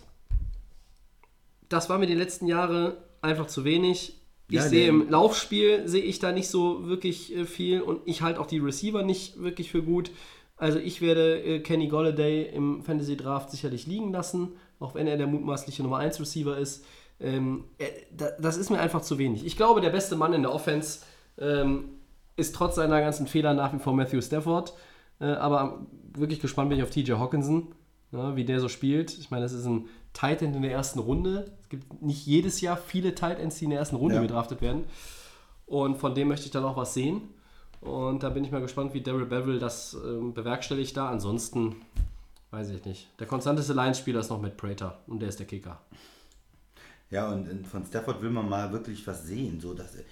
das war mir die letzten Jahre einfach zu wenig. Ich Ja, sehe im Laufspiel sehe ich da nicht so wirklich äh, viel und ich halte auch die Receiver nicht wirklich für gut. Also ich werde äh, Kenny Golladay im Fantasy Draft sicherlich liegen lassen, auch wenn er der mutmaßliche Nummer 1 Receiver ist. Ähm, äh, da, das ist mir einfach zu wenig. Ich glaube, der beste Mann in der Offense ähm, ist trotz seiner ganzen Fehler nach wie vor Matthew Stafford. Aber wirklich gespannt bin ich auf TJ Hawkinson, wie der so spielt. Ich meine, das ist ein Tight End in der ersten Runde. Es gibt nicht jedes Jahr viele Tight Ends, die in der ersten Runde Ja. gedraftet werden. Und von dem möchte ich dann auch was sehen. Und da bin ich mal gespannt, wie Daryl Bevel das ähm, bewerkstelligt da. Ansonsten weiß ich nicht. Der konstanteste Lions-Spieler ist noch Matt Prater und der ist der Kicker. Ja, und, von Stafford will man mal wirklich was sehen. So, dass er,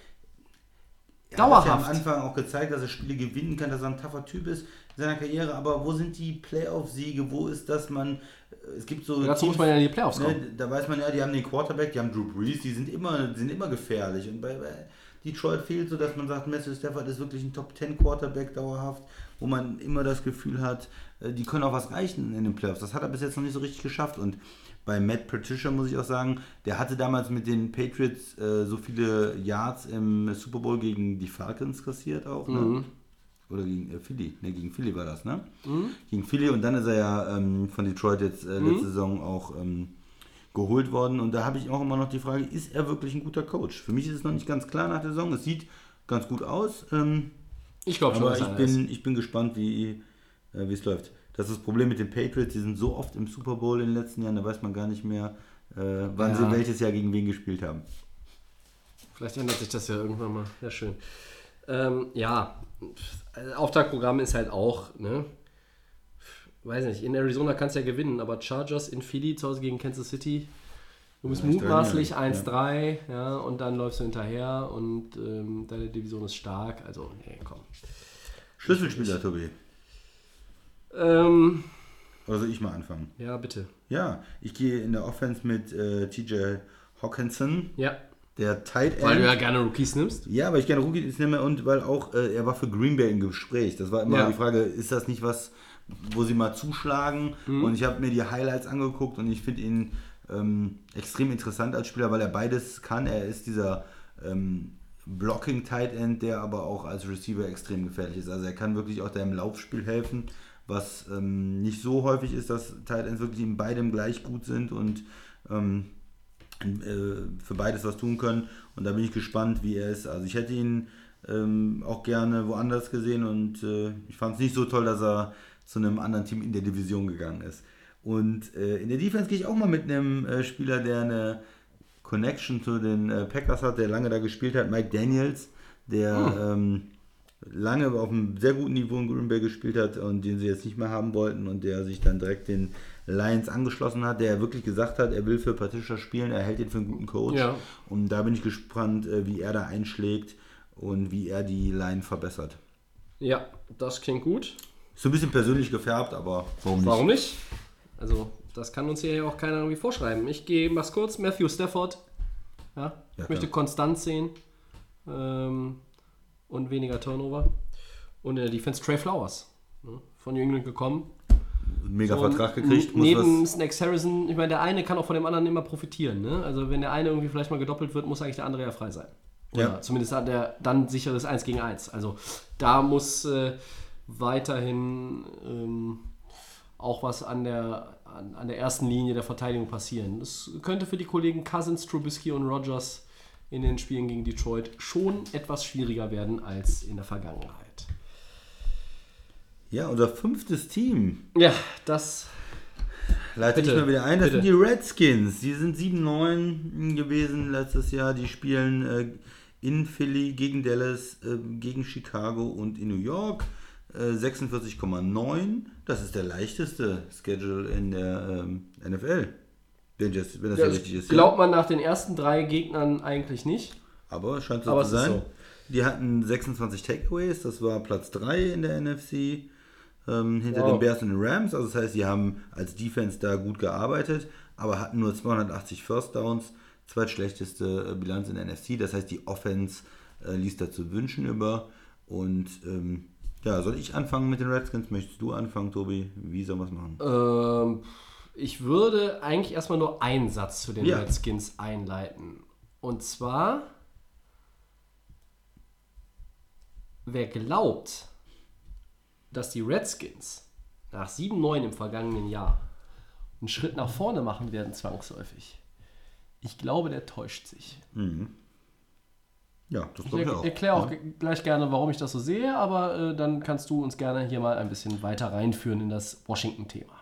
er Dauerhaft. hat ja am Anfang auch gezeigt, dass er Spiele gewinnen kann, dass er ein taffer Typ ist seiner Karriere. Aber wo sind die Playoff-Siege? Wo ist das, man. Es gibt so. Dazu muss Teams, man ja in die Playoffs kommen. Ne, da weiß man ja, die haben den Quarterback, die haben Drew Brees, die sind immer, die sind immer gefährlich. Und bei, bei Detroit fehlt so, dass man sagt, Matthew Stafford ist wirklich ein Top 10 Quarterback dauerhaft, wo man immer das Gefühl hat, äh, die können auch was reichen in den Playoffs. Das hat er bis jetzt noch nicht so richtig geschafft. Und bei Matt Patricia muss ich auch sagen, der hatte damals mit den Patriots äh, so viele Yards im Super Bowl gegen die Falcons kassiert auch. Ne? Oder gegen äh, Philly. Ne, gegen Philly war das, ne? Gegen Philly und dann ist er ja ähm, von Detroit jetzt äh, letzte Saison auch ähm, geholt worden. Und da habe ich auch immer noch die Frage, ist er wirklich ein guter Coach? Für mich ist es noch nicht ganz klar nach der Saison. Es sieht ganz gut aus. Ähm, Ich glaube schon, aber ich ist. bin, ich bin gespannt, wie äh, es läuft. Das ist das Problem mit den Patriots, die sind so oft im Super Bowl in den letzten Jahren, da weiß man gar nicht mehr, äh, wann Ja. sie welches Jahr gegen wen gespielt haben. Vielleicht ändert sich das ja irgendwann mal. Ja, schön. Ähm, ja, also Auftaktprogramm ist halt auch, ne? Weiß nicht, in Arizona kannst du ja gewinnen, aber Chargers in Philly zu Hause gegen Kansas City. Du bist Ja, ich mutmaßlich drin, ja. 1-3, ja. und dann läufst du hinterher und ähm, deine Division ist stark. Also, nee, komm. Schlüsselspieler, Tobi. Ähm, Oder soll ich mal anfangen? ja, bitte. Ja, ich gehe in der Offense mit äh, TJ Hawkinson, Ja, der Tight End. weil du ja gerne Rookies nimmst. Ja, weil ich gerne Rookie nehme und weil auch äh, er war für Green Bay im Gespräch. Das war immer Ja. die Frage, ist das nicht was, wo sie mal zuschlagen? Mhm. Und ich habe mir die Highlights angeguckt und ich finde ihn ähm, extrem interessant als Spieler, weil er beides kann. Er ist dieser ähm, Blocking Tight End, der aber auch als Receiver extrem gefährlich ist. Also er kann wirklich auch deinem Laufspiel helfen, was ähm, nicht so häufig ist, dass Tight Ends wirklich in beidem gleich gut sind und ähm, äh, für beides was tun können. Und da bin ich gespannt, wie er ist. Also ich hätte ihn ähm, auch gerne woanders gesehen und äh, ich fand es nicht so toll, dass er zu einem anderen Team in der Division gegangen ist. Und äh, in der Defense gehe ich auch mal mit einem äh, Spieler, der eine Connection zu den äh, Packers hat, der lange da gespielt hat, Mike Daniels, der ähm, lange auf einem sehr guten Niveau in Green Bay gespielt hat und den sie jetzt nicht mehr haben wollten und der sich dann direkt den Lions angeschlossen hat, der wirklich gesagt hat, er will für Patricia spielen, er hält ihn für einen guten Coach. Ja. Und da bin ich gespannt, äh, wie er da einschlägt und wie er die Line verbessert. Ja, das klingt gut. Ist so ein bisschen persönlich gefärbt, aber warum nicht? Warum nicht? Also, das kann uns hier ja auch keiner irgendwie vorschreiben. Ich gehe, mach's kurz, Matthew Stafford. Ja, Ja, ich möchte klar. Konstanz sehen ähm, und weniger Turnover. Und in der Defense Trey Flowers. Ne? Von New England gekommen. Mega Und Vertrag gekriegt, Neben. Snacks Harrison, ich meine, der eine kann auch von dem anderen immer profitieren. Ne? Also, wenn der eine irgendwie vielleicht mal gedoppelt wird, muss eigentlich der andere ja frei sein. Oder Ja. zumindest hat der dann sicheres 1 gegen 1. Also, da muss äh, weiterhin ähm, auch was an der, an, an der ersten Linie der Verteidigung passieren. Das könnte für die Kollegen Cousins, Trubisky und Rogers in den Spielen gegen Detroit schon etwas schwieriger werden als in der Vergangenheit. Ja, unser fünftes Team. Ja, das Leite Bitte, ich mal wieder ein. Das bitte. sind die Redskins. Die sind 7-9 gewesen letztes Jahr. Die spielen äh, in Philly gegen Dallas, äh, gegen Chicago und in New York. Äh, 46,9. Das ist der leichteste Schedule in der ähm, NFL. Wenn das, wenn das ja Das richtig ist. glaubt man nach den ersten drei Gegnern eigentlich nicht. Aber scheint so Aber zu sein. so. Die hatten 26 Takeaways, das war Platz 3 in der NFC. Ähm, hinter Wow. den Bears und den Rams. Also das heißt, sie haben als Defense da gut gearbeitet, aber hatten nur 280 First Downs, zweitschlechteste äh, Bilanz in der NFC. Das heißt, die Offense äh, ließ dazu wünschen über. Und ähm, ja, soll ich anfangen mit den Redskins? Möchtest du anfangen, Tobi? Wie sollen wir es machen? Ähm, ich würde eigentlich erstmal nur einen Satz zu den Ja. Redskins einleiten. Und zwar, wer glaubt, dass die Redskins nach 7-9 im vergangenen Jahr einen Schritt nach vorne machen werden, zwangsläufig, ich glaube, der täuscht sich. Ja, das Ich glaube ich auch. erkläre auch ge- gleich gerne, warum ich das so sehe, aber äh, dann kannst du uns gerne hier mal ein bisschen weiter reinführen in das Washington-Thema.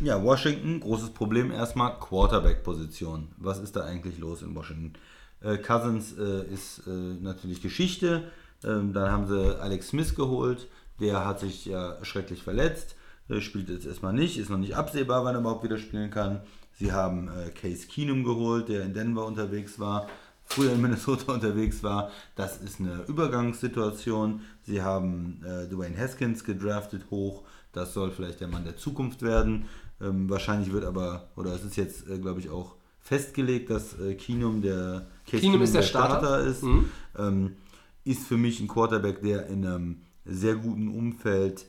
Ja, Washington, großes Problem erstmal Quarterback-Position. Was ist da eigentlich los in Washington? Äh, Cousins äh, ist äh, natürlich Geschichte. Ähm, dann haben sie Alex Smith geholt. Der hat sich ja schrecklich verletzt. Äh, spielt jetzt erstmal nicht. Ist noch nicht absehbar, wann er überhaupt wieder spielen kann. Sie haben äh, Case Keenum geholt, der in Denver unterwegs war. Früher in Minnesota unterwegs war. Das ist eine Übergangssituation. Sie haben äh, Dwayne Haskins gedraftet hoch. Das soll vielleicht der Mann der Zukunft werden. Ähm, wahrscheinlich wird aber, oder es ist jetzt, äh, glaube ich, auch festgelegt, dass äh, Keenum der, Case Keenum ist der Starter. ist. Mhm. Ähm, ist für mich ein Quarterback, der in einem sehr guten Umfeld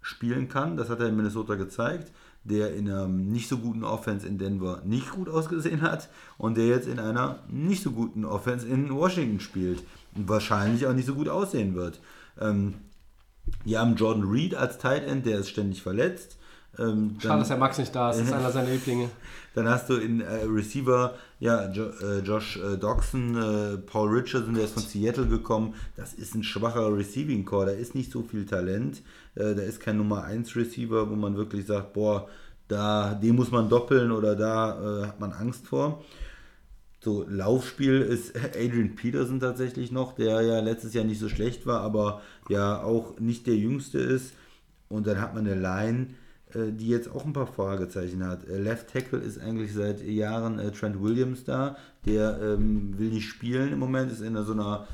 spielen kann. Das hat er in Minnesota gezeigt. Der in einem nicht so guten Offense in Denver nicht gut ausgesehen hat und der jetzt in einer nicht so guten Offense in Washington spielt und wahrscheinlich auch nicht so gut aussehen wird. Ähm, die haben Jordan Reed als Tight End, der ist ständig verletzt. Ähm, Schade, dass der Max nicht da ist. Das ist einer seiner Lieblinge. dann hast du in äh, Receiver ja, jo äh, Josh äh, Doxson, äh, Paul Richardson, der ist von Seattle gekommen. Das ist ein schwacher Receiving Core, da ist nicht so viel Talent. Äh, da ist kein Nummer 1 Receiver, wo man wirklich sagt, boah, da, den muss man doppeln oder da äh, hat man Angst vor. So, Laufspiel ist Adrian Peterson tatsächlich noch, der ja letztes Jahr nicht so schlecht war, aber ja auch nicht der Jüngste ist. Und dann hat man eine Line, die jetzt auch ein paar Fragezeichen hat. Äh, Left Tackle ist eigentlich seit Jahren äh, Trent Williams da. Der ähm, will nicht spielen im Moment, ist in so einer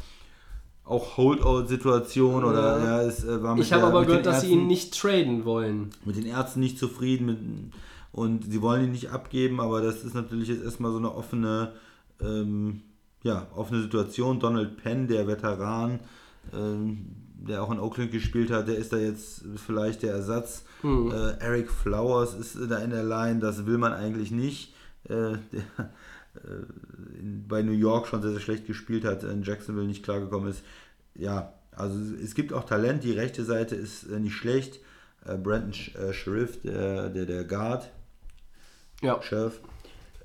auch Holdout-Situation oder ja, es äh, war mit Ich habe aber gehört, dass sie ihn nicht traden wollen. mit den Ärzten nicht zufrieden mit, und sie wollen ihn nicht abgeben, aber das ist natürlich jetzt erstmal so eine offene, ähm, ja, offene Situation. Donald Penn, der Veteran, ähm, der auch in Oakland gespielt hat, der ist da jetzt vielleicht der Ersatz. Hm. Äh, Eric Flowers ist da in der Line, das will man eigentlich nicht. Äh, der äh, in, bei New York schon sehr, sehr schlecht gespielt hat, in Jacksonville nicht klargekommen ist. Ja, also es gibt auch Talent, die rechte Seite ist äh, nicht schlecht. Äh, Brandon Sheriff, der, der, der Guard, Ja. Sheriff.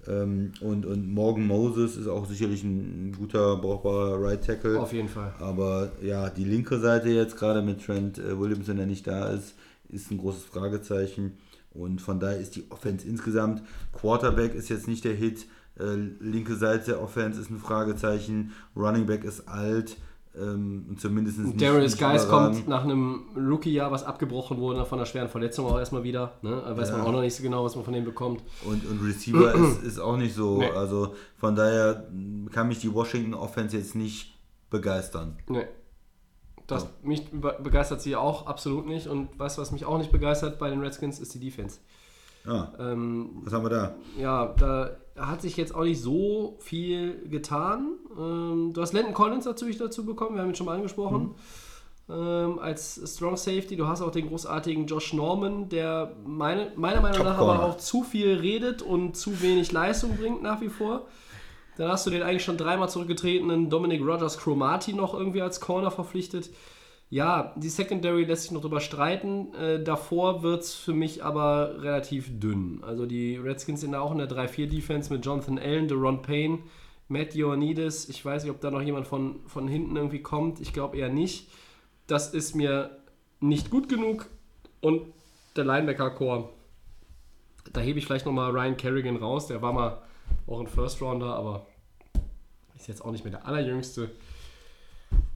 Ähm, und, und Morgan Moses ist auch sicherlich ein, guter, brauchbarer Right Tackle. Auf jeden Fall. Aber ja, die linke Seite jetzt, gerade mit Trent äh, Williamson, der nicht da ist, ist ein großes Fragezeichen. Und von daher ist die Offense insgesamt, Quarterback ist jetzt nicht der Hit, äh, linke Seite der Offense ist ein Fragezeichen, Running Back ist alt, ähm, und zumindest nicht, Darius Geis kommt nach einem Rookie-Jahr, was abgebrochen wurde, von einer schweren Verletzung auch erstmal wieder. Ne? Da Weiß man Ja. auch noch nicht so genau, was man von dem bekommt. Und, und Receiver ist, ist auch nicht so, Nee. also von daher kann mich die Washington Offense jetzt nicht begeistern. Nee. Das, Ja. Mich be- begeistert sie auch absolut nicht. Und weißt du, was mich auch nicht begeistert bei den Redskins, ist die Defense. Ja, Ähm, was haben wir da? ja, da hat sich jetzt auch nicht so viel getan. Ähm, du hast Landon Collins natürlich dazu bekommen, wir haben ihn schon mal angesprochen. Ähm, als Strong Safety. Du hast auch den großartigen Josh Norman, der meine, meiner Meinung Top nach Corner. aber auch zu viel redet und zu wenig Leistung bringt nach wie vor. Dann hast du den eigentlich schon dreimal zurückgetretenen Dominic Rogers Chromati noch irgendwie als Corner verpflichtet. Ja, die Secondary lässt sich noch drüber streiten. Äh, davor wird es für mich aber relativ dünn. Also die Redskins sind da auch in der 3-4-Defense mit Jonathan Allen, Deron Payne, Matt Ioannidis. Ich weiß nicht, ob da noch jemand von, von hinten irgendwie kommt. Ich glaube eher nicht. Das ist mir nicht gut genug. Und der Linebacker-Core, da hebe ich vielleicht nochmal Ryan Kerrigan raus. Der war mal auch ein First-Rounder, aber ist jetzt auch nicht mehr der allerjüngste.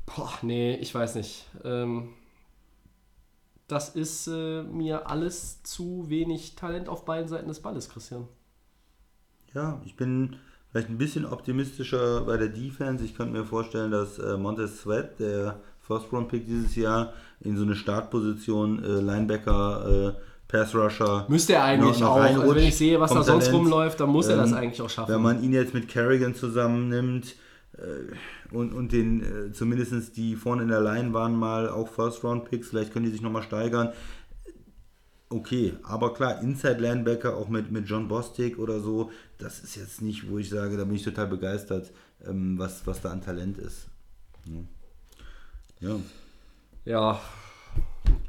Boah, nee, ich weiß nicht. Ähm, das ist äh, mir alles zu wenig Talent auf beiden Seiten des Balles, Christian. Ja, ich bin vielleicht ein bisschen optimistischer bei der Defense. Ich könnte mir vorstellen, dass äh, Montez Sweat, der First-Round-Pick dieses Jahr, in so eine Startposition, äh, Linebacker, äh, Pass-Rusher. Müsste er eigentlich auch. Also wenn ich sehe, was da sonst Talent. rumläuft, dann muss er das Ähm, eigentlich auch schaffen. Wenn man ihn jetzt mit Kerrigan zusammennimmt äh, und, und den, äh, zumindest die vorne in der Line waren mal auch First-Round-Picks, vielleicht können die sich nochmal steigern. Okay, aber klar, Inside Linebacker auch mit, mit John Bostic oder so, das ist jetzt nicht, wo ich sage, da bin ich total begeistert, ähm, was, was da an Talent ist. Ja. ja. Ja,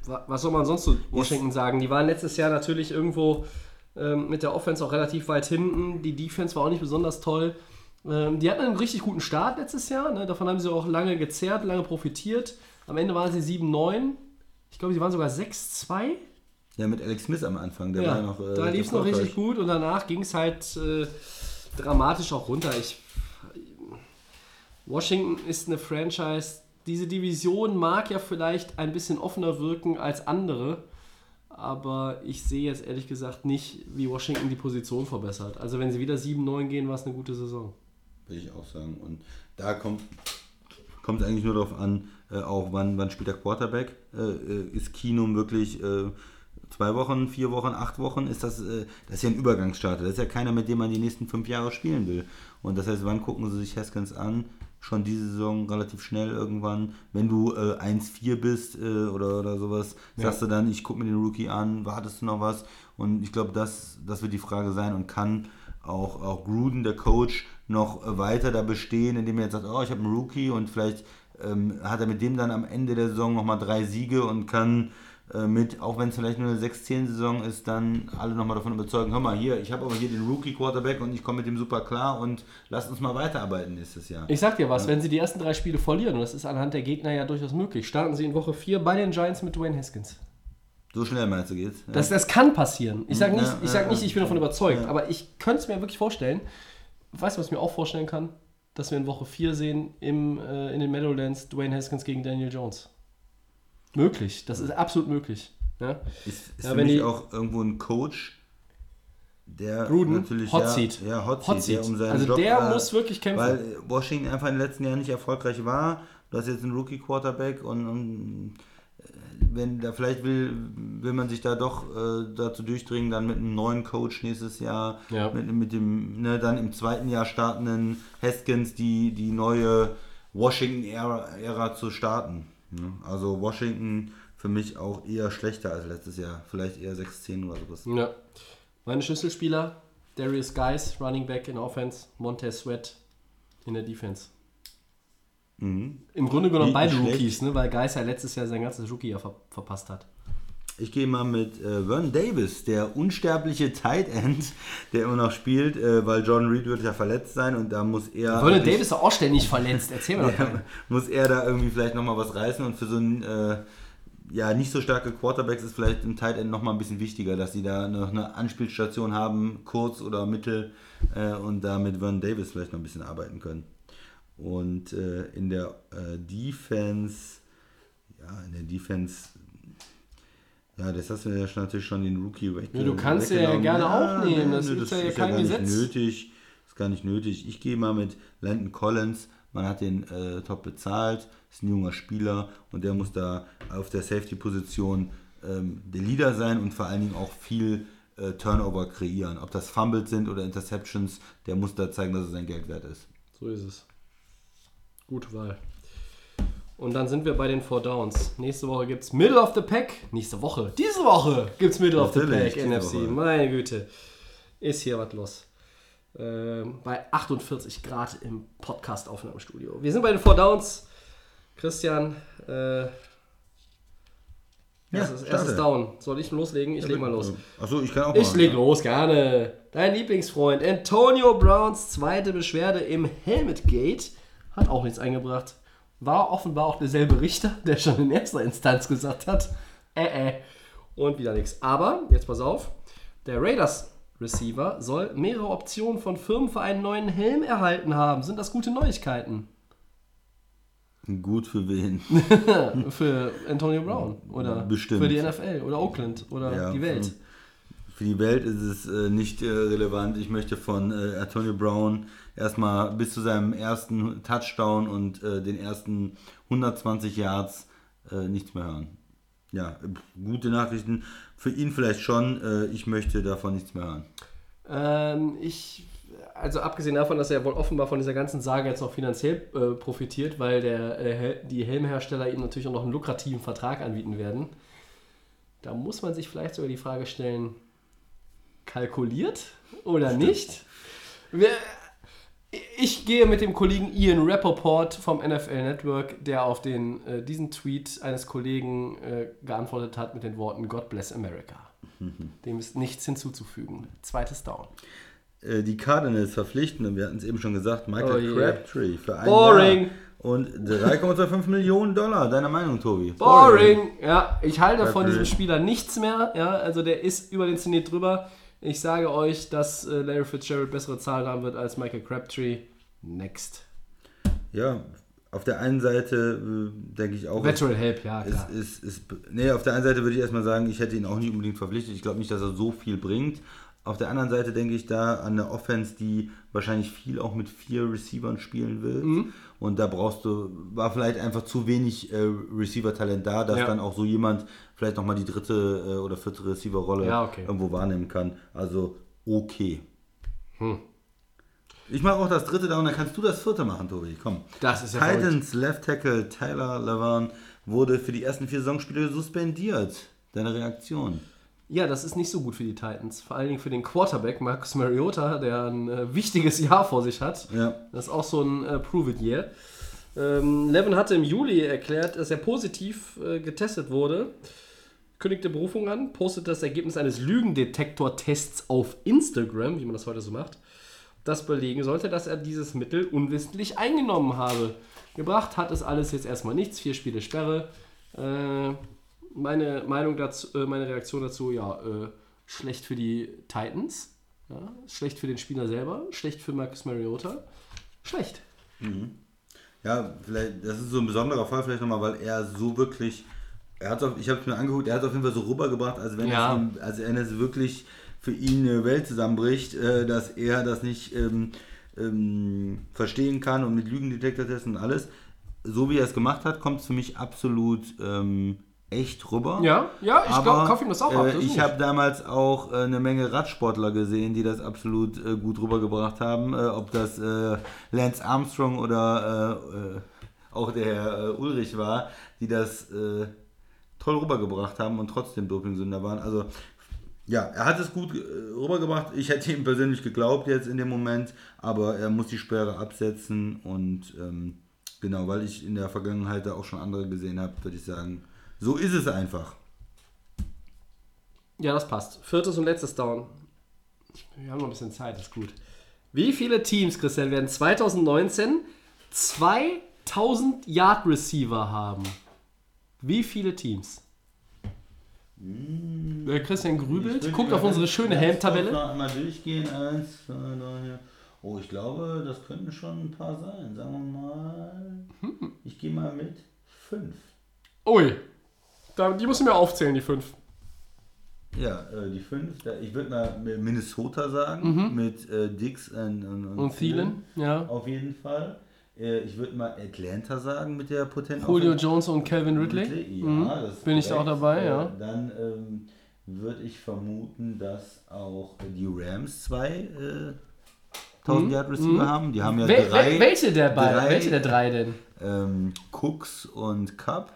wa- was soll man sonst zu Washington sagen? Die waren letztes Jahr natürlich irgendwo ähm, mit der Offense auch relativ weit hinten. Die Defense war auch nicht besonders toll. Ähm, die hatten einen richtig guten Start letztes Jahr. Ne? Davon haben sie auch lange gezerrt, lange profitiert. Am Ende waren sie 7-9. Ich glaube, sie waren sogar 6-2. Ja, mit Alex Smith am Anfang, der Ja, war noch. äh, da lief es noch richtig gut und danach ging es halt äh, dramatisch auch runter. Ich, Washington ist eine Franchise. Diese Division mag ja vielleicht ein bisschen offener wirken als andere, aber ich sehe jetzt ehrlich gesagt nicht, wie Washington die Position verbessert. Also wenn sie wieder 7-9 gehen, war es eine gute Saison. Würde ich auch sagen. Und da kommt kommt eigentlich nur darauf an, äh, auch wann, wann spielt der Quarterback. Äh, äh, ist Kinum wirklich äh, zwei Wochen, vier Wochen, acht Wochen? Ist das, äh, das ist ja ein Übergangsstarter. Das ist ja keiner, mit dem man die nächsten fünf Jahre spielen will. Und das heißt, wann gucken sie sich Haskins an? Schon diese Saison relativ schnell irgendwann. Wenn du äh, 1-4 bist äh, oder, oder sowas, sagst du dann, ich gucke mir den Rookie an, wartest du noch was? Und ich glaube, das, das wird die Frage sein und kann auch, auch Gruden, der Coach, noch weiter da bestehen, indem er jetzt sagt, oh, ich habe einen Rookie und vielleicht ähm, hat er mit dem dann am Ende der Saison nochmal drei Siege und kann äh, mit, auch wenn es vielleicht nur eine 6-10-Saison ist, dann alle nochmal davon überzeugen, hör mal hier, ich habe aber hier den Rookie-Quarterback und ich komme mit dem super klar und lasst uns mal weiterarbeiten nächstes Jahr. Ich sag dir was, wenn sie die ersten drei Spiele verlieren, und das ist anhand der Gegner ja durchaus möglich, starten sie in Woche 4 bei den Giants mit Dwayne Haskins. So schnell meinst du geht's? Ja. Das, das kann passieren. Ich sage nicht, Ja, ich, sag ja, nicht, ich bin davon überzeugt, ja. aber ich könnte es mir wirklich vorstellen. Weißt du, was ich mir auch vorstellen kann? Dass wir in Woche 4 sehen im, äh, in den Meadowlands Dwayne Haskins gegen Daniel Jones. Möglich, das ist absolut möglich. Ja? Ist, ist Ja, für wenn mich die- auch irgendwo ein Coach, der Gruden, natürlich Hot ja, Seat. ja, Hot, Hot Seat, der um seinen Also Job, der äh, muss wirklich kämpfen. Weil Washington einfach in den letzten Jahren nicht erfolgreich war. Du hast jetzt einen Rookie-Quarterback und, und wenn da vielleicht will, will man sich da doch äh, dazu durchdringen, dann mit einem neuen Coach nächstes Jahr, Ja. mit, mit dem ne, dann im zweiten Jahr startenden Haskins die, die neue Washington-Ära Ära zu starten. Ne? Also Washington für mich auch eher schlechter als letztes Jahr. Vielleicht eher 6-10 oder sowas. Ja. Meine Schlüsselspieler, Darius Geis, Running Back in Offense, Montez Sweat in der Defense. Im Grunde genommen Nicht beide schlecht. Rookies, ne? weil Geis ja letztes Jahr sein ganzes Rookie-Jahr ver verpasst hat. Ich gehe mal mit äh, Vern Davis, der unsterbliche Tight End, der immer noch spielt, äh, weil John Reed wird ja verletzt sein und da muss er. Wirklich- Davis ist auch ständig verletzt, erzähl mir doch mal. muss er da irgendwie vielleicht nochmal was reißen und für so einen äh, ja, nicht so starke Quarterbacks ist vielleicht ein Tight End nochmal ein bisschen wichtiger, dass sie da noch eine Anspielstation haben, kurz oder mittel äh, und da mit Vern Davis vielleicht noch ein bisschen arbeiten können. Und äh, in der äh, Defense, ja, in der Defense, ja, das hast du ja schon, natürlich schon den Rookie weg. Ja, du kannst ja gerne auch nehmen, das nö, ist ja ist ja kein gar Gesetz. nicht nötig. Das ist gar nicht nötig. Ich gehe mal mit Landon Collins. Man hat den äh, top bezahlt, ist ein junger Spieler und der muss da auf der Safety-Position ähm, der Leader sein und vor allen Dingen auch viel äh, Turnover kreieren. Ob das Fumbles sind oder Interceptions, der muss da zeigen, dass er sein Geld wert ist. So ist es. Gute Wahl. Und dann sind wir bei den Four Downs. Nächste Woche gibt es Middle of the Pack. Nächste Woche. Diese Woche gibt es Middle of the Natürlich, Pack NFC. Woche. Meine Güte. Ist hier was los. Ähm, bei 48 Grad im Podcast-Aufnahmestudio. Wir sind bei den Four Downs. Christian, äh, erstes, starte. erstes Down. Soll ich loslegen? Ich leg mal los. Achso, ich kann auch Ich mal. leg los, gerne. Dein Lieblingsfreund Antonio Browns zweite Beschwerde im Helmet Gate hat auch nichts eingebracht. War offenbar auch derselbe Richter, der schon in erster Instanz gesagt hat, äh, äh. Und wieder nichts. Aber, jetzt pass auf, der Raiders Receiver soll mehrere Optionen von Firmen für einen neuen Helm erhalten haben. Sind das gute Neuigkeiten? Gut für wen? für Antonio Brown oder Bestimmt. für die NFL oder Oakland oder Ja, die Welt. Für die Welt ist es äh, nicht äh, relevant. Ich möchte von äh, Antonio Brown erstmal bis zu seinem ersten Touchdown und äh, den ersten 120 Yards äh, nichts mehr hören. Ja, gute Nachrichten. Für ihn vielleicht schon. Äh, ich möchte davon nichts mehr hören. Ähm, ich, also abgesehen davon, dass er wohl offenbar von dieser ganzen Sage jetzt noch finanziell äh, profitiert, weil der, äh, die Helmhersteller ihm natürlich auch noch einen lukrativen Vertrag anbieten werden. Da muss man sich vielleicht sogar die Frage stellen, kalkuliert oder nicht? Ich gehe mit dem Kollegen Ian Rappaport vom NFL Network, der auf den, äh, diesen Tweet eines Kollegen äh, geantwortet hat mit den Worten God bless America. Dem ist nichts hinzuzufügen. Zweites Down. Äh, die Cardinals verpflichten, und wir hatten es eben schon gesagt, Michael Oh. Crabtree für ein Boring. Jahr. Und 3,25 Millionen Dollar. Deine Meinung, Tobi? Boring. Ja, ich halte von Crabtree. diesem Spieler nichts mehr. Ja, also der ist über den Zenit drüber. Ich sage euch, dass äh, Larry Fitzgerald bessere Zahlen haben wird als Michael Crabtree. Next. Ja, auf der einen Seite äh, denke ich auch. Veteran Help, ja, klar. Ist, ist, ist, nee, auf der einen Seite würde ich erstmal sagen, ich hätte ihn auch nicht unbedingt verpflichtet. Ich glaube nicht, dass er so viel bringt. Auf der anderen Seite denke ich da an eine Offense, die wahrscheinlich viel auch mit vier Receivern spielen will. Mhm. Und da brauchst du, war vielleicht einfach zu wenig äh, Receiver-Talent da, dass Ja. dann auch so jemand vielleicht nochmal die dritte äh, oder vierte Receiver-Rolle Ja, okay. irgendwo wahrnehmen kann. Also okay. Hm. Ich mache auch das dritte da und dann kannst du das vierte machen, Tobi. Komm. Das ist ja Titans Left Tackle Tyler Levan wurde für die ersten vier Saisonspiele suspendiert. Deine Reaktion? Ja, das ist nicht so gut für die Titans. Vor allen Dingen für den Quarterback Marcus Mariota, der ein äh, wichtiges Jahr vor sich hat. Ja. Das ist auch so ein äh, Prove-It-Year. Ähm, Levin hatte im Juli erklärt, dass er positiv äh, getestet wurde. kündigte Berufung an, postet das Ergebnis eines Lügendetektor-Tests auf Instagram, wie man das heute so macht, das belegen sollte, dass er dieses Mittel unwissentlich eingenommen habe. Gebracht hat es alles jetzt erstmal nichts, vier Spiele Sperre. Äh, meine Meinung dazu, äh, meine Reaktion dazu, ja, äh, schlecht für die Titans, ja, schlecht für den Spieler selber, schlecht für Marcus Mariota, schlecht. Ja, vielleicht, das ist so ein besonderer Fall vielleicht nochmal, weil er so wirklich, er hat ich habe es mir angeguckt, er hat es auf jeden Fall so rübergebracht, als wenn, Ja. es, als wenn es wirklich für ihn eine Welt zusammenbricht, äh, dass er das nicht ähm, ähm, verstehen kann und mit Lügendetektortests und alles. So wie er es gemacht hat, kommt es für mich absolut ähm, echt rüber. Ja, ja, ich Aber, kaufe ihm das auch ab. Äh, das ist ich habe damals auch äh, eine Menge Radsportler gesehen, die das absolut äh, gut rübergebracht haben. Äh, ob das äh, Lance Armstrong oder auch der Herr Ulrich war, die das toll rübergebracht haben und trotzdem Dopingsünder waren. Also ja, er hat es gut rübergebracht. Ich hätte ihm persönlich geglaubt jetzt in dem Moment, aber er muss die Sperre absetzen und ähm, genau, weil ich in der Vergangenheit da auch schon andere gesehen habe, würde ich sagen, so ist es einfach. Ja, das passt. Viertes und letztes Down. Wir haben noch ein bisschen Zeit, ist gut. Wie viele Teams, Christian, werden 2019 2000 Yard Receiver haben? Wie viele Teams? Der Christian grübelt, guckt auf unsere schöne Helmtabelle. Mal durchgehen. Eins, zwei, drei. Oh, ich glaube, das könnten schon ein paar sein. Sagen wir mal. Ich gehe mal mit fünf. Ui, da, die müssen wir aufzählen, die fünf. Ja, äh, die fünf. Da, ich würde mal Minnesota sagen. Mit äh, Dix und, und, Mhm. Und Thielen, ja. Auf jeden Fall. Äh, ich würde mal Atlanta sagen mit der potenten Julio. Jones und Calvin Ridley. Ja, Mhm. Bin ich auch dabei, ja. Dann ähm, würde ich vermuten, dass auch die Rams zwei äh, 1000 Yard Receiver haben. Die haben ja Mhm. Wel drei. wel welche der beiden? drei, Welche der drei denn? Ähm, Cooks und Cup.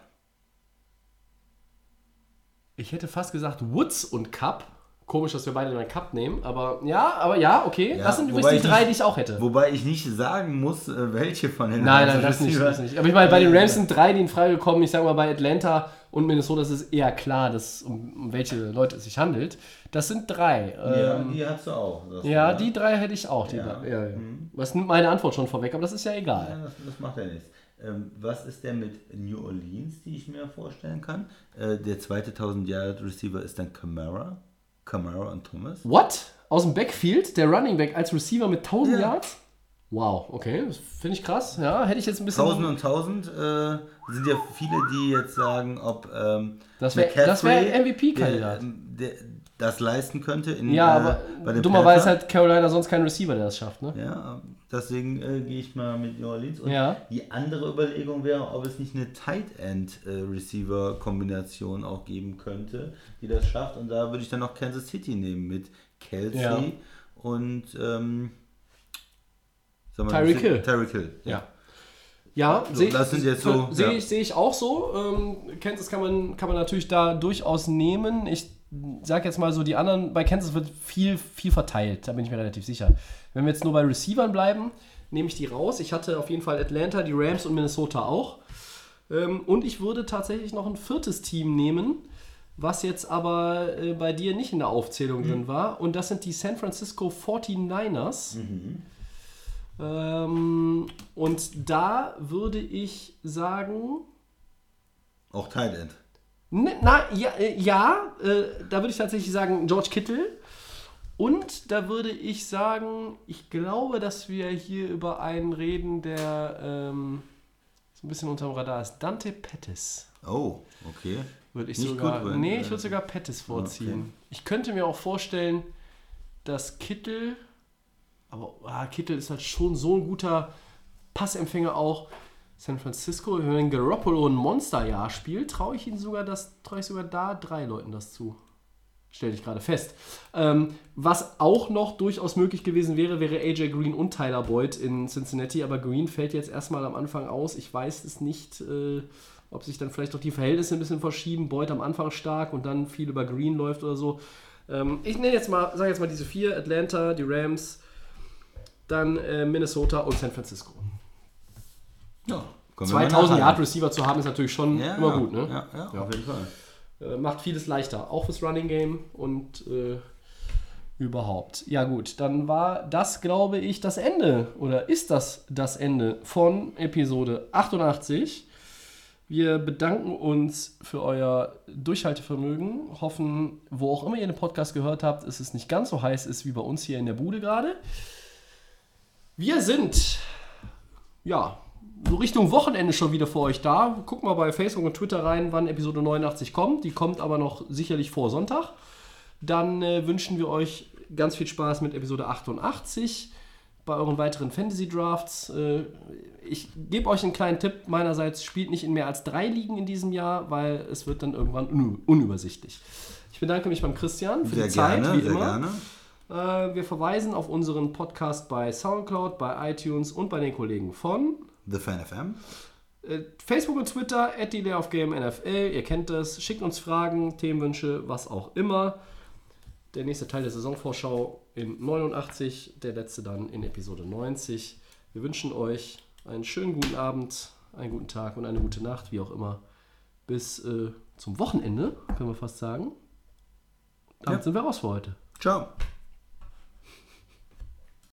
Ich hätte fast gesagt Woods und Cup. Komisch, dass wir beide einen Cup nehmen, aber ja, aber ja, okay. Ja, das sind übrigens die drei, nicht- die ich auch hätte. Wobei ich nicht sagen muss, äh, welche von den Nein, nein, das nicht, das nicht. Aber ich meine, bei den Rams sind drei, die in Frage kommen. Ich sage mal, bei Atlanta und Minnesota ist es eher klar, dass, um, um welche Leute es sich handelt. Das sind drei. Ja, Ähm, die hast du auch. ja, die drei hätte ich auch. Die Ja. Ja, ja. Was nimmt meine Antwort schon vorweg, aber das ist ja Ja, egal. das, das macht ja nichts. Ähm, was ist denn mit New Orleans, die ich mir vorstellen kann? Äh, der zweite 1000 Yard Receiver ist dann Camara. Camara und Thomas. What? Aus dem Backfield, der Running Back als Receiver mit 1000 Ja. Yards? Wow, okay, das finde ich krass. Ja, hätte ich jetzt ein bisschen. 1000 und 1000 äh, sind ja viele, die jetzt sagen, ob ähm, Das wär- das wär ein MVP-Kandidat. der, der das leisten könnte. In, ja, äh, aber bei den dummerweise hat Carolina sonst keinen Receiver, der das schafft, ne? Ja, deswegen äh, gehe ich mal mit New Orleans. Und Ja. die andere Überlegung wäre, ob es nicht eine Tight End äh, Receiver Kombination auch geben könnte, die das schafft. Und da würde ich dann noch Kansas City nehmen mit Kelsey Ja. und ähm, Tyreek Hill. Tyreek Hill. Ja. Ja, So, sehe jetzt so, sehe ja. ich, sehe ich auch so. Ähm, Kansas kann man, kann man natürlich da durchaus nehmen. Ich sage jetzt mal so, die anderen, bei Kansas wird viel, viel verteilt, da bin ich mir relativ sicher. Wenn wir jetzt nur bei Receivern bleiben, nehme ich die raus. Ich hatte auf jeden Fall Atlanta, die Rams und Minnesota auch. Ähm, und ich würde tatsächlich noch ein viertes Team nehmen, was jetzt aber äh, bei dir nicht in der Aufzählung Mhm. drin war. Und das sind die San Francisco 49ers. Ähm, und da würde ich sagen, Auch ne, na, ja, äh, ja äh, da würde ich tatsächlich sagen George Kittle. Und da würde ich sagen, ich glaube, dass wir hier über einen reden, der ähm, so ein bisschen unterm Radar ist. Dante Pettis. Oh, okay. Würde ich Nicht sogar. gut, weil- nee, ich würde sogar Pettis vorziehen. Okay. Ich könnte mir auch vorstellen, dass Kittel. Aber ah, Kittel ist halt schon so ein guter Passempfänger auch. San Francisco, wenn Garoppolo ein Monsterjahr spielt, traue ich ihnen sogar, das traue ich sogar da drei Leuten das zu. Stelle ich gerade fest. Ähm, was auch noch durchaus möglich gewesen wäre, wäre AJ Green und Tyler Boyd in Cincinnati, aber Green fällt jetzt erstmal am Anfang aus. Ich weiß es nicht, äh, ob sich dann vielleicht auch die Verhältnisse ein bisschen verschieben. Boyd am Anfang stark und dann viel über Green läuft oder so. Ähm, ich nenne jetzt mal, sage jetzt mal diese vier: Atlanta, die Rams, dann äh, Minnesota und San Francisco. Ja, können wir mal 2000 Yard. Receiver zu haben ist natürlich schon Ja, immer ja, gut, ne? Ja, ja, auf jeden Fall. Äh, macht vieles leichter, auch fürs Running Game und äh, überhaupt. Ja gut, dann war das, glaube ich, das Ende oder ist das das Ende von Episode 88. Wir bedanken uns für euer Durchhaltevermögen, hoffen, wo auch immer ihr den Podcast gehört habt, es nicht ganz so heiß ist wie bei uns hier in der Bude gerade. Wir sind, ja, so Richtung Wochenende schon wieder für euch da. Guckt mal bei Facebook und Twitter rein, wann Episode 89 kommt. Die kommt aber noch sicherlich vor Sonntag. Dann äh, wünschen wir euch ganz viel Spaß mit Episode 88 bei euren weiteren Fantasy Drafts. Äh, ich gebe euch einen kleinen Tipp meinerseits, spielt nicht in mehr als drei Ligen in diesem Jahr, weil es wird dann irgendwann un unübersichtlich. Ich bedanke mich beim Christian für Sehr die Zeit, gerne, wie sehr immer. Äh, wir verweisen auf unseren Podcast bei Soundcloud, bei iTunes und bei den Kollegen von The Fan FM. äh, Facebook und Twitter, at die of Game NFL. Ihr kennt das. Schickt uns Fragen, Themenwünsche, was auch immer. Der nächste Teil der Saisonvorschau in 89, der letzte dann in Episode 90. Wir wünschen euch einen schönen guten Abend, einen guten Tag und eine gute Nacht, wie auch immer. Bis äh, zum Wochenende, können wir fast sagen. Damit Ja. sind wir raus für heute. Ciao.